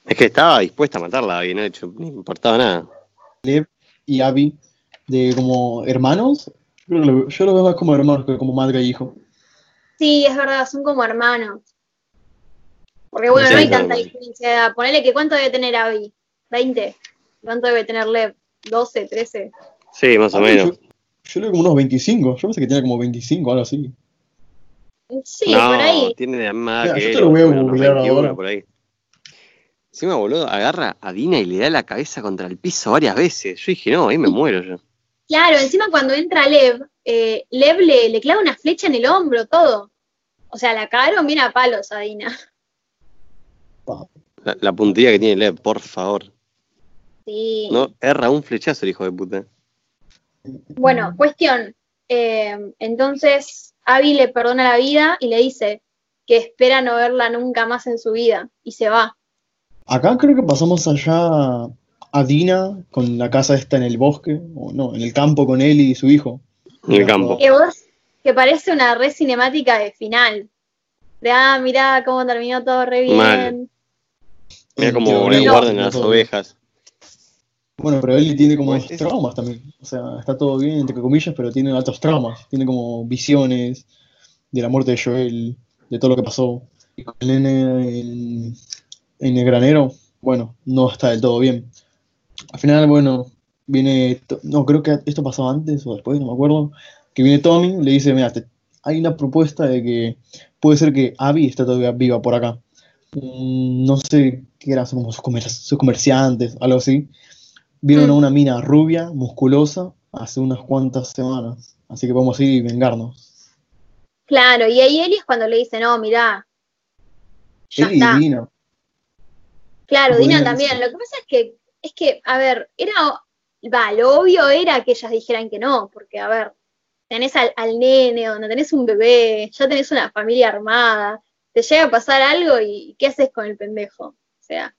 [SPEAKER 1] Es que estaba dispuesta a matarla, y no, de hecho, ni importaba nada.
[SPEAKER 2] Lev y Abby, de como hermanos. Yo, lo- yo lo veo más como hermanos que como madre e hijo.
[SPEAKER 3] Sí, es verdad, son como hermanos. Porque bueno,
[SPEAKER 1] Sí,
[SPEAKER 3] no hay
[SPEAKER 1] no,
[SPEAKER 3] tanta
[SPEAKER 1] no.
[SPEAKER 3] diferencia de edad. Ponele que cuánto debe tener Abby. ¿20? ¿Cuánto debe tener Lev? ¿12, 13?
[SPEAKER 1] Sí, más o menos.
[SPEAKER 2] Yo, yo le veo como unos 25. Yo pensé que tenía como 25, algo así.
[SPEAKER 3] Sí,
[SPEAKER 1] no,
[SPEAKER 3] por ahí.
[SPEAKER 1] tiene edad
[SPEAKER 2] Mira,
[SPEAKER 1] que
[SPEAKER 2] yo te lo voy a googlear
[SPEAKER 1] 21
[SPEAKER 2] ahora.
[SPEAKER 1] por ahí. Encima, boludo, agarra a Dina y le da la cabeza contra el piso varias veces. Yo dije, no, ahí me muero yo.
[SPEAKER 3] Claro, encima cuando entra Lev, eh, Lev le, le clava una flecha en el hombro, todo. O sea, la cagaron bien a palos a Dina.
[SPEAKER 1] La, la puntería que tiene Lev, por favor.
[SPEAKER 3] Sí.
[SPEAKER 1] No, erra un flechazo el hijo de puta.
[SPEAKER 3] Bueno, cuestión. Eh, entonces, Abby le perdona la vida y le dice que espera no verla nunca más en su vida y se va.
[SPEAKER 2] Acá creo que pasamos allá a Dina con la casa esta en el bosque, o no, en el campo con él y su hijo.
[SPEAKER 1] En el campo.
[SPEAKER 3] Que vos, que parece una red cinemática de final. De, ah, mirá cómo terminó todo re bien.
[SPEAKER 1] Mal. Mira cómo le guardan las
[SPEAKER 2] todo.
[SPEAKER 1] ovejas.
[SPEAKER 2] Bueno, pero él tiene como
[SPEAKER 1] Pues es-
[SPEAKER 2] traumas también. O sea, está todo bien, entre comillas, pero tiene altos traumas. Tiene como visiones de la muerte de Joel, de todo lo que pasó. Y con el nene en, en el granero, bueno, no está del todo bien. Al final, bueno, viene. No, creo que esto pasó antes o después, no me acuerdo. Que viene Tommy, le dice: Mira, te- hay una propuesta de que puede ser que Abby está todavía viva por acá. Mm, no sé qué eran, como sus, comer- sus comerciantes, algo así. Vieron a
[SPEAKER 3] Mm.
[SPEAKER 2] una mina rubia, musculosa, hace unas cuantas semanas. Así que podemos ir y vengarnos.
[SPEAKER 3] Claro, y ahí Eli es cuando le dice, no, mirá, ya
[SPEAKER 2] Él
[SPEAKER 3] está.
[SPEAKER 2] Dina.
[SPEAKER 3] Claro, Dina también. Lo que pasa es que, es que, a ver, era, va, lo obvio era que ellas dijeran que no, porque, a ver, tenés al, al nene, donde tenés un bebé, ya tenés una familia armada, te llega a pasar algo y ¿qué haces con el pendejo? O sea,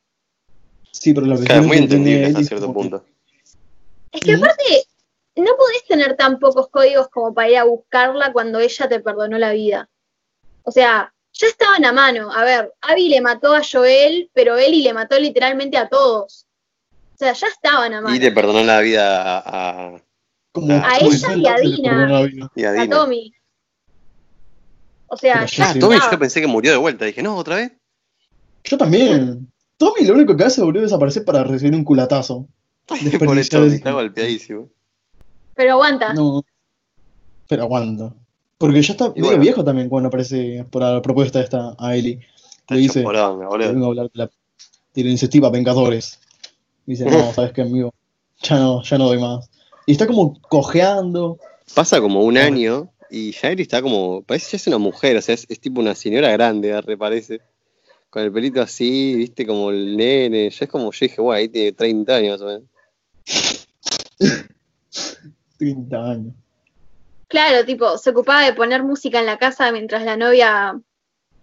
[SPEAKER 2] Sí, pero la
[SPEAKER 1] Claro,
[SPEAKER 2] cuestión
[SPEAKER 1] muy
[SPEAKER 2] es que tiene
[SPEAKER 1] entendible hasta cierto
[SPEAKER 2] que-
[SPEAKER 1] punto.
[SPEAKER 3] es que aparte, no podés tener tan pocos códigos como para ir a buscarla cuando ella te perdonó la vida. O sea, ya estaban a mano. A ver, Abby le mató a Joel, pero Eli le mató literalmente a todos. O sea, ya estaban a mano.
[SPEAKER 1] Y le perdonó la vida a, a,
[SPEAKER 2] como
[SPEAKER 1] A
[SPEAKER 3] ella
[SPEAKER 2] el
[SPEAKER 3] y a Dina.
[SPEAKER 2] perdonó la vida.
[SPEAKER 1] y a
[SPEAKER 3] a
[SPEAKER 1] Dina.
[SPEAKER 3] Tommy. O sea, ya
[SPEAKER 1] Ah,
[SPEAKER 2] sí.
[SPEAKER 1] Tommy
[SPEAKER 3] estaba.
[SPEAKER 1] yo pensé que murió de vuelta. Dije, no, otra vez.
[SPEAKER 2] Yo también. Tommy lo único que hace, boludo, es aparecer para recibir un culatazo.
[SPEAKER 1] Tommy,
[SPEAKER 2] de-
[SPEAKER 1] está golpeadísimo.
[SPEAKER 3] Pero aguanta.
[SPEAKER 2] No. Pero aguanta. Porque ya está medio
[SPEAKER 1] bueno.
[SPEAKER 2] viejo también cuando aparece por la propuesta esta a Eli. Le dice,
[SPEAKER 1] boludo.
[SPEAKER 2] vengo a hablar de la, de la iniciativa Vengadores. Dice, no, sabes qué, amigo, ya no, ya no doy más. Y está como cojeando.
[SPEAKER 1] Pasa como un año y Jairi está como. Parece que ya es una mujer, o sea, es, es tipo una señora grande, me parece. Con el pelito así, viste, como el nene. Ya es como yo dije, guay, ahí tiene 30 años más o menos.
[SPEAKER 2] 30 años.
[SPEAKER 3] Claro, tipo, se ocupaba de poner música en la casa mientras la novia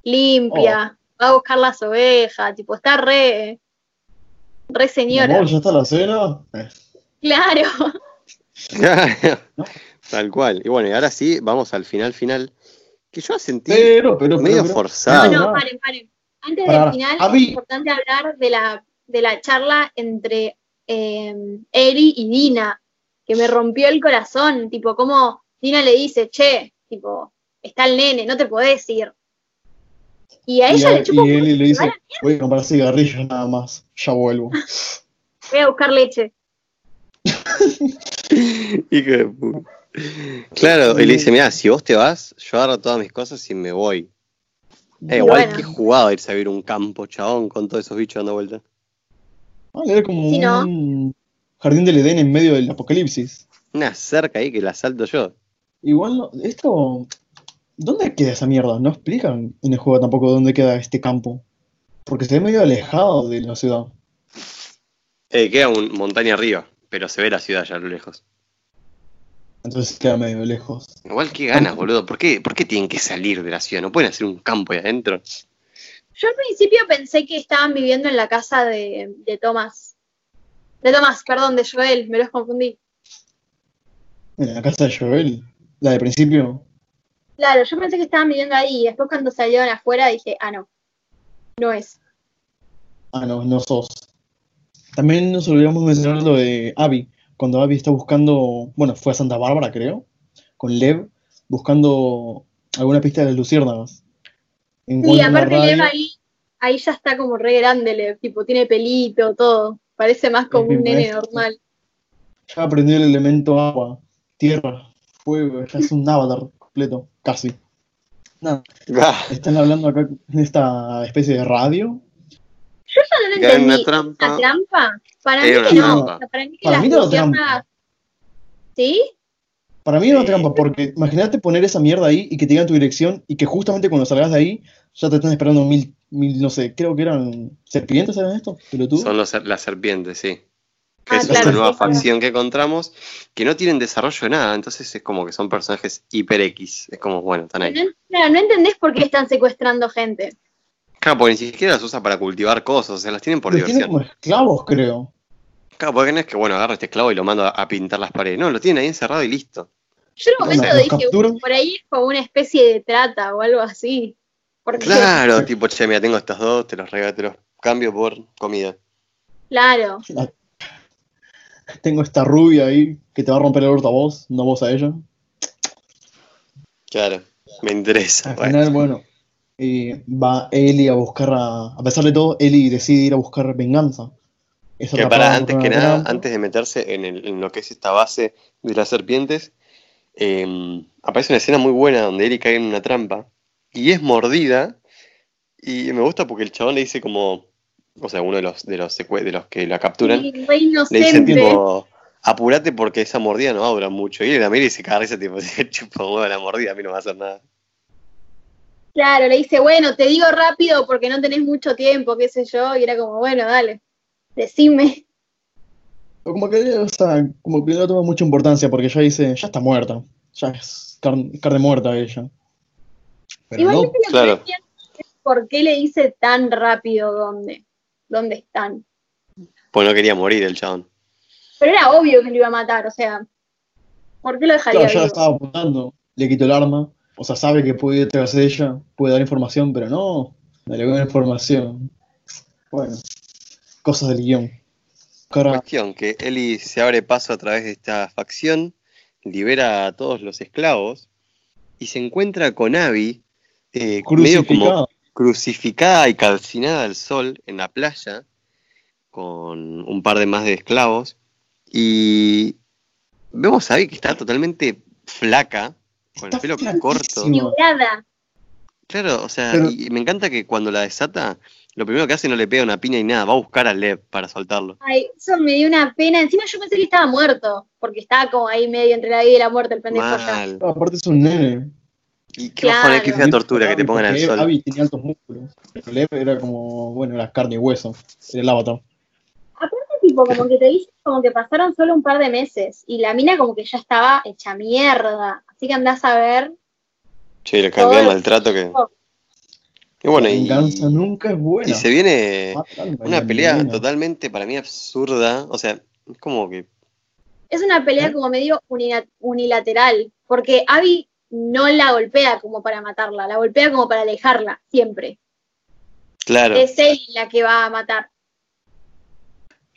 [SPEAKER 3] limpia, va a buscar las ovejas, tipo, está re, re señora.
[SPEAKER 2] amor, ¿ya está la cena?
[SPEAKER 3] Claro.
[SPEAKER 2] ¿No?
[SPEAKER 1] Tal cual. Y bueno, y ahora sí, vamos al final final. Que yo sentí
[SPEAKER 2] Pero, pero, pero,
[SPEAKER 1] medio
[SPEAKER 2] pero-
[SPEAKER 1] forzado.
[SPEAKER 3] No, no, paren, paren. Antes del final, es importante hablar de la, de la charla entre eh, Eri y Dina, que me rompió el corazón. Tipo, como Dina le dice, che, tipo, está el nene, no te podés ir. Y a
[SPEAKER 2] Y,
[SPEAKER 3] ella
[SPEAKER 2] a-
[SPEAKER 3] le chupa un
[SPEAKER 2] y Eli le dice, voy a comprar cigarrillos nada más, ya vuelvo.
[SPEAKER 3] Voy a buscar leche.
[SPEAKER 1] Hijo de puta. Claro, y le dice, mira, si vos te vas, yo agarro todas mis cosas y me voy. Eh,
[SPEAKER 3] Y
[SPEAKER 1] igual
[SPEAKER 3] bueno.
[SPEAKER 1] que jugado irse a ver un campo, chabón, con todos esos bichos dando vuelta.
[SPEAKER 2] Ah, era como
[SPEAKER 3] Sí, ¿no?
[SPEAKER 2] un jardín del Edén en medio del apocalipsis.
[SPEAKER 1] Una cerca ahí que la salto yo.
[SPEAKER 2] Igual, no- esto, ¿dónde queda esa mierda? No explican en el juego tampoco dónde queda este campo. Porque se ve medio alejado de la ciudad.
[SPEAKER 1] Eh, queda un montaña arriba, pero se ve la ciudad ya a lo lejos.
[SPEAKER 2] Entonces queda medio lejos.
[SPEAKER 1] Igual qué ganas, boludo. ¿Por qué, ¿Por qué tienen que salir de la ciudad? ¿No pueden hacer un campo ahí adentro?
[SPEAKER 3] Yo al principio pensé que estaban viviendo en la casa de, de Tomás. De Tomás, perdón, de Joel, me los confundí.
[SPEAKER 2] En la casa de Joel, la de principio.
[SPEAKER 3] Claro, yo pensé que estaban viviendo ahí y después cuando salieron afuera dije, ah, no, no es.
[SPEAKER 2] Ah, no, no sos. También nos olvidamos mencionar lo de Abby. Cuando Abby está buscando, bueno, fue a Santa Bárbara, creo, con Lev, buscando alguna pista de las luciérnagas.
[SPEAKER 3] Sí, aparte Lev ahí, ahí ya está como re grande, Lev, tipo, tiene pelito, todo. Parece más como
[SPEAKER 2] Es
[SPEAKER 3] un nene normal.
[SPEAKER 2] Ya aprendió el elemento agua, tierra, fuego, ya es un avatar completo, casi. Nada,
[SPEAKER 1] Ah,
[SPEAKER 2] están hablando acá en esta especie de radio.
[SPEAKER 3] Yo ya no lo entendí.
[SPEAKER 1] una trampa.
[SPEAKER 3] ¿Una trampa? Para mí que no.
[SPEAKER 1] trampa.
[SPEAKER 3] O sea, para mí que
[SPEAKER 2] Para
[SPEAKER 3] las
[SPEAKER 2] mí era una
[SPEAKER 3] luciérnagas- ¿Sí?
[SPEAKER 2] Para mí era una trampa, porque imagínate poner esa mierda ahí y que te digan tu dirección y que justamente cuando salgas de ahí ya te están esperando mil, mil no sé, creo que eran serpientes, ¿eran estos? Pelotudos.
[SPEAKER 1] son los, las serpientes, sí. Que
[SPEAKER 3] Ah,
[SPEAKER 1] es
[SPEAKER 3] claro,
[SPEAKER 1] esta nueva
[SPEAKER 3] sí, claro.
[SPEAKER 1] facción que encontramos, que no tienen desarrollo de nada, entonces es como que son personajes hiper X, es como, bueno, están ahí.
[SPEAKER 3] No, claro, no entendés por qué están secuestrando gente.
[SPEAKER 1] Claro, porque ni siquiera las usa para cultivar cosas, o sea, las tienen por
[SPEAKER 2] tienen
[SPEAKER 1] diversión.
[SPEAKER 2] como esclavos, creo.
[SPEAKER 1] Claro, porque no es que, bueno, agarra este esclavo y lo mando a, pintar las paredes, no, lo tienen ahí encerrado y listo.
[SPEAKER 3] Yo en un momento dije,
[SPEAKER 2] capturan.
[SPEAKER 3] "Uh, por ahí es como una especie de trata o algo así. Porque,
[SPEAKER 1] Claro, tipo, che, mira, tengo estos dos, te los regalo, te los cambio por comida.
[SPEAKER 3] claro.
[SPEAKER 2] Tengo esta rubia ahí que te va a romper el orto a vos, no vos a ella.
[SPEAKER 1] Claro, me interesa.
[SPEAKER 2] Al
[SPEAKER 1] bueno.
[SPEAKER 2] final, bueno, eh, va Ellie a buscar a. A pesar de todo, Ellie decide ir a buscar venganza. Es
[SPEAKER 1] Que para, antes que nada,
[SPEAKER 2] trampa.
[SPEAKER 1] antes de meterse en, el- en lo que es esta base de las serpientes, eh, aparece una escena muy buena donde Eri cae en una trampa y es mordida. Y me gusta porque el chabón le dice como, o sea, uno de los de los, de los que la capturan,
[SPEAKER 3] Sí,
[SPEAKER 1] le dicen
[SPEAKER 3] inocente.
[SPEAKER 1] tipo, apurate porque esa mordida no va a durar mucho. Y él la mira y se tipo, chupa un huevo la mordida, a mí no me va a hacer nada.
[SPEAKER 3] Claro, le dice, bueno, te digo rápido porque no tenés mucho tiempo, qué sé yo. Y era como, bueno, dale, decime.
[SPEAKER 2] Como que, o sea, como que no toma mucha importancia porque ya dice, ya está muerta. Ya es carne, carne muerta ella. Pero no,
[SPEAKER 3] Igualmente
[SPEAKER 1] claro.
[SPEAKER 3] no es por qué le dice tan rápido dónde, dónde están.
[SPEAKER 1] Pues no quería morir el chabón.
[SPEAKER 3] Pero era obvio que lo iba a matar, o sea, ¿por qué lo dejaría
[SPEAKER 2] claro, ya
[SPEAKER 3] vivo?
[SPEAKER 2] estaba apuntando, le quitó el arma. O sea, sabe que puede ir tras ella, puede dar información, pero no, no le da información. Bueno, cosas del guion. Cara,
[SPEAKER 1] Cuestión que Eli se abre paso a través de esta facción, libera a todos los esclavos y se encuentra con Abby, eh, medio como
[SPEAKER 2] crucificada.
[SPEAKER 1] y calcinada al sol en la playa, con un par de más de esclavos. Y vemos a Abby que está totalmente flaca, con
[SPEAKER 2] Está
[SPEAKER 1] el pelo
[SPEAKER 2] flaquísima.
[SPEAKER 1] corto. Claro, o sea,
[SPEAKER 2] Pero-
[SPEAKER 1] y me encanta que cuando la desata, lo primero que hace no le pega una piña y nada, va a buscar a Lev para soltarlo.
[SPEAKER 3] Ay, eso me dio una pena. Encima yo pensé que estaba muerto, porque estaba como ahí medio entre la vida y la muerte el pendejo.
[SPEAKER 2] Aparte es un nene.
[SPEAKER 1] Y qué
[SPEAKER 3] Claro.
[SPEAKER 1] qué fea tortura que te pongan al sol.
[SPEAKER 2] Abby tenía altos músculos. Pero Lev era como, bueno, era carne y hueso. Era el avatar.
[SPEAKER 3] Aparte, tipo, como que te dicen como que pasaron solo un par de meses y la mina como que ya estaba hecha mierda. Así que andás a ver.
[SPEAKER 1] Che, la cantidad de
[SPEAKER 3] Todo-
[SPEAKER 1] maltrato que. Y bueno, y,
[SPEAKER 2] nunca es buena.
[SPEAKER 1] y se viene
[SPEAKER 2] al
[SPEAKER 1] una pelea totalmente para mí absurda. O sea, es como que.
[SPEAKER 3] Es una pelea
[SPEAKER 2] ¿Eh?
[SPEAKER 3] como medio unila- unilateral, porque Abby no la golpea como para matarla, la golpea como para alejarla, siempre.
[SPEAKER 1] Claro.
[SPEAKER 3] Es él la que va a matar.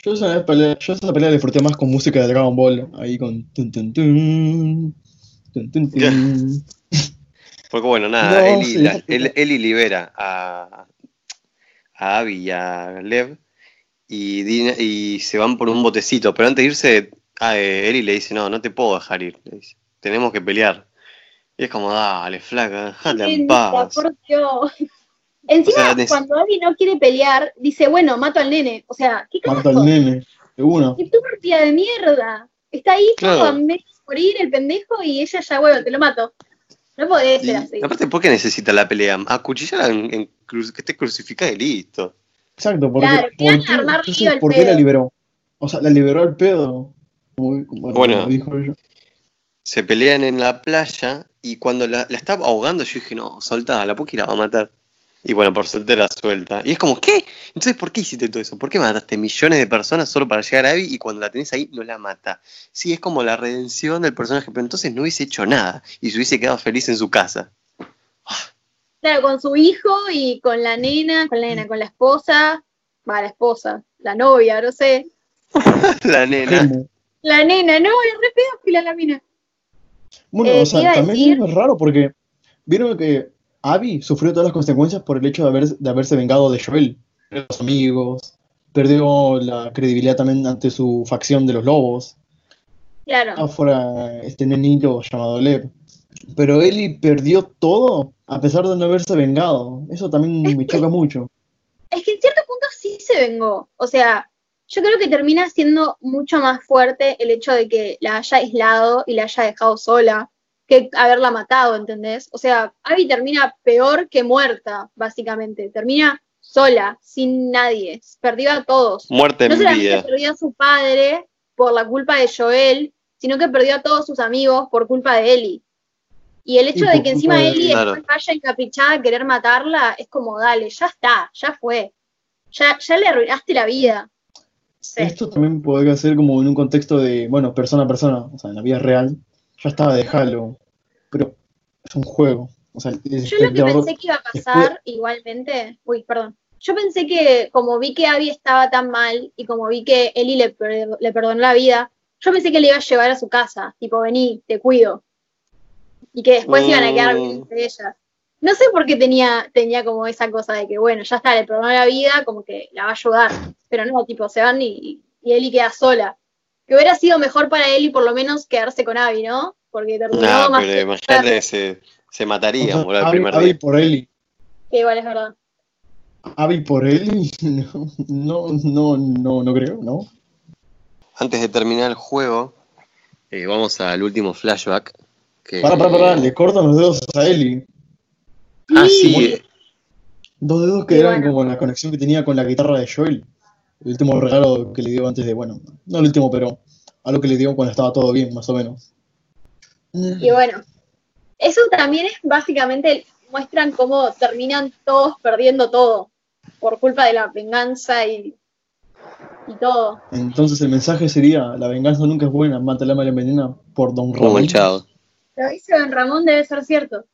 [SPEAKER 2] Yo esa pelea, yo esa pelea la disfruté más con música de Dragon Ball. Ahí con. Tun, tun, tun, tun, tun, tun.
[SPEAKER 1] Porque bueno, nada,
[SPEAKER 2] No,
[SPEAKER 1] Eli,
[SPEAKER 2] sí,
[SPEAKER 1] la- Eli-. Eli libera a, a Abby y a Lev y, Dina- y se van por un botecito. Pero antes de irse, a Eli le dice: No, no te puedo dejar ir. Le dice, Tenemos que pelear. Y es como, dale, flaca, déjala en paz.
[SPEAKER 3] por Dios. Encima,
[SPEAKER 1] O sea, des-
[SPEAKER 3] cuando Abby no quiere pelear, dice, bueno, mato al nene. O sea, ¿qué carajo?
[SPEAKER 2] al nene. De una.
[SPEAKER 3] ¡Qué turbia de mierda! Está ahí
[SPEAKER 1] Claro.
[SPEAKER 3] todo a medio de morir el pendejo y ella ya, bueno, te lo mato. No podés ser así.
[SPEAKER 1] aparte, ¿por qué necesita la pelea? Acuchillarla en, en cru- que esté crucificada y listo.
[SPEAKER 2] Exacto, porque.
[SPEAKER 3] Claro,
[SPEAKER 2] ¿por qué,
[SPEAKER 3] armar
[SPEAKER 2] sé
[SPEAKER 3] al
[SPEAKER 2] ¿por qué la
[SPEAKER 3] pedo.
[SPEAKER 2] liberó? O sea, la liberó al pedo. Como, como-
[SPEAKER 1] Bueno.
[SPEAKER 2] dijo ella.
[SPEAKER 1] Se pelean en la playa y cuando la, la está ahogando, yo dije, no, soltá, la la va a matar. Y bueno, por suerte la suelta. Y es como, ¿qué? Entonces, ¿por qué hiciste todo eso? ¿Por qué mataste millones de personas solo para llegar a Abby y cuando la tenés ahí no la mata? Sí, es como la redención del personaje, pero entonces no hubiese hecho nada y se hubiese quedado feliz en su casa.
[SPEAKER 3] Claro, con su hijo y con la nena, con la nena, con la esposa, va, la esposa, la novia, no sé.
[SPEAKER 1] la nena.
[SPEAKER 3] La nena, no, es re pedófila la mina.
[SPEAKER 2] Bueno,
[SPEAKER 3] Eh,
[SPEAKER 2] o sea, también
[SPEAKER 3] decir-
[SPEAKER 2] es raro porque vieron que Abby sufrió todas las consecuencias por el hecho de, haber, de haberse vengado de Joel. Perdió los amigos, perdió la credibilidad también ante su facción de los lobos.
[SPEAKER 3] Claro.
[SPEAKER 2] Afuera este nenito llamado Lev. Pero Ellie perdió todo a pesar de no haberse vengado. Eso también me choca mucho.
[SPEAKER 3] Es que en cierto punto sí se vengó. O sea, yo creo que termina siendo mucho más fuerte el hecho de que la haya aislado y la haya dejado sola que haberla matado, ¿entendés? O sea, Abby termina peor que muerta, básicamente. Termina sola, sin nadie. Perdió a todos.
[SPEAKER 1] Muerte en
[SPEAKER 3] No solamente
[SPEAKER 1] vida.
[SPEAKER 3] perdió a su padre por la culpa de Joel, sino que perdió a todos sus amigos por culpa de Ellie. Y el hecho de que encima Ellie
[SPEAKER 1] Claro.
[SPEAKER 3] vaya encaprichada a querer matarla, es como, dale, ya está, ya fue. Ya, ya le arruinaste la vida. Sí.
[SPEAKER 2] Esto también podría ser como en un contexto de, bueno, persona a persona, o sea, en la vida real, ya estaba, déjalo, pero es un juego. O sea,
[SPEAKER 3] Yo lo que pensé que iba a pasar igualmente, uy, perdón. Yo pensé que como vi que Abby estaba tan mal y como vi que Ellie le, per- le perdonó la vida, yo pensé que le iba a llevar a su casa, tipo, vení, te cuido. Y que después iban a quedar bien
[SPEAKER 1] Mm.
[SPEAKER 3] entre ellas. No sé por qué tenía, tenía como esa cosa de que, bueno, ya está, le perdonó la vida, como que la va a ayudar. Pero no, tipo, se van y, y Ellie queda sola. Que hubiera sido mejor para Ellie por lo menos quedarse con Abby, ¿no? Porque terminó
[SPEAKER 1] Nah,
[SPEAKER 3] más
[SPEAKER 1] pero
[SPEAKER 3] que-
[SPEAKER 1] imagínate, se, se mataría,
[SPEAKER 2] o sea,
[SPEAKER 1] el
[SPEAKER 2] Abby-
[SPEAKER 1] primer
[SPEAKER 2] Abby
[SPEAKER 1] día.
[SPEAKER 2] por Ellie.
[SPEAKER 3] que igual es verdad.
[SPEAKER 2] Abby por Ellie, no, no, no, no creo, ¿no?
[SPEAKER 1] Antes de terminar el juego, eh, vamos al último flashback. Que,
[SPEAKER 2] Pará, pará, pará, le cortan los dedos a Ellie.
[SPEAKER 1] Ah,
[SPEAKER 3] Sí.
[SPEAKER 1] sí,
[SPEAKER 2] Dos dedos que
[SPEAKER 3] Y
[SPEAKER 2] eran
[SPEAKER 3] bueno.
[SPEAKER 2] como la conexión que tenía con la guitarra de Joel. El último regalo que le dio antes de, bueno, no el último, pero algo que le dio cuando estaba todo bien, más o menos.
[SPEAKER 3] Y bueno, eso también es básicamente, muestran cómo terminan todos perdiendo todo por culpa de la venganza y, y todo.
[SPEAKER 2] Entonces el mensaje sería, la venganza nunca es buena, mata la envenena por Don Ramón.
[SPEAKER 3] Lo dice Don Ramón, debe ser cierto.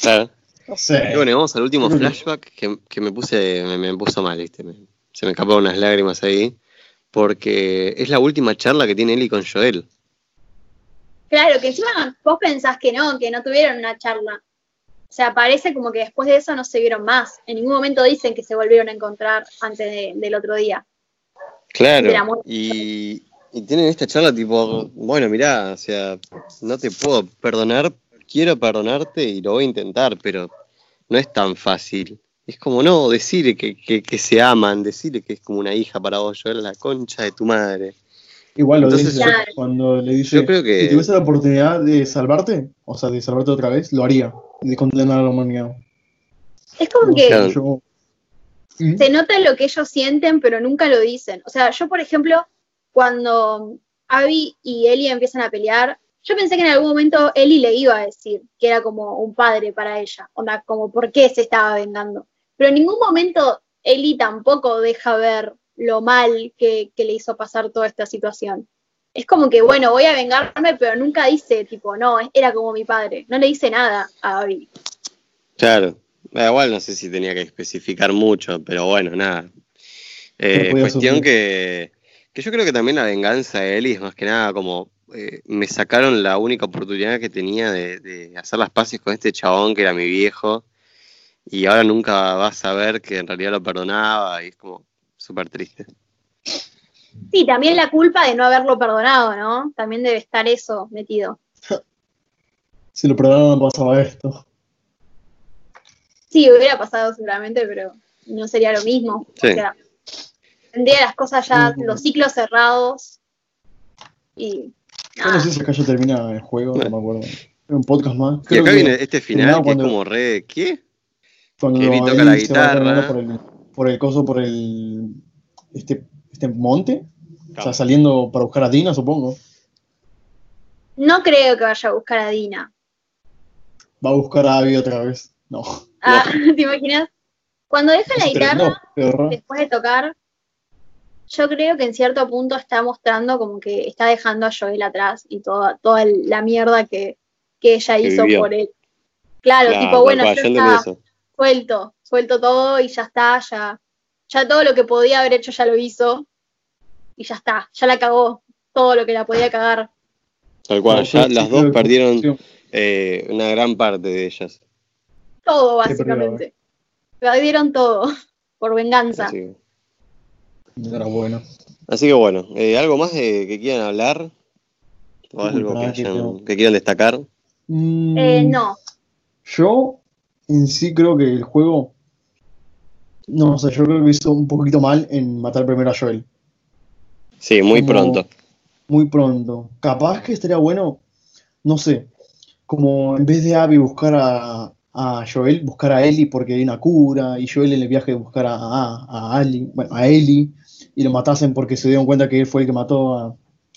[SPEAKER 1] Claro.
[SPEAKER 2] No sé.
[SPEAKER 1] Y bueno, vamos al último flashback que, que me puse, me, me puso mal, ¿viste? Me- se me escaparon unas lágrimas ahí. Porque es la última charla que tiene Ellie con Joel.
[SPEAKER 3] Claro, que encima vos pensás que no, que no tuvieron una charla. O sea, parece como que después de eso no se vieron más. En ningún momento dicen que se volvieron a encontrar antes de- del otro día.
[SPEAKER 1] Claro. Y, y tienen esta charla tipo, bueno, mirá, o sea, no te puedo perdonar, quiero perdonarte y lo voy a intentar, pero no es tan fácil. Es como, no, decirle que, que, que se aman, decirle que es como una hija para vos, yo era la concha de tu madre.
[SPEAKER 2] Igual lo
[SPEAKER 1] Entonces,
[SPEAKER 2] dice
[SPEAKER 3] Claro.
[SPEAKER 2] cuando le dice,
[SPEAKER 1] Yo creo que-
[SPEAKER 2] si tuviese la oportunidad de salvarte, o sea, de salvarte otra vez, lo haría, de condenar a la humanidad.
[SPEAKER 3] Es como
[SPEAKER 2] No
[SPEAKER 3] que
[SPEAKER 1] Claro.
[SPEAKER 2] yo- ¿Mm?
[SPEAKER 3] se nota lo que ellos sienten, pero nunca lo dicen. O sea, yo, por ejemplo, cuando Abby y Ellie empiezan a pelear, yo pensé que en algún momento Ellie le iba a decir que era como un padre para ella, onda, como por qué se estaba vengando. Pero en ningún momento Ellie tampoco deja ver lo mal que, que le hizo pasar toda esta situación. Es como que, bueno, voy a vengarme, pero nunca dice, tipo, no, era como mi padre. No le dice nada a Abby.
[SPEAKER 1] Claro. Eh, igual no sé si tenía que especificar mucho, pero bueno, nada. Eh, cuestión que, que yo creo que también la venganza de Ellie es más que nada como eh, me sacaron la única oportunidad que tenía de, de hacer las paces con este chabón que era mi viejo y ahora nunca vas a ver que en realidad lo perdonaba y es como súper triste.
[SPEAKER 3] Sí, también la culpa de no haberlo perdonado, ¿no? También debe estar eso metido.
[SPEAKER 2] Si lo perdonaron no pasaba esto.
[SPEAKER 3] Sí, hubiera pasado seguramente, pero no sería lo mismo.
[SPEAKER 1] Sí.
[SPEAKER 3] O sea, tendría las cosas ya, los ciclos cerrados. Y
[SPEAKER 2] Yo no
[SPEAKER 3] nada.
[SPEAKER 2] sé si acá ya termina el juego, no me acuerdo. Era un podcast más.
[SPEAKER 1] Y
[SPEAKER 2] Creo
[SPEAKER 1] acá
[SPEAKER 2] que
[SPEAKER 1] viene este final que es
[SPEAKER 2] cuando-
[SPEAKER 1] como re... ¿Qué?
[SPEAKER 2] cuando
[SPEAKER 1] Ellie toca la
[SPEAKER 2] se va caminando
[SPEAKER 1] guitarra.
[SPEAKER 2] Por el, por el coso, por el. Este, este monte. O sea, saliendo para buscar a Dina, supongo.
[SPEAKER 3] No creo que vaya a buscar a Dina.
[SPEAKER 2] Va a buscar a Abby otra vez. No.
[SPEAKER 3] Ah, ¿Te imaginas? Cuando deja la guitarra,
[SPEAKER 2] no,
[SPEAKER 3] después de tocar, yo creo que en cierto punto está mostrando como que está dejando a Joel atrás y toda, toda la mierda que, que ella
[SPEAKER 1] Que
[SPEAKER 3] hizo
[SPEAKER 1] vivió.
[SPEAKER 3] por él. Claro,
[SPEAKER 1] Claro,
[SPEAKER 3] tipo, bueno, yo estaba
[SPEAKER 1] eso.
[SPEAKER 3] suelto, suelto todo y ya está, ya, ya todo lo que podía haber hecho ya lo hizo y ya está, ya la cagó todo lo que la podía cagar.
[SPEAKER 1] Tal cual, ya las dos perdieron eh, una gran parte de ellas.
[SPEAKER 3] Todo, básicamente. Perdieron todo por venganza.
[SPEAKER 1] Así
[SPEAKER 2] Era bueno.
[SPEAKER 1] así que bueno, eh, ¿algo más de que quieran hablar? ¿O algo que, quieran destacar?
[SPEAKER 2] Mm,
[SPEAKER 3] Eh, no,
[SPEAKER 2] Yo en sí creo que el juego. No, o sea, yo creo que hizo un poquito mal en matar primero a Joel.
[SPEAKER 1] Sí, muy
[SPEAKER 2] Como-
[SPEAKER 1] pronto.
[SPEAKER 2] Muy pronto. Capaz que estaría bueno, no sé, como en vez de Abby buscar a, a Joel buscar a Ellie porque hay una cura, y Joel en el viaje buscar a, a, a Ali, bueno, a Ellie, y lo matasen porque se dieron cuenta que él fue el que mató a,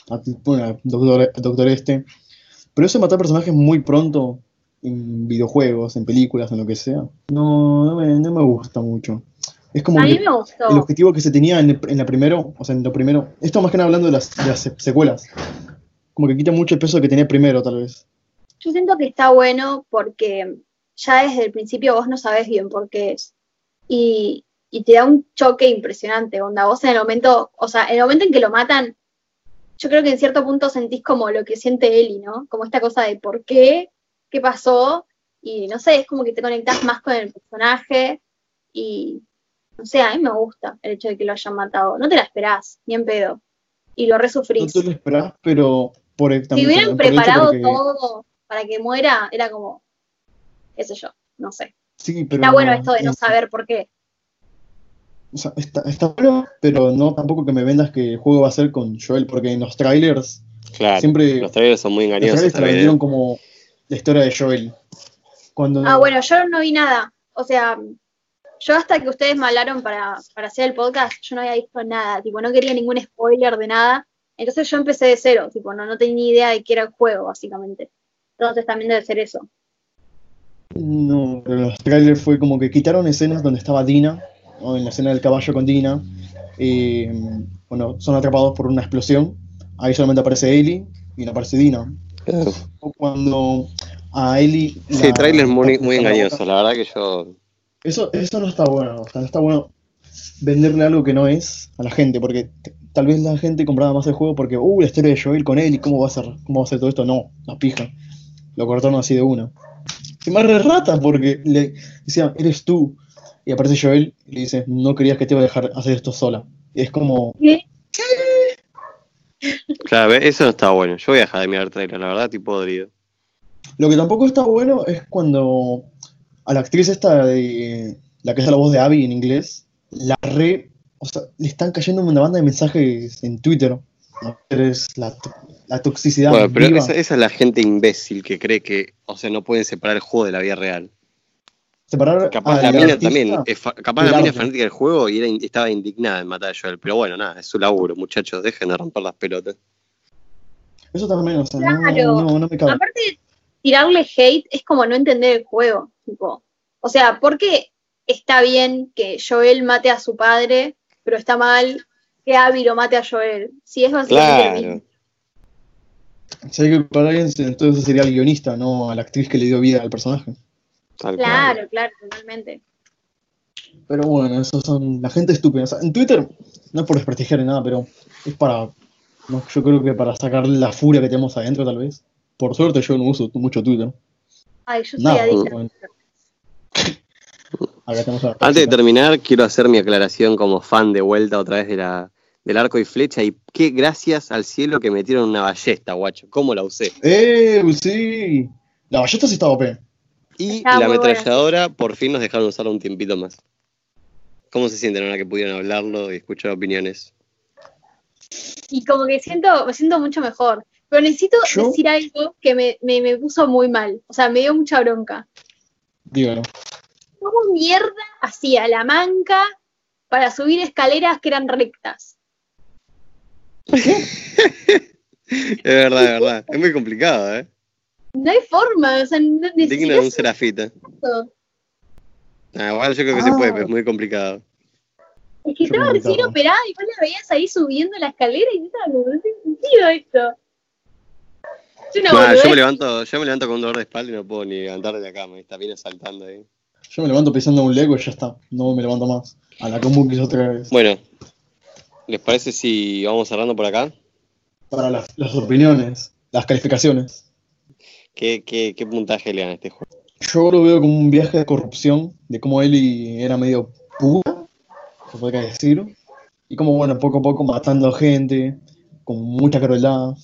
[SPEAKER 2] a- bueno, al doctor, este. Pero eso de matar personajes muy pronto en videojuegos, en películas, en lo que sea, no, no, me, no me gusta mucho. Es como
[SPEAKER 3] A mí me gustó.
[SPEAKER 2] el objetivo que se tenía en, el- en la primero, o sea, en lo primero, esto más que nada hablando de las, de las se- secuelas, como que quita mucho el peso que tenía primero, tal vez.
[SPEAKER 3] Yo siento que está bueno porque ya desde el principio vos no sabés bien por qué es. Y, y te da un choque impresionante, onda. Vos en el momento, o sea, en el momento en que lo matan, yo creo que en cierto punto sentís como lo que siente Ellie, ¿no? Como esta cosa de por qué, qué pasó, y no sé, es como que te conectás más con el personaje, y no sé, a mí me gusta el hecho de que lo hayan matado. No te la esperás, ni en pedo. Y lo
[SPEAKER 2] No
[SPEAKER 3] resufrís.
[SPEAKER 2] te lo esperás, pero por el,
[SPEAKER 3] Si
[SPEAKER 2] también
[SPEAKER 3] hubieran
[SPEAKER 2] el hecho
[SPEAKER 3] preparado
[SPEAKER 2] porque-
[SPEAKER 3] todo para que muera, era como, qué sé yo, no sé.
[SPEAKER 2] Sí, pero
[SPEAKER 3] Está bueno esto de no saber por qué.
[SPEAKER 2] O sea, está, está bueno, pero no tampoco que me vendas que el juego va a ser con Joel, porque en los trailers,
[SPEAKER 1] Claro,
[SPEAKER 2] Siempre-
[SPEAKER 1] los trailers son muy
[SPEAKER 2] los
[SPEAKER 1] engañosos
[SPEAKER 2] trailers te vendieron
[SPEAKER 1] ¿eh?
[SPEAKER 2] como la historia de Joel. Cuando,
[SPEAKER 3] Ah, bueno, yo no vi nada. O sea, yo hasta que ustedes me hablaron para, para hacer el podcast, yo no había visto nada. Tipo, no quería ningún spoiler de nada. Entonces yo empecé de cero. Tipo, no, no tenía ni idea de qué era el juego, básicamente. Entonces también debe ser eso.
[SPEAKER 2] No, pero en los trailers fue como que quitaron escenas donde estaba Dina, en la escena del caballo con Dina. eh, bueno, son atrapados por una explosión. Ahí solamente aparece Ellie y no aparece Dina.
[SPEAKER 1] Claro.
[SPEAKER 2] O cuando a Ellie.
[SPEAKER 1] Sí,
[SPEAKER 2] la-
[SPEAKER 1] trailers muy,
[SPEAKER 2] la-
[SPEAKER 1] muy
[SPEAKER 2] la-
[SPEAKER 1] engañosos, la verdad que yo...
[SPEAKER 2] Eso, eso no está bueno. O sea, no está bueno venderle algo que no es a la gente, porque tal vez la gente compraba más el juego porque, uh, la historia de Joel con y cómo va a ser, cómo va a ser todo esto. No, la pija. Lo cortaron así de una. Y más re rata porque le decían, eres tú. Y aparece Joel y le dice, no querías que te iba a dejar hacer esto sola. Y es como,
[SPEAKER 3] ¿Qué?
[SPEAKER 1] Claro, eso no está bueno. Yo voy a dejar de mirar trailers, la verdad, estoy podrido.
[SPEAKER 2] Lo que tampoco está bueno es cuando a la actriz esta de la que es la voz de Abby en inglés, la re, o sea, le están cayendo una banda de mensajes en Twitter. ¿no? Es la, la toxicidad.
[SPEAKER 1] Bueno, pero
[SPEAKER 2] viva.
[SPEAKER 1] esa, esa es la gente imbécil que cree que, o sea, no pueden separar el juego de la vida real.
[SPEAKER 2] Separar
[SPEAKER 1] Capaz la mina
[SPEAKER 2] artista
[SPEAKER 1] también, capaz la mina es fanática del juego y era in- estaba indignada en matar a Joel. Pero bueno, nada, es su laburo, muchachos, dejen de romper las pelotas.
[SPEAKER 2] Eso también, o sea,
[SPEAKER 3] Claro.
[SPEAKER 2] no, no me cabe.
[SPEAKER 3] Aparte, tirarle hate es como no entender el juego. Tipo, o sea, ¿por qué está bien que Joel mate a su padre, pero está mal que Abby lo mate a Joel? Si es básicamente.
[SPEAKER 1] Claro,
[SPEAKER 2] Si hay que culpar a alguien, entonces sería el guionista, no a la actriz que le dio vida al personaje.
[SPEAKER 1] Tal cual.
[SPEAKER 3] Claro, claro, totalmente.
[SPEAKER 2] Pero bueno, esos son la gente estúpida. O sea, en Twitter, no es por desprestigiar ni nada, pero es para. no, yo creo que para sacar la furia que tenemos adentro, tal vez. Por suerte, yo no uso mucho Twitter.
[SPEAKER 3] Ay, yo soy
[SPEAKER 2] Nada,
[SPEAKER 3] adicta.
[SPEAKER 2] bueno.
[SPEAKER 1] Antes de terminar, quiero hacer mi aclaración como fan de vuelta otra vez de la, del arco y flecha. Y qué gracias al cielo que metieron una ballesta, guacho. ¿Cómo la usé?
[SPEAKER 2] ¡Eh! Sí. La ballesta sí estaba OP.
[SPEAKER 1] Y
[SPEAKER 3] Estaba
[SPEAKER 1] la
[SPEAKER 3] buena.
[SPEAKER 1] ametralladora por fin nos dejaron usarla un tiempito más. ¿Cómo se sienten ahora que pudieron hablarlo y escuchar opiniones?
[SPEAKER 3] Y como que siento, me siento mucho mejor. Pero necesito
[SPEAKER 2] Yo-
[SPEAKER 3] decir algo que me, me, me puso muy mal. O sea, me dio mucha bronca.
[SPEAKER 2] Dígalo.
[SPEAKER 3] ¿Cómo mierda hacía la manca para subir escaleras que eran rectas?
[SPEAKER 1] Es verdad, es verdad. Es muy complicado, ¿eh?
[SPEAKER 3] No hay forma, o sea, no
[SPEAKER 1] Digno de un serafita. Ah, igual yo creo que se
[SPEAKER 2] Ah.
[SPEAKER 1] puede, pero es muy complicado.
[SPEAKER 3] Es que
[SPEAKER 2] Yo
[SPEAKER 3] estaba recién operada y vos la veías ahí subiendo la escalera y yo estaba como, no tiene sentido esto. Es una
[SPEAKER 1] Nah, yo
[SPEAKER 3] boludez.
[SPEAKER 1] me levanto, yo me levanto con un dolor de espalda y no puedo ni levantar de la cama. Está bien saltando ahí.
[SPEAKER 2] Yo me levanto pisando un Lego y ya está. No me levanto más. A la común que otra vez.
[SPEAKER 1] Bueno, ¿les parece si vamos cerrando por acá?
[SPEAKER 2] Para las, las opiniones, las calificaciones.
[SPEAKER 1] ¿Qué, qué, qué puntaje le dan a este juego?
[SPEAKER 2] Yo lo veo como un viaje de corrupción, de cómo Ellie era medio puta, se podría decir, y como, bueno, poco a poco matando gente, con mucha crueldad,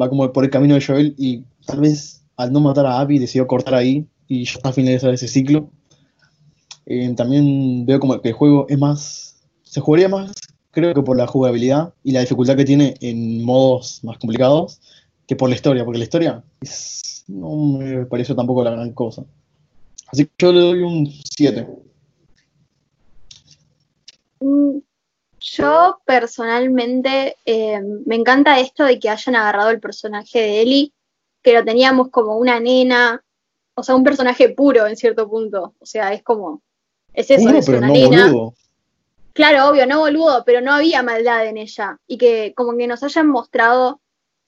[SPEAKER 2] va como por el camino de Joel, y tal vez al no matar a Abby decidió cortar ahí, y ya está finalizar ese ciclo. Eh, también veo como que el juego es más, se jugaría más, creo que por la jugabilidad y la dificultad que tiene en modos más complicados, que por la historia, porque la historia es- no me pareció tampoco la gran cosa. Así que yo le doy un 7.
[SPEAKER 3] Mm, Yo personalmente eh, me encanta esto de que hayan agarrado el personaje de Ellie, que lo teníamos como una nena, o sea, un personaje puro en cierto punto. O sea, es como, es eso,
[SPEAKER 2] Uno,
[SPEAKER 3] es
[SPEAKER 2] pero
[SPEAKER 3] una
[SPEAKER 2] no
[SPEAKER 3] nena.
[SPEAKER 2] boludo.
[SPEAKER 3] Claro, obvio, no boludo, pero no había maldad en ella. Y que como que nos hayan mostrado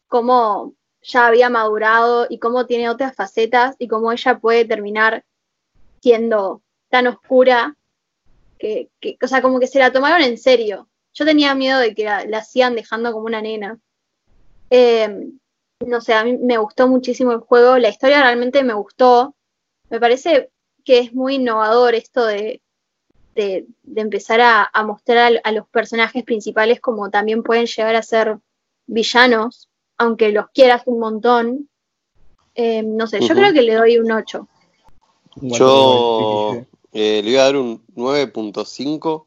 [SPEAKER 3] cómo ya había madurado y cómo tiene otras facetas y cómo ella puede terminar siendo tan oscura que, o sea, como que se la tomaron en serio. Yo tenía miedo de que la, la sigan dejando como una nena. Eh, no sé, a mí me gustó muchísimo el juego, la historia realmente me gustó. Me parece que es muy innovador esto de, de, empezar a, mostrar a, a los personajes principales como también pueden llegar a ser villanos, aunque los quieras un montón. Eh, no sé, yo creo que le doy un 8.
[SPEAKER 2] Igual,
[SPEAKER 1] Yo eh, le iba a dar un 9.5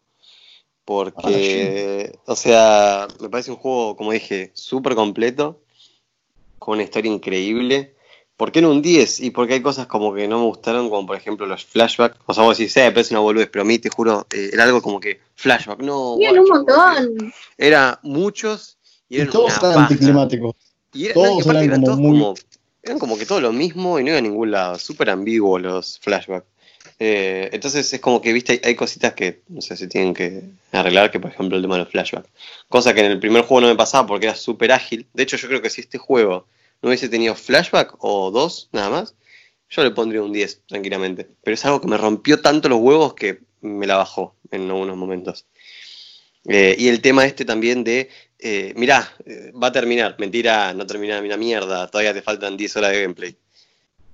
[SPEAKER 1] porque, o sea, me parece un juego, como dije, súper completo, con una historia increíble. ¿Por qué no un 10? Y porque hay cosas como que no me gustaron, como por ejemplo los flashbacks. O sea, vos decís, eh, pero es una boludez, pero a mí te juro, eh, era algo como que flashback, no.
[SPEAKER 3] Tienen un
[SPEAKER 1] guacho,
[SPEAKER 3] montón.
[SPEAKER 1] Era muchos y eran
[SPEAKER 2] todos.
[SPEAKER 1] Y era-
[SPEAKER 2] Todos
[SPEAKER 1] no, y aparte
[SPEAKER 2] eran
[SPEAKER 1] eran
[SPEAKER 2] como
[SPEAKER 1] todos
[SPEAKER 2] muy-
[SPEAKER 1] como. Eran como que todo lo mismo y no iba a ningún lado. Súper ambiguos los flashbacks. Eh, entonces es como que, viste, hay, hay cositas que, no sé, se tienen que arreglar, que por ejemplo el tema de los flashbacks. Cosa que en el primer juego no me pasaba porque era súper ágil. De hecho, yo creo que si este juego no hubiese tenido flashback o dos, nada más, yo le pondría un 10 tranquilamente. Pero es algo que me rompió tanto los huevos que me la bajó en algunos momentos. Eh, y el tema este también de, eh, mirá, eh, va a terminar, mentira, no termina una mierda, todavía te faltan 10 horas de gameplay.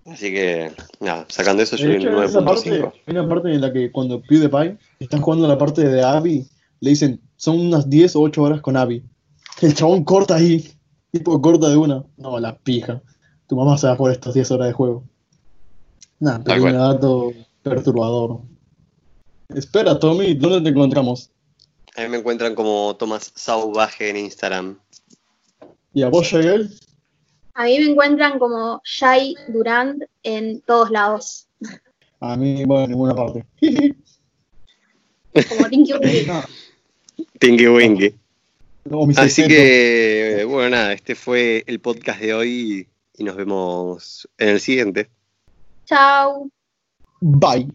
[SPEAKER 1] Así que, nada, sacando eso yo
[SPEAKER 2] hecho,
[SPEAKER 1] un
[SPEAKER 2] en esa parte,
[SPEAKER 1] 9.5.
[SPEAKER 2] hay una parte en la que cuando PewDiePie está jugando la parte de Abby, le dicen, son unas 10 o 8 horas con Abby. El chabón corta ahí, tipo corta de una. No, la pija. Tu mamá se va por estas 10 horas de juego. Nada, pequeño
[SPEAKER 1] cual.
[SPEAKER 2] dato perturbador. Espera, Tommy, ¿dónde te encontramos?
[SPEAKER 1] A mí me encuentran como Tomás Sauvaje en Instagram.
[SPEAKER 2] ¿Y a vos, Yael?
[SPEAKER 3] A mí me encuentran como Shai Durant en todos lados.
[SPEAKER 2] A mí, bueno, en ninguna parte.
[SPEAKER 3] Como Tinky Winky.
[SPEAKER 1] Tinky Winky.
[SPEAKER 2] no,
[SPEAKER 1] Así
[SPEAKER 2] secretos.
[SPEAKER 1] que, bueno, nada, este fue el podcast de hoy y nos vemos en el siguiente.
[SPEAKER 3] Chau.
[SPEAKER 2] Bye.